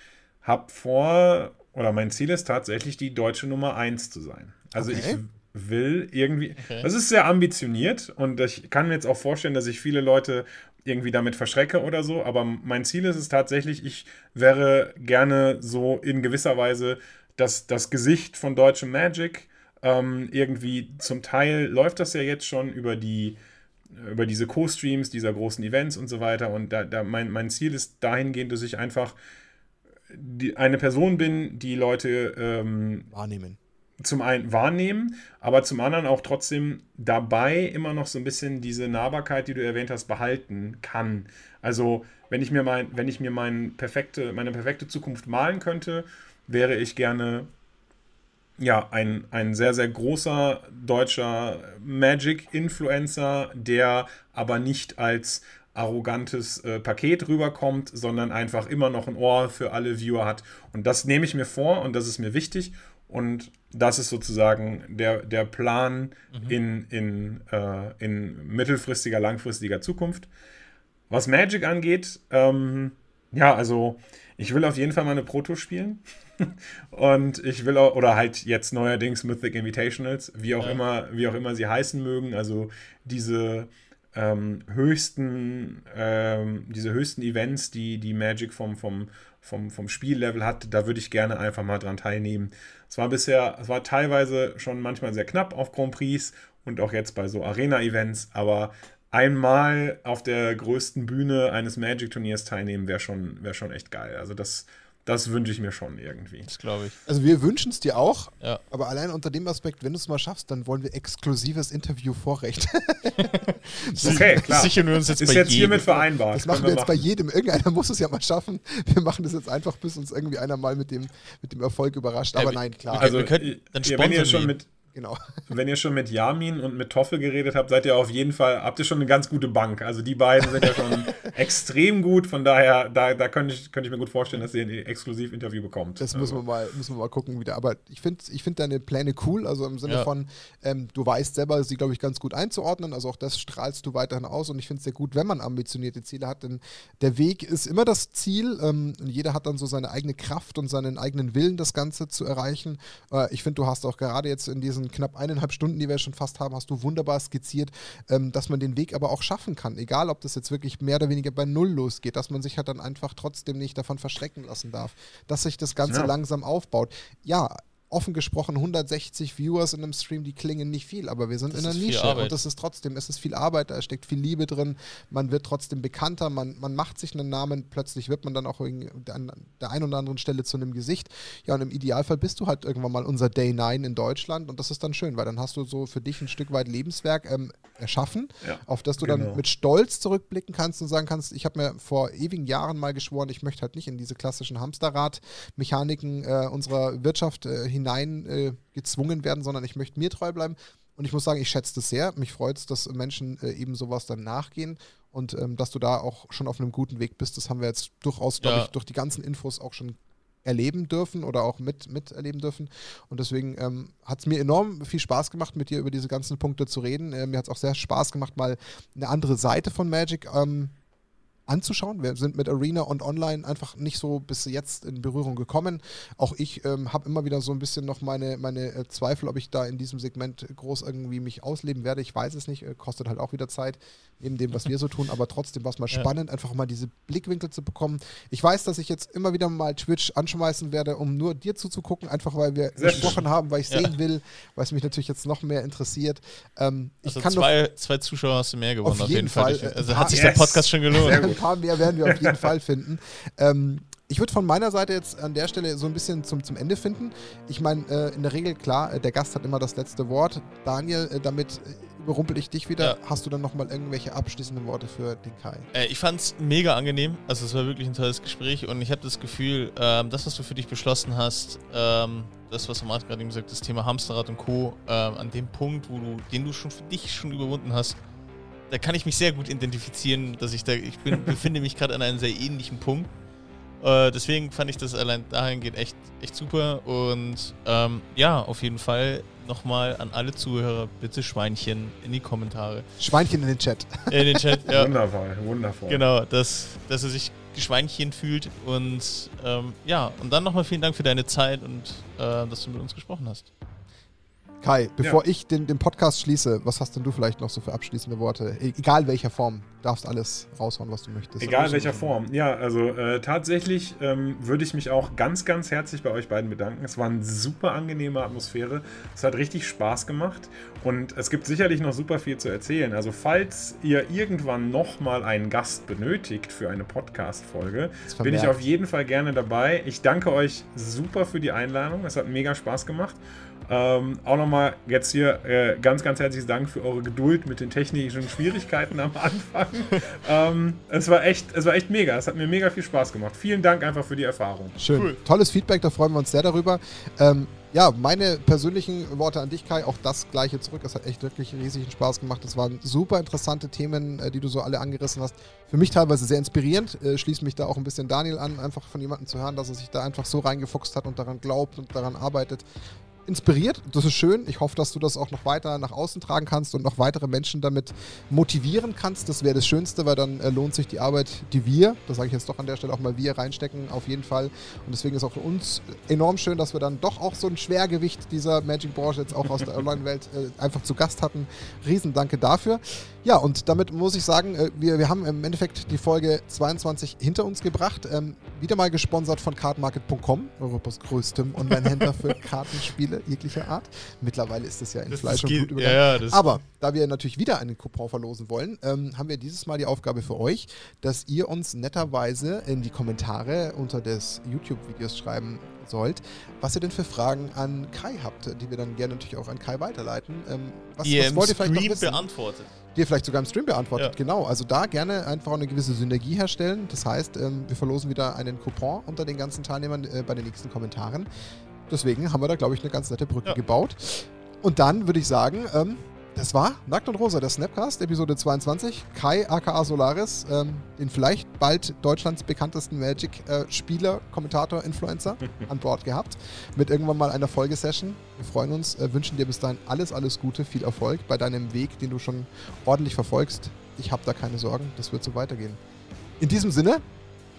habe vor, oder mein Ziel ist tatsächlich, die deutsche Nummer 1 zu sein. Also okay. ich will irgendwie. Okay. Das ist sehr ambitioniert und ich kann mir jetzt auch vorstellen, dass ich viele Leute irgendwie damit verschrecke oder so, aber mein Ziel ist es tatsächlich, ich wäre gerne so in gewisser Weise das, das Gesicht von deutschem Magic. Ähm, irgendwie zum Teil läuft das ja jetzt schon über die über diese Co-Streams dieser großen Events und so weiter und da, da mein, mein Ziel ist dahingehend, dass ich einfach die, eine Person bin, die Leute ähm, wahrnehmen zum einen wahrnehmen, aber zum anderen auch trotzdem dabei immer noch so ein bisschen diese Nahbarkeit, die du erwähnt hast, behalten kann. Also, wenn ich mir mein, wenn ich mir mein perfekte, meine perfekte Zukunft malen könnte, wäre ich gerne ja, ein, ein sehr, sehr großer deutscher Magic-Influencer, der aber nicht als arrogantes äh, Paket rüberkommt, sondern einfach immer noch ein Ohr für alle Viewer hat. Und das nehme ich mir vor und das ist mir wichtig. Und das ist sozusagen der, der Plan mhm. in, in, äh, in mittelfristiger, langfristiger Zukunft. Was Magic angeht, ähm, ja, also ich will auf jeden Fall mal eine Proto spielen. Und ich will auch, oder halt jetzt neuerdings Mythic Invitationals, wie auch ja. immer, wie auch immer sie heißen mögen. Also diese ähm, höchsten, ähm, diese höchsten Events, die, die Magic vom, vom, vom, vom Spiellevel hat, da würde ich gerne einfach mal dran teilnehmen. Es war bisher, es war teilweise schon manchmal sehr knapp auf Grand Prix und auch jetzt bei so Arena-Events, aber einmal auf der größten Bühne eines Magic-Turniers teilnehmen wäre schon, wär schon echt geil. Also das, das wünsche ich mir schon irgendwie. Das glaube ich. Also wir wünschen es dir auch, ja. aber allein unter dem Aspekt, wenn du es mal schaffst, dann wollen wir exklusives Interview vorrecht. okay, klar. Sichern wir uns jetzt Ist bei jetzt jedem. hiermit vereinbart. Das machen wir, wir jetzt machen. bei jedem. Irgendeiner muss es ja mal schaffen. Wir machen das jetzt einfach, bis uns irgendwie einer mal mit dem, mit dem Erfolg überrascht. Aber ja, nein, klar. Also, wir können, dann ja, wenn ihr schon mit Genau. Wenn ihr schon mit Yamin und mit Toffel geredet habt, seid ihr auf jeden Fall, habt ihr schon eine ganz gute Bank. Also die beiden sind ja schon extrem gut. Von daher, da, da könnte ich, könnte ich mir gut vorstellen, dass ihr ein Exklusiv-Interview bekommt. Das also. müssen, wir mal, müssen wir mal gucken wieder. Aber ich finde ich find deine Pläne cool. Also im Sinne ja. von, ähm, du weißt selber, sie, glaube ich, ganz gut einzuordnen. Also auch das strahlst du weiterhin aus. Und ich finde es sehr gut, wenn man ambitionierte Ziele hat. Denn der Weg ist immer das Ziel. Ähm, und jeder hat dann so seine eigene Kraft und seinen eigenen Willen, das Ganze zu erreichen. Äh, ich finde, du hast auch gerade jetzt in diesen knapp eineinhalb Stunden, die wir schon fast haben, hast du wunderbar skizziert, ähm, dass man den Weg aber auch schaffen kann. Egal, ob das jetzt wirklich mehr oder weniger bei Null losgeht, dass man sich halt dann einfach trotzdem nicht davon verschrecken lassen darf, dass sich das Ganze ja. langsam aufbaut. Ja, offen gesprochen 160 Viewers in einem Stream, die klingen nicht viel, aber wir sind das in einer Nische und das ist trotzdem, es ist viel Arbeit, da steckt viel Liebe drin, man wird trotzdem bekannter, man, man macht sich einen Namen, plötzlich wird man dann auch an der einen oder anderen Stelle zu einem Gesicht. Ja, und im Idealfall bist du halt irgendwann mal unser Day 9 in Deutschland und das ist dann schön, weil dann hast du so für dich ein Stück weit Lebenswerk ähm, erschaffen, ja, auf das du genau. dann mit Stolz zurückblicken kannst und sagen kannst, ich habe mir vor ewigen Jahren mal geschworen, ich möchte halt nicht in diese klassischen Hamsterrad-Mechaniken äh, unserer Wirtschaft äh, hinein äh, gezwungen werden, sondern ich möchte mir treu bleiben. Und ich muss sagen, ich schätze das sehr. Mich freut es, dass Menschen äh, eben sowas dann nachgehen und ähm, dass du da auch schon auf einem guten Weg bist. Das haben wir jetzt durchaus, glaube ja. ich, durch die ganzen Infos auch schon erleben dürfen oder auch mit, miterleben dürfen. Und deswegen ähm, hat es mir enorm viel Spaß gemacht, mit dir über diese ganzen Punkte zu reden. Äh, mir hat es auch sehr Spaß gemacht, mal eine andere Seite von Magic ähm, anzuschauen. Wir sind mit Arena und Online einfach nicht so bis jetzt in Berührung gekommen. Auch ich ähm, habe immer wieder so ein bisschen noch meine, meine äh, Zweifel, ob ich da in diesem Segment groß irgendwie mich ausleben werde. Ich weiß es nicht, äh, kostet halt auch wieder Zeit, neben dem, was wir so tun, aber trotzdem war es mal ja. spannend, einfach mal diese Blickwinkel zu bekommen. Ich weiß, dass ich jetzt immer wieder mal Twitch anschmeißen werde, um nur dir zuzugucken, einfach weil wir Sehr gesprochen schön. haben, weil ich sehen will, weil es mich natürlich jetzt noch mehr interessiert. Ähm, also zwei, zwei Zuschauer hast du mehr gewonnen, auf, auf jeden, Fall. Fall. Also hat sich yes. der Podcast schon gelohnt paar mehr werden wir auf jeden Fall finden. Ähm, ich würde von meiner Seite jetzt an der Stelle so ein bisschen zum, zum Ende finden. Ich meine, äh, in der Regel, klar, äh, der Gast hat immer das letzte Wort. Daniel, äh, damit äh, überrumpel ich dich wieder. Ja. Hast du dann nochmal irgendwelche abschließenden Worte für den Kai? Äh, ich fand es mega angenehm. Also es war wirklich ein tolles Gespräch und ich habe das Gefühl, ähm, das, was du für dich beschlossen hast, ähm, das, was Marc gerade eben gesagt das Thema Hamsterrad und Co., ähm, an dem Punkt, wo du, den du schon für dich schon überwunden hast, da kann ich mich sehr gut identifizieren, dass ich da, ich bin, befinde mich gerade an einem sehr ähnlichen Punkt. Äh, deswegen fand ich das allein dahingehend echt, echt super. Und ähm, ja, auf jeden Fall nochmal an alle Zuhörer, bitte Schweinchen in die Kommentare. Schweinchen in den Chat. In den Chat, ja. Wundervoll, wundervoll. Genau, dass, dass er sich Geschweinchen fühlt. Und ähm, ja, und dann nochmal vielen Dank für deine Zeit und äh, dass du mit uns gesprochen hast. Kai, bevor ja. ich den, den Podcast schließe, was hast denn du vielleicht noch so für abschließende Worte? E egal welcher Form, darfst alles raushauen, was du möchtest. Egal welcher Form. Ja, also äh, tatsächlich ähm, würde ich mich auch ganz, ganz herzlich bei euch beiden bedanken. Es war eine super angenehme Atmosphäre. Es hat richtig Spaß gemacht und es gibt sicherlich noch super viel zu erzählen. Also falls ihr irgendwann nochmal einen Gast benötigt für eine Podcast-Folge, bin ich auf jeden Fall gerne dabei. Ich danke euch super für die Einladung. Es hat mega Spaß gemacht. Ähm, auch nochmal jetzt hier äh, ganz, ganz herzlichen Dank für eure Geduld mit den technischen Schwierigkeiten am Anfang. ähm, es, war echt, es war echt mega. Es hat mir mega viel Spaß gemacht. Vielen Dank einfach für die Erfahrung. Schön. Cool. Tolles Feedback, da freuen wir uns sehr darüber. Ähm, ja, meine persönlichen Worte an dich, Kai, auch das gleiche zurück. Es hat echt wirklich riesigen Spaß gemacht. Es waren super interessante Themen, äh, die du so alle angerissen hast. Für mich teilweise sehr inspirierend. Äh, schließe mich da auch ein bisschen Daniel an, einfach von jemandem zu hören, dass er sich da einfach so reingefuchst hat und daran glaubt und daran arbeitet inspiriert. Das ist schön. Ich hoffe, dass du das auch noch weiter nach außen tragen kannst und noch weitere Menschen damit motivieren kannst. Das wäre das Schönste, weil dann äh, lohnt sich die Arbeit, die wir, das sage ich jetzt doch an der Stelle auch mal wir reinstecken, auf jeden Fall. Und deswegen ist auch für uns enorm schön, dass wir dann doch auch so ein Schwergewicht dieser Magic-Branche jetzt auch aus der Online-Welt äh, einfach zu Gast hatten. Riesendanke dafür. Ja, und damit muss ich sagen, äh, wir, wir haben im Endeffekt die Folge 22 hinter uns gebracht. Ähm, wieder mal gesponsert von cardmarket.com, Europas größtem Online-Händler für Kartenspiele jeglicher Art. Mittlerweile ist es ja in das Fleisch und Blut übergangen. Ja, Aber da wir natürlich wieder einen Coupon verlosen wollen, ähm, haben wir dieses Mal die Aufgabe für euch, dass ihr uns netterweise in die Kommentare unter des YouTube-Videos schreiben sollt, was ihr denn für Fragen an Kai habt, die wir dann gerne natürlich auch an Kai weiterleiten. Ähm, was, die was wollt ihr vielleicht noch wissen? beantwortet. Die ihr vielleicht sogar im Stream beantwortet, ja. genau. Also da gerne einfach eine gewisse Synergie herstellen. Das heißt, ähm, wir verlosen wieder einen Coupon unter den ganzen Teilnehmern äh, bei den nächsten Kommentaren. Deswegen haben wir da, glaube ich, eine ganz nette Brücke ja. gebaut. Und dann würde ich sagen, ähm, das war Nackt und Rosa, der Snapcast, Episode 22. Kai aka Solaris, ähm, den vielleicht bald Deutschlands bekanntesten Magic-Spieler, äh, Kommentator, Influencer an Bord gehabt. Mit irgendwann mal einer Folgesession. Wir freuen uns, äh, wünschen dir bis dahin alles, alles Gute, viel Erfolg bei deinem Weg, den du schon ordentlich verfolgst. Ich habe da keine Sorgen, das wird so weitergehen. In diesem Sinne,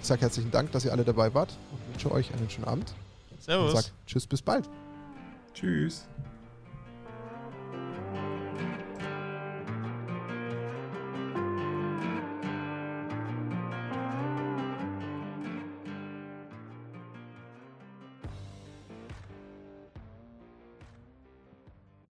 ich sage herzlichen Dank, dass ihr alle dababei wart und wünsche euch einen schönen Abend. Servus. Und sag Tschüss, bis bald. Tschüss.